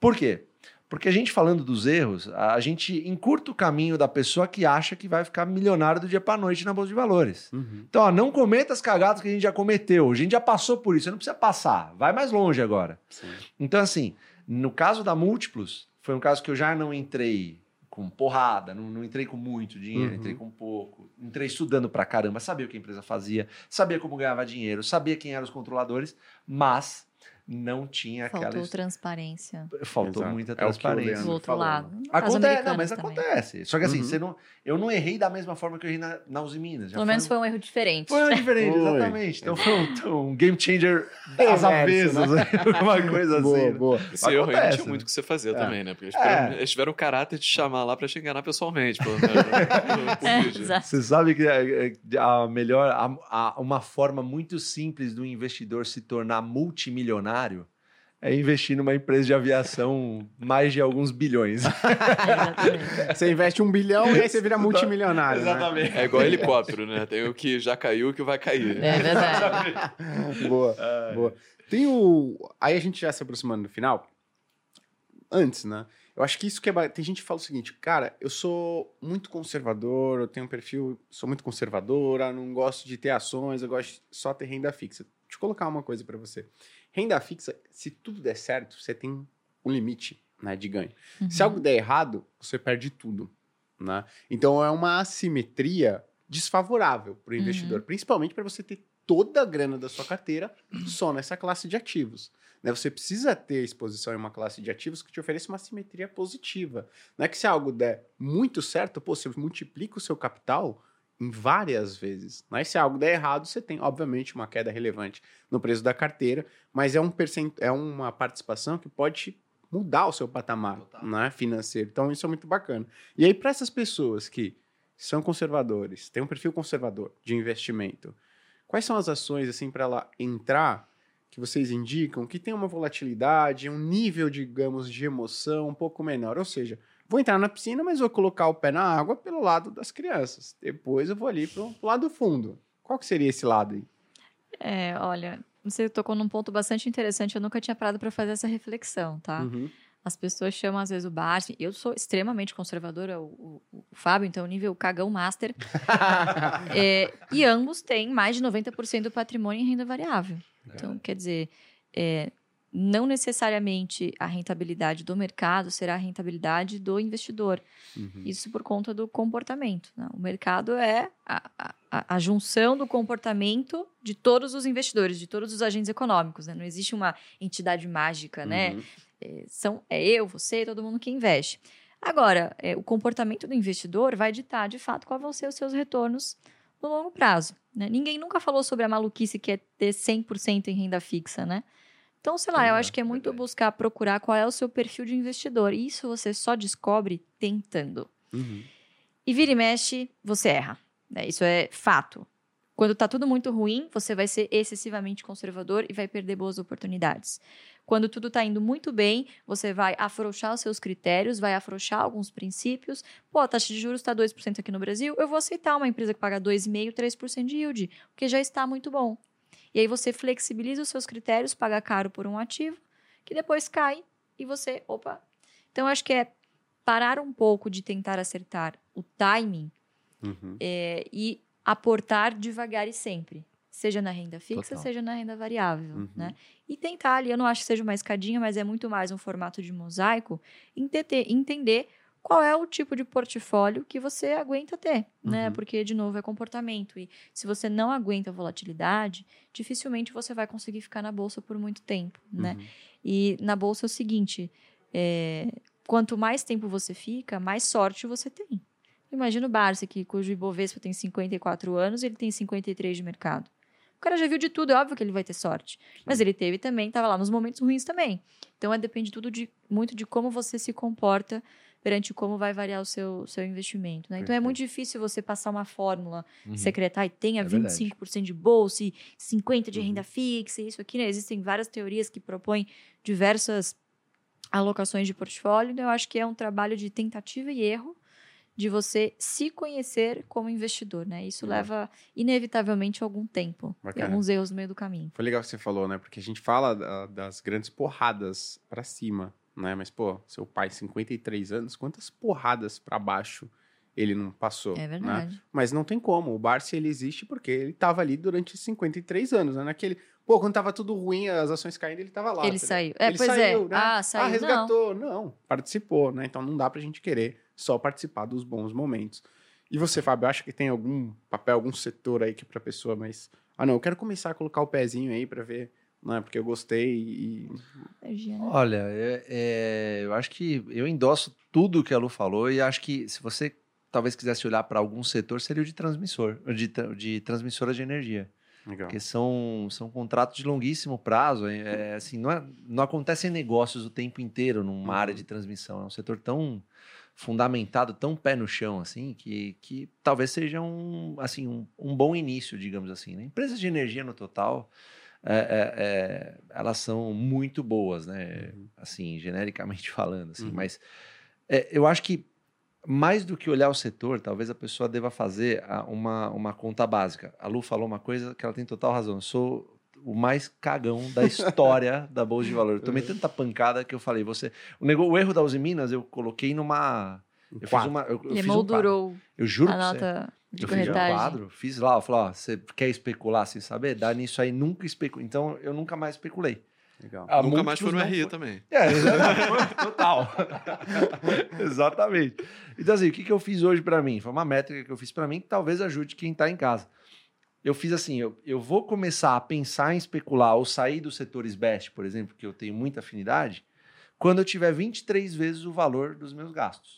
Por quê? Porque a gente falando dos erros, a gente encurta o caminho da pessoa que acha que vai ficar milionário do dia para noite na bolsa de valores. Uhum. Então, ó, não cometa as cagadas que a gente já cometeu. A gente já passou por isso, você não precisa passar. Vai mais longe agora. Sim. Então, assim, no caso da Múltiplos, foi um caso que eu já não entrei com porrada, não, não entrei com muito dinheiro, Uhum. entrei com pouco. Entrei estudando pra caramba, sabia o que a empresa fazia, sabia como ganhava dinheiro, sabia quem eram os controladores, mas não tinha aquela. Faltou transparência. Faltou Exato. Do muita É o que o transparência. Leandro outro falou, lado. né? Acontece, não, mas também. acontece. Só que assim, Uhum. você não, eu não errei da mesma forma que eu errei na, na Uzi Minas. Pelo menos foi um erro diferente. Foi um diferente, Foi. exatamente. Então foi um, um game changer às avessas, né? uma coisa assim. Boa, né? boa. Esse erro aí não Acontece, tinha muito né? o que você fazer É. também, né? Porque eles É. tiveram, eles tiveram o caráter de chamar lá pra te enganar pessoalmente. Pelo, por É. Você sabe que é- é a melhor, a- a- uma forma muito simples do investidor se tornar multimilionário é investir numa empresa de aviação mais de alguns bilhões. Exatamente. Você investe um bilhão e aí você vira multimilionário. né? É igual helicóptero, né? Tem o que já caiu e o que vai cair. É verdade. boa, boa. Tem o. Aí a gente já se aproximando do final. Antes, né? Eu acho que isso que é. Tem gente que fala o seguinte, cara, eu sou muito conservador, eu tenho um perfil, sou muito conservadora, não gosto de ter ações, eu gosto de só ter renda fixa. Deixa eu colocar uma coisa pra você. Renda fixa, se tudo der certo, você tem um limite né, de ganho. Se Uhum. algo der errado, você perde tudo. Né? Então é uma assimetria desfavorável para o Uhum. investidor, principalmente para você ter toda a grana da sua carteira só nessa classe de ativos. Né? Você precisa ter exposição em uma classe de ativos que te ofereça uma simetria positiva. Não é que se algo der muito certo, pô, você multiplica o seu capital várias vezes. Né? E se algo der errado, você tem, obviamente, uma queda relevante no preço da carteira, mas é, um percent... é uma participação que pode mudar o seu patamar Total. né, financeiro. Então, isso é muito bacana. E aí, para essas pessoas que são conservadores, têm um perfil conservador de investimento, quais são as ações, assim, para ela entrar, que vocês indicam, que tem uma volatilidade, um nível, digamos, de emoção um pouco menor? Ou seja, vou entrar na piscina, mas vou colocar o pé na água pelo lado das crianças. Depois eu vou ali pro, pro lado fundo. Qual que seria esse lado aí? É, olha, você tocou num ponto bastante interessante. Eu nunca tinha parado para fazer essa reflexão, tá? Uhum. As pessoas chamam às vezes o bar. Eu sou extremamente conservadora, o, o- o Fábio, então, nível cagão master. É, e ambos têm mais de 90% do patrimônio em renda variável. Então, quer dizer, é, não necessariamente a rentabilidade do mercado será a rentabilidade do investidor. Uhum. Isso por conta do comportamento. né? O mercado é a, a- a- junção do comportamento de todos os investidores, de todos os agentes econômicos. né? Não existe uma entidade mágica, né? Uhum. É, são, é eu, você, todo mundo que investe. Agora, é, o comportamento do investidor vai ditar, de fato, quais vão ser os seus retornos no longo prazo. né? Ninguém nunca falou sobre a maluquice que é ter 100% em renda fixa, né? Então, sei lá, eu acho que é muito buscar procurar qual é o seu perfil de investidor. E isso você só descobre tentando. Uhum. E vira e mexe, você erra. né? Isso é fato. Quando tá tudo muito ruim, você vai ser excessivamente conservador e vai perder boas oportunidades. Quando tudo tá indo muito bem, você vai afrouxar os seus critérios, vai afrouxar alguns princípios. Pô, a taxa de juros está 2% aqui no Brasil, eu vou aceitar uma empresa que paga 2,5%, 3% de yield, porque já está muito bom. E aí você flexibiliza os seus critérios, paga caro por um ativo, que depois cai e você, opa. Então eu acho que é parar um pouco de tentar acertar o timing Uhum. é, e aportar devagar e sempre. Seja na renda fixa, Total. seja na renda variável, Uhum. né? E tentar ali, eu não acho que seja uma escadinha, mas é muito mais um formato de mosaico, entender, entender qual é o tipo de portfólio que você aguenta ter, né? Uhum. Porque, de novo, é comportamento. E se você não aguenta a volatilidade, dificilmente você vai conseguir ficar na bolsa por muito tempo, né? Uhum. E na bolsa é o seguinte: é, quanto mais tempo você fica, mais sorte você tem. Imagina o Barça, que, cujo Ibovespa tem 54 anos e ele tem 53 de mercado. O cara já viu de tudo, é óbvio que ele vai ter sorte. Mas ele teve também, estava lá nos momentos ruins também. Então, é, depende tudo de, muito de como você se comporta perante como vai variar o seu, seu investimento. Né? Então, é muito difícil você passar uma fórmula Uhum. secretar e tenha É verdade. 25% de bolsa e 50% de Uhum. renda fixa, e isso aqui, né? Existem várias teorias que propõem diversas alocações de portfólio. Então, eu acho que é um trabalho de tentativa e erro de você se conhecer como investidor, né? Isso Legal. leva inevitavelmente algum tempo e alguns erros no meio do caminho. Foi legal que você falou, né? Porque a gente fala da- das grandes porradas pra cima, né? Mas, pô, seu pai, 53 anos, quantas porradas pra baixo ele não passou? É né? verdade. Mas não tem como. O Barça, ele existe porque ele tava ali durante 53 anos, né? Naquele... Pô, quando tava tudo ruim, as ações caindo, ele tava lá. Ele tá saiu. É, Ele pois saiu, é. né? Ah, saiu. Ah, não. resgatou. Não. participou, né? Então não dá pra gente querer só participar dos bons momentos. E você, Fábio, acha que tem algum papel, algum setor aí que pra pessoa mais. Ah, não, eu quero começar a colocar o pezinho aí pra ver, né? Porque eu gostei e. Né? Olha, é- é, eu acho que eu endosso tudo que a Lu falou e acho que se você talvez quisesse olhar para algum setor, seria o de transmissor, de, de transmissora de energia. Legal. Porque são, são contratos de longuíssimo prazo. É, assim, não, é- não acontecem negócios o tempo inteiro numa Uhum. área de transmissão. É um setor tão fundamentado, tão pé no chão, assim, que, que talvez seja um, assim, um, um bom início, digamos assim. Né? Empresas de energia no total, é, é, é, elas são muito boas, né? Uhum. Assim, genericamente falando, assim. Uhum. Mas é, eu acho que mais do que olhar o setor, talvez a pessoa deva fazer a- uma, uma conta básica. A Lu falou uma coisa que ela tem total razão. Eu sou o mais cagão da história da Bolsa de Valores. Eu tomei tanta pancada que eu falei, você... O, nego... o erro da Uzi Minas eu coloquei numa... Eu fiz uma... Eu, eu Ele fiz um quadro. moldurou Eu juro a pra você. nota de Eu fiz um corretagem. quadro, fiz lá, eu falei, ó, você quer especular sem saber? Dá nisso aí, nunca especulei. Então, eu nunca mais especulei. Legal. Ah, Nunca mais foi no RI foi. também. É, exatamente. total. Exatamente. Então, assim, o que, que eu fiz hoje pra mim? Foi uma métrica que eu fiz pra mim que talvez ajude quem tá em casa. Eu fiz assim, eu, eu vou começar a pensar em especular ou sair dos setores best, por exemplo, que eu tenho muita afinidade, quando eu tiver 23 vezes o valor dos meus gastos.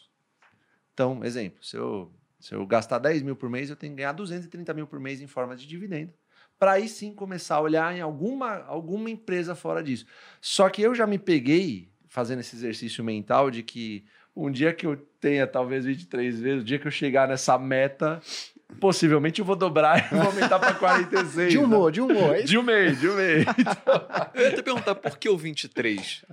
Então, exemplo, se eu, se eu gastar 10 mil por mês, eu tenho que ganhar 230 mil por mês em forma de dividendo, para aí sim começar a olhar em alguma, alguma empresa fora disso. Só que eu já me peguei fazendo esse exercício mental de que um dia que eu tenha talvez 23 vezes, o dia que eu chegar nessa meta, possivelmente eu vou dobrar e vou aumentar para 46. De né? humor, de humor. é isso? De um mês, de um mês. Eu ia te perguntar por que o 23?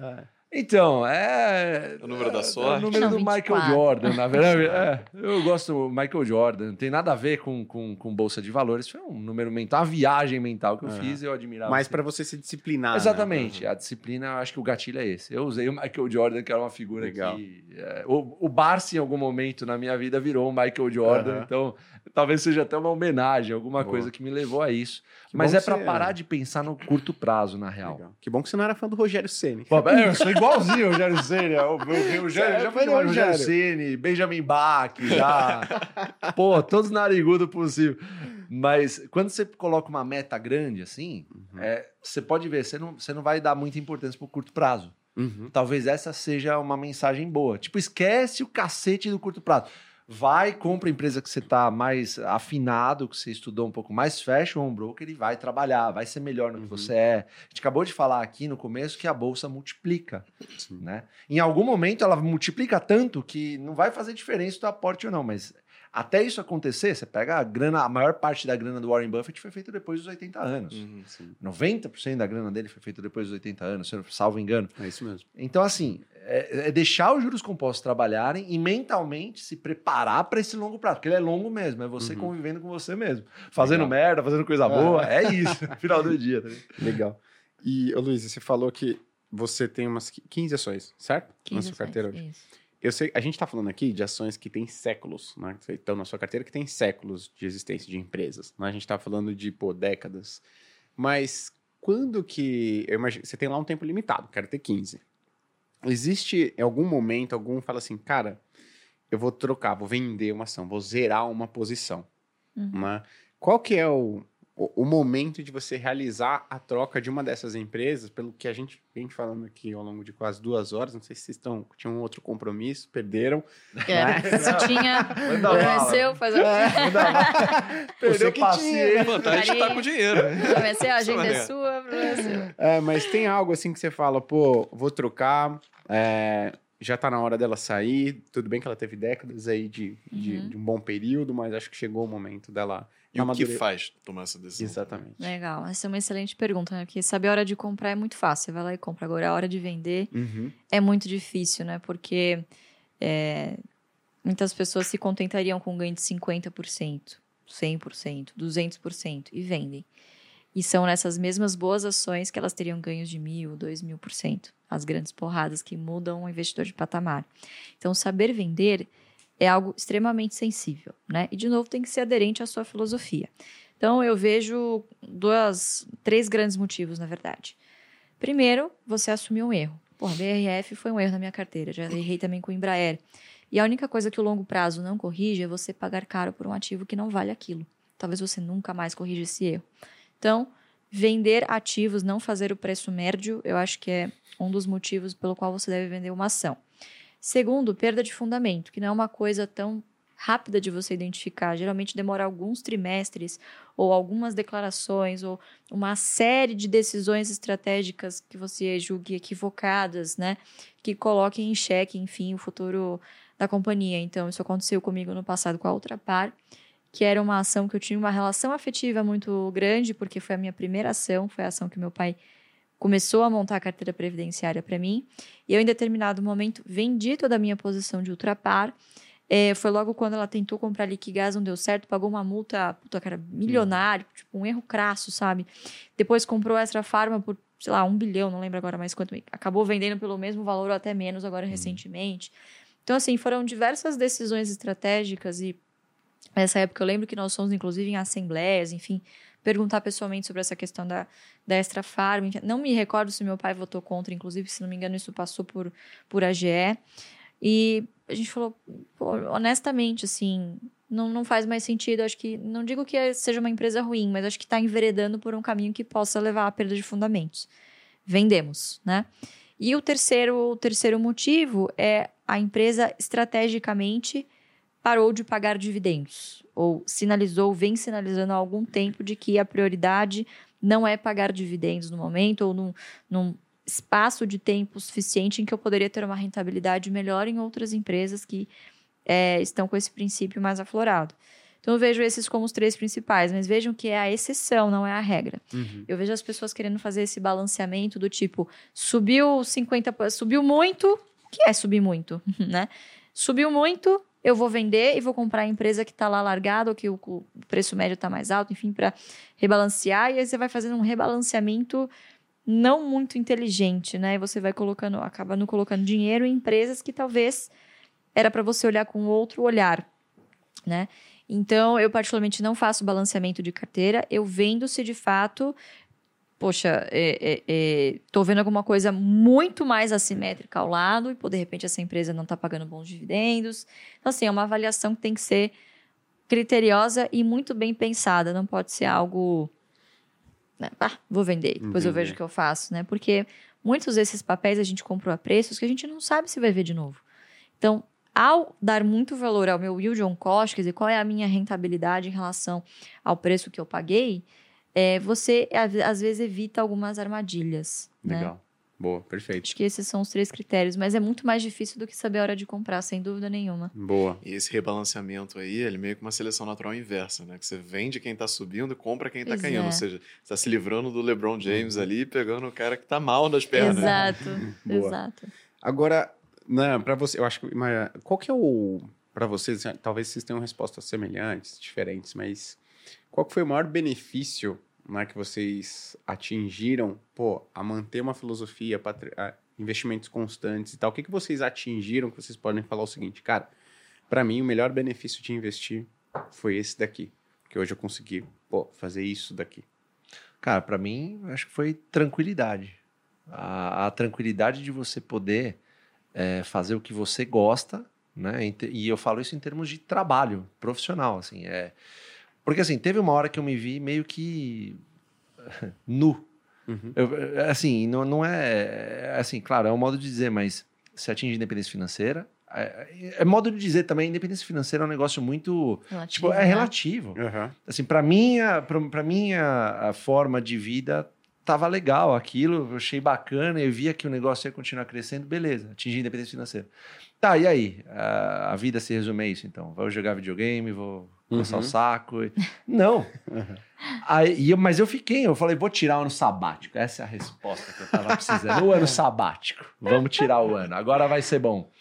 Então, é. É o número da É sorte? o número do 24. Michael Jordan, na verdade. É, eu gosto do Michael Jordan. Não tem nada a ver com, com, com Bolsa de Valores. Foi um número mental, uma viagem mental que eu É. fiz e eu admirava. Mas assim. pra você se disciplinar. né? Exatamente. A disciplina, eu acho que o gatilho é esse. Eu usei o Michael Jordan, que era uma figura Legal. que. é, o, o Barça, em algum momento na minha vida, virou o Michael Jordan. Aham. Então, talvez seja até uma homenagem, alguma Boa. coisa que me levou a isso. Que Mas é para você- parar de pensar no curto prazo, na real. Legal. Que bom que você não era fã do Rogério Ceni. É, eu sou igualzinho o Rogério Ceni. O, o, Rogério, já foi Rogério Rogério? Ceni, Benjamin Bach, já. Pô, todos narigudos possível. Mas quando você coloca uma meta grande assim, Uhum. é, você pode ver, você não, você não vai dar muita importância pro curto prazo. Uhum. Talvez essa seja uma mensagem boa. Tipo, esquece o cacete do curto prazo. Vai, compra a empresa que você está mais afinado, que você estudou um pouco mais, fecha o home broker e vai trabalhar, vai ser melhor no que Uhum. você é. A gente acabou de falar aqui no começo que a bolsa multiplica, né? Em algum momento ela multiplica tanto que não vai fazer diferença do aporte ou não, mas até isso acontecer, você pega a grana, a maior parte da grana do Warren Buffett foi feita depois dos 80 anos. Uhum. Sim, 90% da grana dele foi feita depois dos 80 anos, se eu não salvo engano. é isso mesmo. Então, assim, é, é deixar os juros compostos trabalharem e mentalmente se preparar para esse longo prazo, porque ele é longo mesmo, é você Uhum. convivendo com você mesmo. Fazendo Legal. merda, fazendo coisa boa, é isso, final do dia. Tá? Legal. E, ô Luiz, você falou que você tem umas 15 ações, certo? na sua carteira hoje. Isso. Eu sei, a gente está falando aqui de ações que têm séculos, né? Que estão na sua carteira, que tem séculos de existência de empresas. Né? A gente está falando de, pô, décadas. Mas quando que. Eu imagino, você tem lá um tempo limitado, quero ter 15. Existe em algum momento, algum fala assim, cara, eu vou trocar, vou vender uma ação, vou zerar uma posição. Uhum. né? Qual que é o, o, o momento de você realizar a troca de uma dessas empresas, pelo que a gente vem falando aqui ao longo de quase duas horas, não sei se vocês estão, tinham um outro compromisso, perderam. É, se tinha, Manda bala. venceu, faz É. a... Manda lá. Perdeu que paciência. A vantagem de estar com dinheiro. Comecei, a agenda é sua, é. É, mas tem algo assim que você fala, pô, vou trocar, é, já tá na hora dela sair, tudo bem que ela teve décadas aí de, de, Uhum. de um bom período, mas acho que chegou o momento dela E o que faz tomar essa decisão? Exatamente. Legal, essa é uma excelente pergunta, né? Porque saber a hora de comprar é muito fácil. Você vai lá e compra. Agora, a hora de vender Uhum. é muito difícil, né? Porque é, muitas pessoas se contentariam com um ganho de 50%, 100%, 200% e vendem. E são nessas mesmas boas ações que elas teriam ganhos de mil, dois mil por cento. As grandes porradas que mudam o investidor de patamar. Então, saber vender é algo extremamente sensível, né? E, de novo, tem que ser aderente à sua filosofia. Então, eu vejo duas, três grandes motivos, na verdade. Primeiro, você assumiu um erro. Porra, BRF foi um erro na minha carteira. Já errei também com o Embraer. E a única coisa que o longo prazo não corrige é você pagar caro por um ativo que não vale aquilo. Talvez você nunca mais corrija esse erro. Então, vender ativos, não fazer o preço médio, eu acho que é um dos motivos pelo qual você deve vender uma ação. Segundo, perda de fundamento, que não é uma coisa tão rápida de você identificar. Geralmente demora alguns trimestres ou algumas declarações ou uma série de decisões estratégicas que você julgue equivocadas, né? Que coloquem em xeque, enfim, o futuro da companhia. Então, isso aconteceu comigo no passado com a Ultrapar, que era uma ação que eu tinha uma relação afetiva muito grande, porque foi a minha primeira ação, foi a ação que meu pai começou a montar a carteira previdenciária para mim. E eu, em determinado momento, vendi toda a minha posição de Ultrapar. É, foi logo quando ela tentou comprar Liquigás, não deu certo, pagou uma multa, puta, cara, milionário, tipo, um erro crasso, sabe? Depois comprou a Extra Farma por, sei lá, um bilhão, não lembro agora mais quanto. Acabou vendendo pelo mesmo valor ou até menos agora recentemente. Então, assim, foram diversas decisões estratégicas e nessa época eu lembro que nós fomos, inclusive, em assembleias, enfim, perguntar pessoalmente sobre essa questão da, da Extra Farm. Não me recordo se meu pai votou contra, inclusive, se não me engano, isso passou por, por AGE. E a gente falou, pô, honestamente, assim, não, não faz mais sentido. Acho que, não digo que seja uma empresa ruim, mas acho que está enveredando por um caminho que possa levar à perda de fundamentos. Vendemos, né? E o terceiro, o terceiro motivo é a empresa estrategicamente parou de pagar dividendos, ou sinalizou, vem sinalizando há algum tempo de que a prioridade não é pagar dividendos no momento, ou num, num espaço de tempo suficiente em que eu poderia ter uma rentabilidade melhor em outras empresas que é, estão com esse princípio mais aflorado. Então eu vejo esses como os três principais, mas vejam que é a exceção, não é a regra. Uhum. Eu vejo as pessoas querendo fazer esse balanceamento do tipo, subiu 50, subiu muito, que é subir muito, né? Subiu muito, eu vou vender e vou comprar a empresa que está lá largada ou que o, preço médio está mais alto, enfim, para rebalancear. E aí você vai fazendo um rebalanceamento não muito inteligente, né? E você vai colocando, acabando colocando dinheiro em empresas que talvez era para você olhar com outro olhar, né? Então, eu particularmente não faço balanceamento de carteira, eu vendo se de fato, poxa, é, é, é, tô vendo alguma coisa muito mais assimétrica ao lado e, pô, de repente essa empresa não está pagando bons dividendos. Então, assim, é uma avaliação que tem que ser criteriosa e muito bem pensada, não pode ser algo né? Ah, vou vender, depois eu Vender. vejo o que eu faço, né? Porque muitos desses papéis a gente comprou a preços que a gente não sabe se vai ver de novo. Então, ao dar muito valor ao meu yield on cost, quer dizer, qual é a minha rentabilidade em relação ao preço que eu paguei, é, você às vezes evita algumas armadilhas. Né? Legal. Boa, perfeito. Acho que esses são os três critérios, mas é muito mais difícil do que saber a hora de comprar, sem dúvida nenhuma. Boa. E esse rebalanceamento aí, ele é meio que uma seleção natural inversa, né? Que você vende quem tá subindo e compra quem tá Pois caindo. é. Ou seja, você tá se livrando do LeBron James ali, pegando o cara que tá mal das pernas. Exato, Boa. exato. Agora, né, para você, eu acho que mas, qual que é o para vocês, talvez vocês tenham respostas semelhantes, diferentes, mas qual que foi o maior benefício, né, que vocês atingiram, pô, a manter uma filosofia, investimentos constantes e tal. O que que vocês atingiram que vocês podem falar o seguinte, cara, para mim o melhor benefício de investir foi esse daqui, que hoje eu consegui, pô, fazer isso daqui. Cara, pra mim, acho que foi tranquilidade. A, a tranquilidade de você poder é, fazer o que você gosta, né? E eu falo isso em termos de trabalho profissional, assim. É... Porque, assim, teve uma hora que eu me vi meio que nu. Uhum. Eu, assim, não, não é... Assim, claro, é um modo de dizer, mas se atinge independência financeira... É, é modo de dizer também, independência financeira é um negócio muito... Relativo, Tipo, é né? relativo Aham. assim, para minha, pra, pra minha a forma de vida, tava legal aquilo, eu achei bacana, eu via que o negócio ia continuar crescendo, beleza, atingir a independência financeira. Tá, e aí? A, a vida se resume a isso, então. Vou jogar videogame, vou coçar Uhum. o saco. e- Não. Aí, e eu- mas eu fiquei, eu falei, vou tirar o ano sabático. Essa é a resposta que eu tava precisando. O ano sabático. Vamos tirar o ano. Agora vai ser bom.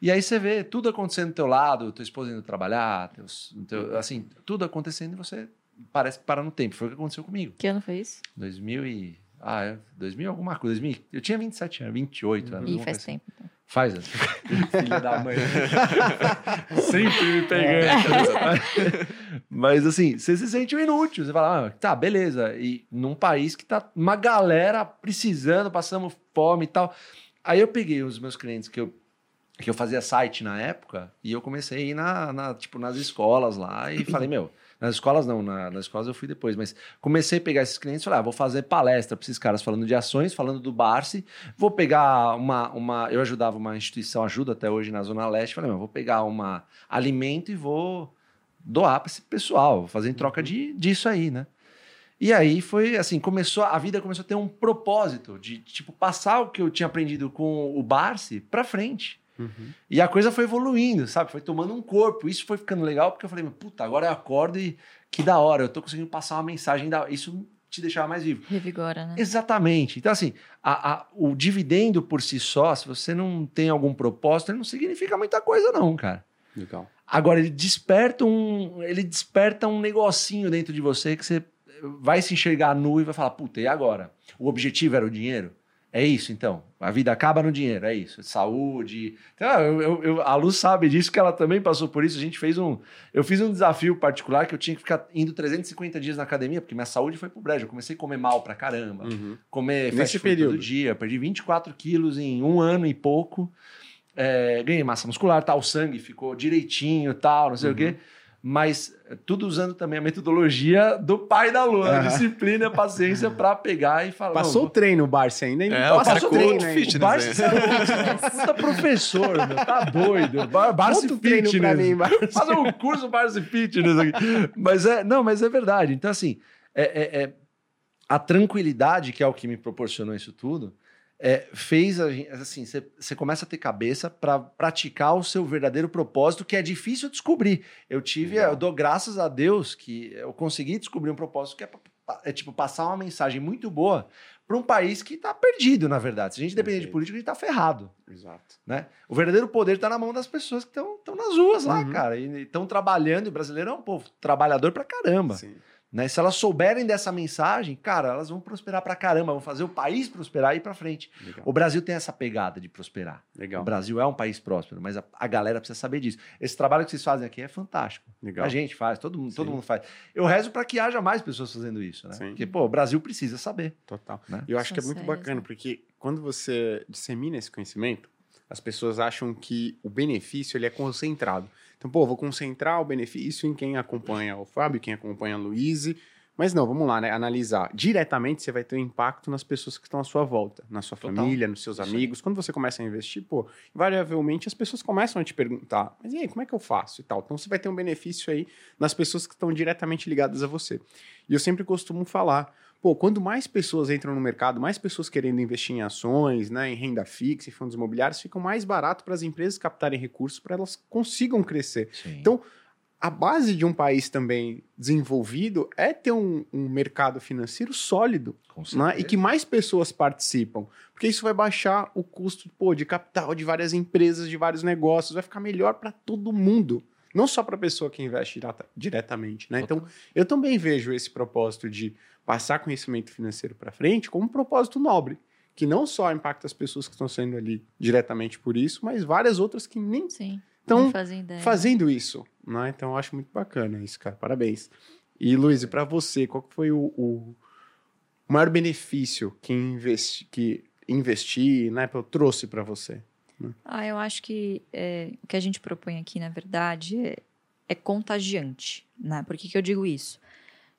E aí você vê tudo acontecendo do teu lado, tua esposa indo trabalhar, teus, teu- assim, tudo acontecendo e você parece que para no tempo. Foi o que aconteceu comigo. Que ano foi isso? 2000 e... Ah, é, 2000 alguma coisa. 2000, eu tinha 27 anos, 28 anos. Ih, faz assim. tempo. Faz. Filho da mãe. Sempre me pegando. Mas assim, você se sente um inútil. Você fala, ah, tá, beleza. E num país que tá uma galera precisando, passando fome e tal. Aí eu peguei os meus clientes que eu, que eu fazia site na época e eu comecei a ir na, na, tipo, nas escolas lá e falei, meu, nas escolas não, na- nas escolas eu fui depois, mas comecei a pegar esses clientes e falei, ah, vou fazer palestra para esses caras falando de ações, falando do Barsi, vou pegar uma, uma. Eu ajudava uma instituição, ajuda até hoje na Zona Leste. Falei, vou pegar uma alimento e vou doar para esse pessoal, vou fazer em troca de, disso aí, né? E aí foi assim, começou, a vida começou a ter um propósito de, tipo, passar o que eu tinha aprendido com o Barsi para frente. Uhum. E a coisa foi evoluindo, sabe? Foi tomando um corpo. Isso foi ficando legal porque eu falei, puta, agora eu acordo e que da hora, eu tô conseguindo passar uma mensagem, da... isso te deixava mais vivo. Revigora, né? Exatamente. Então, assim, a- a- o dividendo por si só, se você não tem algum propósito, ele não significa muita coisa, não, cara. Legal. Agora, ele desperta um. Ele desperta um negocinho dentro de você que você vai se enxergar nu e vai falar, puta, e agora? O objetivo era o dinheiro? É isso, então. A vida acaba no dinheiro, é isso. Saúde. Então, eu- eu- a Lu sabe disso, que ela também passou por isso. A gente fez um. Eu fiz um desafio particular que eu tinha que ficar indo 350 dias na academia, porque minha saúde foi pro brejo. Eu comecei a comer mal pra caramba Uhum. comer Nesse período. todo dia. Perdi 24 quilos em um ano e pouco. É, ganhei massa muscular, tal, o sangue ficou direitinho, tal, não sei o quê. Mas é, tudo usando também a metodologia do pai da Lua, a Aham. disciplina e a paciência para pegar e falar. Passou o treino o Barça ainda, hein? É, o Passou o treino fitness, o Barça é um puta professor, meu, tá doido. Bar Barça Conta o treino Fitness. pra mim, Barça. Fazer um curso Barça Fitness aqui. Mas é, não, mas é verdade. Então, assim, é, é- é- a tranquilidade, que é o que me proporcionou isso tudo, é, fez a gente, assim, você começa a ter cabeça para praticar o seu verdadeiro propósito, que é difícil descobrir. Eu tive, Legal. eu dou graças a Deus que eu consegui descobrir um propósito que é, é tipo passar uma mensagem muito boa para um país que está perdido, na verdade. Se a gente depender de política, a gente está ferrado Exato. né? O verdadeiro poder está na mão das pessoas que estão nas ruas lá, Uhum. cara, e estão trabalhando. E o brasileiro é um povo trabalhador pra caramba, Sim. Né? Se elas souberem dessa mensagem, cara, elas vão prosperar pra caramba, vão fazer o país prosperar e ir pra frente. Legal. O Brasil tem essa pegada de prosperar. Legal. O Brasil é um país próspero, mas a, a galera precisa saber disso. Esse trabalho que vocês fazem aqui é fantástico. Legal. A gente faz, todo mundo, todo mundo faz. Eu rezo para que haja mais pessoas fazendo isso, né? Sim. Porque, pô, o Brasil precisa saber. Total. Né? E eu acho que é muito bacana, né? porque quando você dissemina esse conhecimento, as pessoas acham que o benefício ele é concentrado. Então, pô, vou concentrar o benefício em quem acompanha o Fábio, quem acompanha a Luíse, Mas não, vamos lá, né? Analisar. Diretamente você vai ter um impacto nas pessoas que estão à sua volta, na sua Total. família, nos seus amigos. Quando você começa a investir, pô, invariavelmente as pessoas começam a te perguntar, mas e aí, como é que eu faço e tal? Então você vai ter um benefício aí nas pessoas que estão diretamente ligadas a você. E eu sempre costumo falar, pô, quando mais pessoas entram no mercado, mais pessoas querendo investir em ações, né, em renda fixa, em fundos imobiliários, fica mais barato para as empresas captarem recursos para elas consigam crescer. Sim. Então, a base de um país também desenvolvido é ter um, um mercado financeiro sólido né? e que mais pessoas participam. Porque isso vai baixar o custo pô, de capital de várias empresas, de vários negócios, vai ficar melhor para todo mundo. Não só para a pessoa que investe direta- diretamente. Né? Então, eu também vejo esse propósito de passar conhecimento financeiro para frente como um propósito nobre, que não só impacta as pessoas que estão sendo ali diretamente por isso, mas várias outras que nem Sim. estão fazendo isso, né? Então eu acho muito bacana isso, cara. Parabéns. E Luiz, para você, qual foi o, o maior benefício que, investi, que investir, né, eu trouxe para você? Ah, eu acho que é, o que a gente propõe aqui, na verdade, é, é contagiante. Né? Por que, que eu digo isso?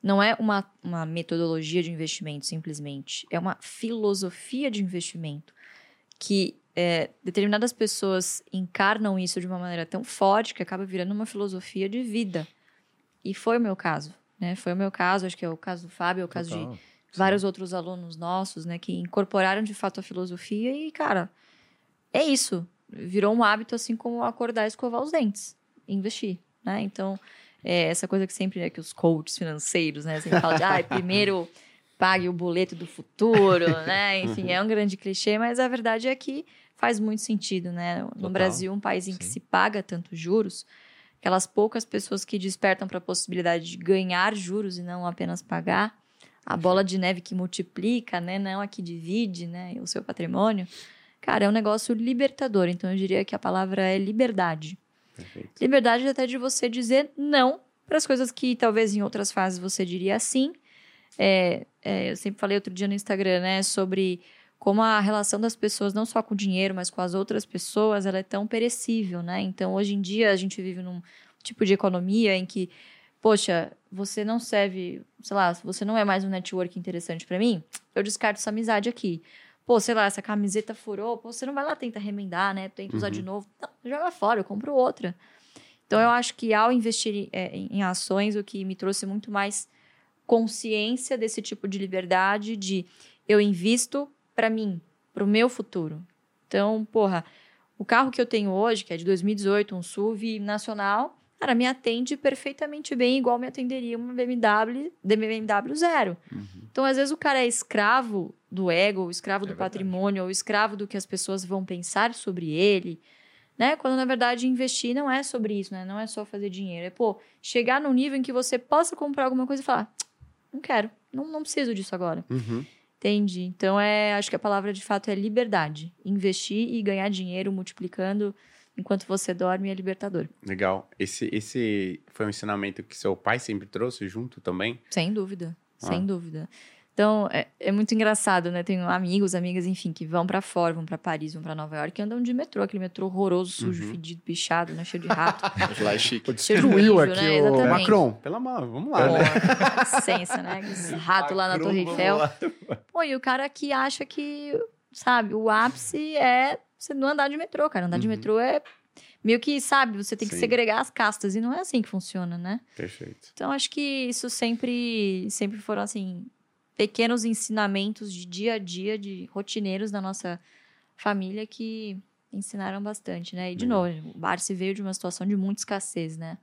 Não é uma, uma metodologia de investimento, simplesmente. É uma filosofia de investimento que é, determinadas pessoas encarnam isso de uma maneira tão forte que acaba virando uma filosofia de vida. E foi o meu caso. Né? Foi o meu caso, acho que é o caso do Fábio, é o caso de vários outros alunos nossos, né, que incorporaram de fato a filosofia e, cara, é isso. Virou um hábito assim como acordar e escovar os dentes, investir, né? Então, é essa coisa que sempre é que os coaches financeiros, né, sempre falam de, ah, primeiro pague o boleto do futuro, né? Enfim, é um grande clichê, mas a verdade é que faz muito sentido, né? No Total. Brasil, um país em que Sim. se paga tanto juros, aquelas poucas pessoas que despertam para a possibilidade de ganhar juros e não apenas pagar, a bola de neve que multiplica, né? Não a que divide, né? O seu patrimônio. Cara, é um negócio libertador. Então, eu diria que a palavra é liberdade. Perfeito. Liberdade até de você dizer não para as coisas que talvez em outras fases você diria sim. É, é, eu sempre falei outro dia no Instagram, né? Sobre como a relação das pessoas, não só com o dinheiro, mas com as outras pessoas, ela é tão perecível, né? Então, hoje em dia, a gente vive num tipo de economia em que, poxa, você não serve, sei lá, você não é mais um network interessante para mim, eu descarto essa amizade aqui. Pô, sei lá, essa camiseta furou, pô, você não vai lá tentar remendar, né? Tenta usar de novo. Não, joga fora, eu compro outra. Então, eu acho que ao investir é, em em ações, o que me trouxe muito mais consciência desse tipo de liberdade de eu invisto para mim, para o meu futuro. Então, porra, o carro que eu tenho hoje, que é de 2018, um SUV nacional, cara, me atende perfeitamente bem, igual me atenderia uma BMW, BMW zero. Então, às vezes, o cara é escravo do ego, ou escravo É do verdade. patrimônio, ou escravo do que as pessoas vão pensar sobre ele, né? Quando, na verdade, investir não é sobre isso, né? Não é só fazer dinheiro. É, pô, chegar num nível em que você possa comprar alguma coisa e falar, não quero, não, não preciso disso agora. Uhum. Entendi. Então, é, acho que a palavra de fato é liberdade. Investir e ganhar dinheiro multiplicando enquanto você dorme é libertador. Legal. Esse, esse foi um ensinamento que seu pai sempre trouxe junto também? Sem dúvida, sem Ah. dúvida. Então, é, é muito engraçado, né? Tenho amigos, amigas, enfim, que vão pra fora, vão pra Paris, vão pra Nova York e andam de metrô, aquele metrô horroroso, sujo, Uhum. fedido, pichado, né? Cheio de rato. Mas lá é chique. De destruiu aqui né? o Exatamente. Macron. Pela mão, vamos lá, né? Pô, licença, né? Aqueles ratos lá na Macron, Torre Eiffel. lá. Pô, e o cara que acha que, sabe, o ápice é você não andar de metrô, cara. Andar de Uhum. metrô é meio que, sabe, você tem que Sim. segregar as castas e não é assim que funciona, né? Perfeito. Então acho que isso sempre sempre foram assim pequenos ensinamentos de dia a dia de rotineiros da nossa família que ensinaram bastante, né? E de Legal. novo, o Barsi veio de uma situação de muita escassez, né?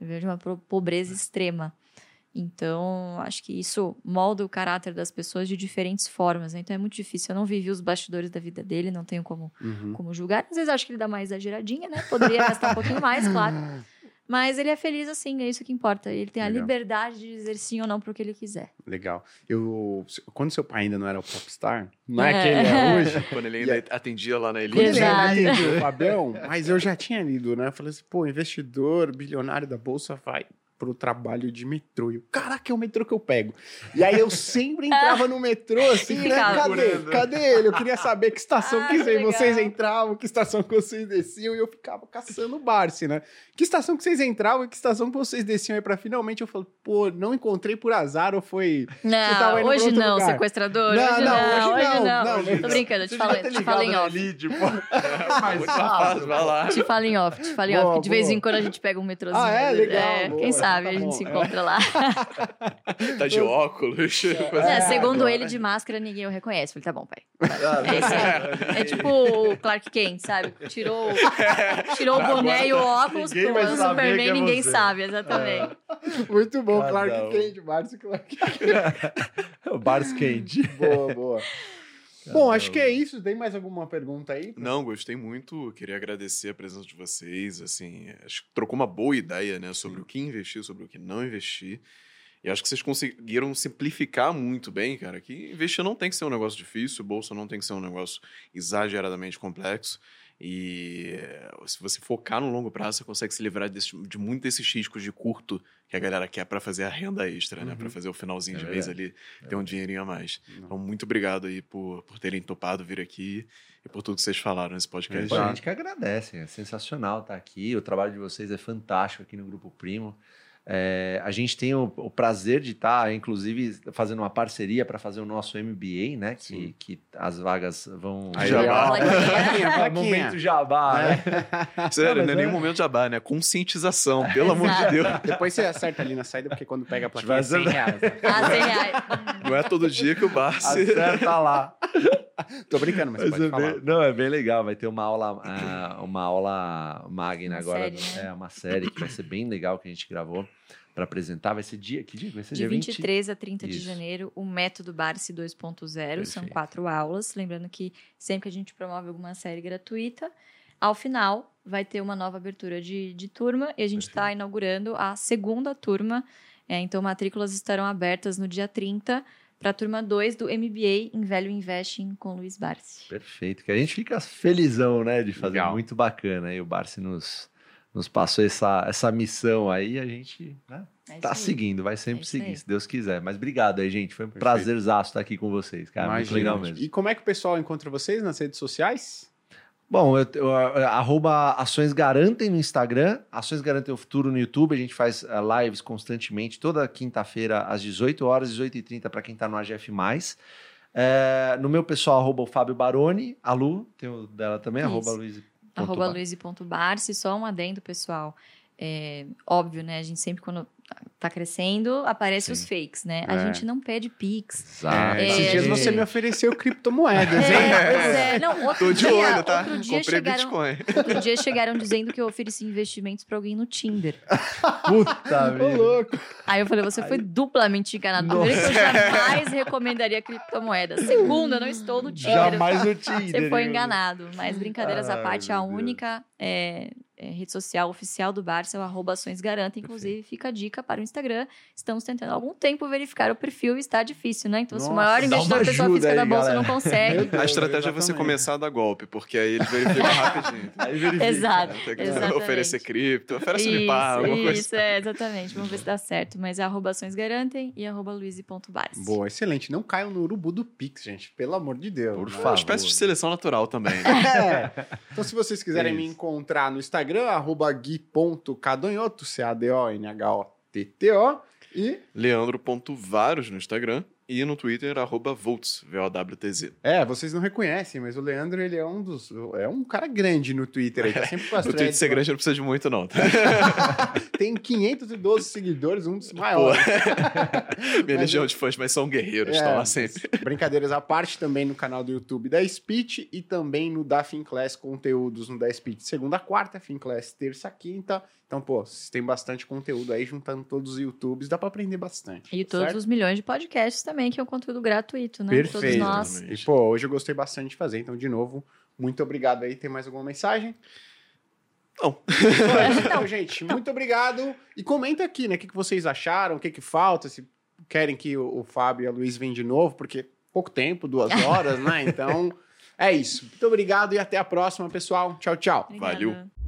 Veio de uma pobreza extrema. Então, acho que isso molda o caráter das pessoas de diferentes formas, né? Então é muito difícil. Eu não vivi os bastidores da vida dele, não tenho como, Uhum. como julgar. Às vezes acho que ele dá uma exageradinha, né? Poderia gastar um pouquinho mais, claro. Mas ele é feliz assim, é isso que importa. Ele tem a Legal. liberdade de dizer sim ou não pro que ele quiser. Legal. Eu, quando seu pai ainda não era o popstar, não é, É. que ele é hoje. Quando ele ainda atendia lá na Quando Elite. ele Exato. ainda atendia o Fabião, mas eu já tinha lido, né? Eu falei assim, pô, investidor, bilionário da Bolsa vai pro trabalho de metrô. E eu, caraca, é o metrô que eu pego. E aí eu sempre entrava no metrô, assim, né? cadê? Cadê ele? Eu queria saber que estação Ah, que legal. vocês entravam, que estação que vocês desciam, e eu ficava caçando o Barsi, né? Que estação que vocês entravam e que estação que vocês desciam? Aí pra finalmente eu falei, pô, não encontrei por azar ou foi. tava Não, hoje não, lugar. sequestrador. Não, hoje não, não, hoje hoje não, não. não, hoje Tô brincando, te falo, te falo em off. tipo, mais Muito fácil, vai lá. Te falo em off, te falo em off. que De vez em quando a gente pega um metrozinho. Ah, é? mas, Legal, boa, quem sabe tá a gente bom, se é. encontra lá. Tá de óculos. É, segundo ele, de máscara, ninguém o reconhece. Falei, tá bom, pai. É. É tipo o Clark Kent, sabe? Tirou, tirou o boné e o óculos, Ninguém pô, vai o Superman, é ninguém você. sabe, exatamente. Muito bom, Clark. Kent, Barsi Clark o Bars quente. Boa, boa. Bom, acho que é isso. Tem mais alguma pergunta aí? Não, gostei muito. Queria agradecer a presença de vocês. Assim, acho que trocou uma boa ideia, né, sobre o que investir, sobre o que não investir. E acho que vocês conseguiram simplificar muito bem, cara, que investir não tem que ser um negócio difícil, bolsa não tem que ser um negócio exageradamente complexo. E eh, se você focar no longo prazo, você consegue se livrar desse, de muito desses riscos de curto que a galera quer para fazer a renda extra, né? Uhum. Para fazer o finalzinho É de mês verdade. ali, ter um dinheirinho a mais. Não. Então, muito obrigado aí por, por terem topado vir aqui e por tudo que vocês falaram nesse podcast. Pô, a gente que agradece, é sensacional estar aqui. O trabalho de vocês é fantástico aqui no Grupo Primo. É, a gente tem o, o prazer de estar, inclusive, fazendo uma parceria para fazer o nosso MBA, né? Que, que as vagas vão. Aí, Jabá. Plaquinha. plaquinha, É, momento jabá, né? Sério, Não, não, é nem é- momento de jabá, né? Conscientização, pelo amor de. Deus. Depois você acerta ali na saída, porque quando pega a plaquinha é 100 acertar. reais. né? Ah, 100 reais. Não é todo dia que o Barça. Acerta lá. Tô brincando, mas, Mas pode é falar. bem- não, é bem legal. Vai ter uma aula, ah, uma aula magna Uma agora. série, né? É uma série que vai ser bem legal que a gente gravou para apresentar. Vai ser dia. Que dia? Vai ser De dia 20? 23 a 30 de Isso. janeiro, o método Barsi 2.0. São quatro aulas. Lembrando que sempre que a gente promove alguma série gratuita, ao final vai ter uma nova abertura de, de turma e a gente está inaugurando a segunda turma. É, então, matrículas estarão abertas no dia 30 para a turma 2 do MBA em Velho Investing com Luiz Barsi. Perfeito. Que a gente fica felizão, né? De fazer Legal. muito bacana. E o Barsi nos, nos passou essa, essa missão aí. A gente né, É tá aí. seguindo, vai sempre É seguir, aí. se Deus quiser. Mas obrigado aí, gente. Foi um Perfeito. prazerzaço estar aqui com vocês, cara. Muito Imagina. legal mesmo. E como é que o pessoal encontra vocês nas redes sociais? Bom, eu, eu, arroba Ações Garantem no Instagram, Ações Garantem o Futuro no YouTube. A gente faz eh, lives constantemente, toda quinta-feira, às 18 horas, 18h30, para quem está no AGF. Eh, no meu pessoal, arroba o Fábio Baroni, a Lu, tem o dela também, Isso. arroba Luiz. Arroba luiz.barce, só um adendo, pessoal. É, óbvio, né? A gente sempre, quando tá crescendo, aparece Sim. os fakes, né? A É. gente não pede pix. Exato. É, esses É, dias gente. você me ofereceu criptomoedas, hein? É, pois é. Não, outro Tô de dia, olho, tá? Outro dia, Comprei chegaram, Bitcoin. outro dia chegaram dizendo que eu ofereci investimentos pra alguém no Tinder. Puta vida. louco. Aí eu falei, você foi duplamente enganado. Primeiro que eu jamais recomendaria criptomoeda. Segundo, eu não estou no Tinder. Jamais no Tinder. Você foi enganado. Mas brincadeiras à Ai, parte, meu a Deus. única é, é, rede social oficial do Barça é o arroba Ações Garanta. Inclusive, fica a dica para o Instagram. Estamos tentando há algum tempo verificar o perfil e está difícil, né? Então, se o Nossa, maior investidor pessoa física da aí, Bolsa galera. não consegue. A estratégia é você começar a dar golpe, porque aí eles verificam rapidinho. Aí verifica. Exato, Tem que exatamente. oferecer cripto, oferece Isso, me par, alguma coisa. isso, é, exatamente. Vamos ver se dá certo. Mas é arroba Ações Garantem e arroba luiz.barça. Boa, excelente. Não caiam no urubu do Pix, gente. Pelo amor de Deus. Por né? É uma favor. espécie de seleção natural também. né? É. Então, se vocês quiserem É me isso. encontrar no Instagram, arroba gui.cadonhoto, C-A-D-O-N-H-O-T-T-O. E, Leandro.varos no Instagram e no Twitter, arroba Volts, V-O-W-T-Z. é, vocês não reconhecem, mas o Leandro, ele é um dos... É um cara grande no Twitter aí, tá sempre com as O Twitter ser lá. grande não precisa de muito, não. tá? Tem 512 seguidores, um dos maiores. Minha Mas legião de fãs, mas são guerreiros, É, estão lá mas sempre. Brincadeiras à parte, também no canal do YouTube da Speech e também no da Finclass conteúdos no da Speech segunda quarta, Finclass terça quinta. Então, pô, vocês têm bastante conteúdo aí, juntando todos os YouTubes, dá pra aprender bastante. E todos certo? os milhões de podcasts também, que é um conteúdo gratuito, né? Todos Perfeito. nós. Exatamente. E, pô, hoje eu gostei bastante de fazer, então, de novo, muito obrigado aí. Tem mais alguma mensagem? Não. Então, gente, muito obrigado. E comenta aqui, né, o que, que vocês acharam, o que, que falta, se querem que o, o Fábio e a Luiz venham de novo, porque pouco tempo, duas horas, né? Então, é isso. Muito obrigado e até a próxima, pessoal. Tchau, tchau. Obrigada. Valeu.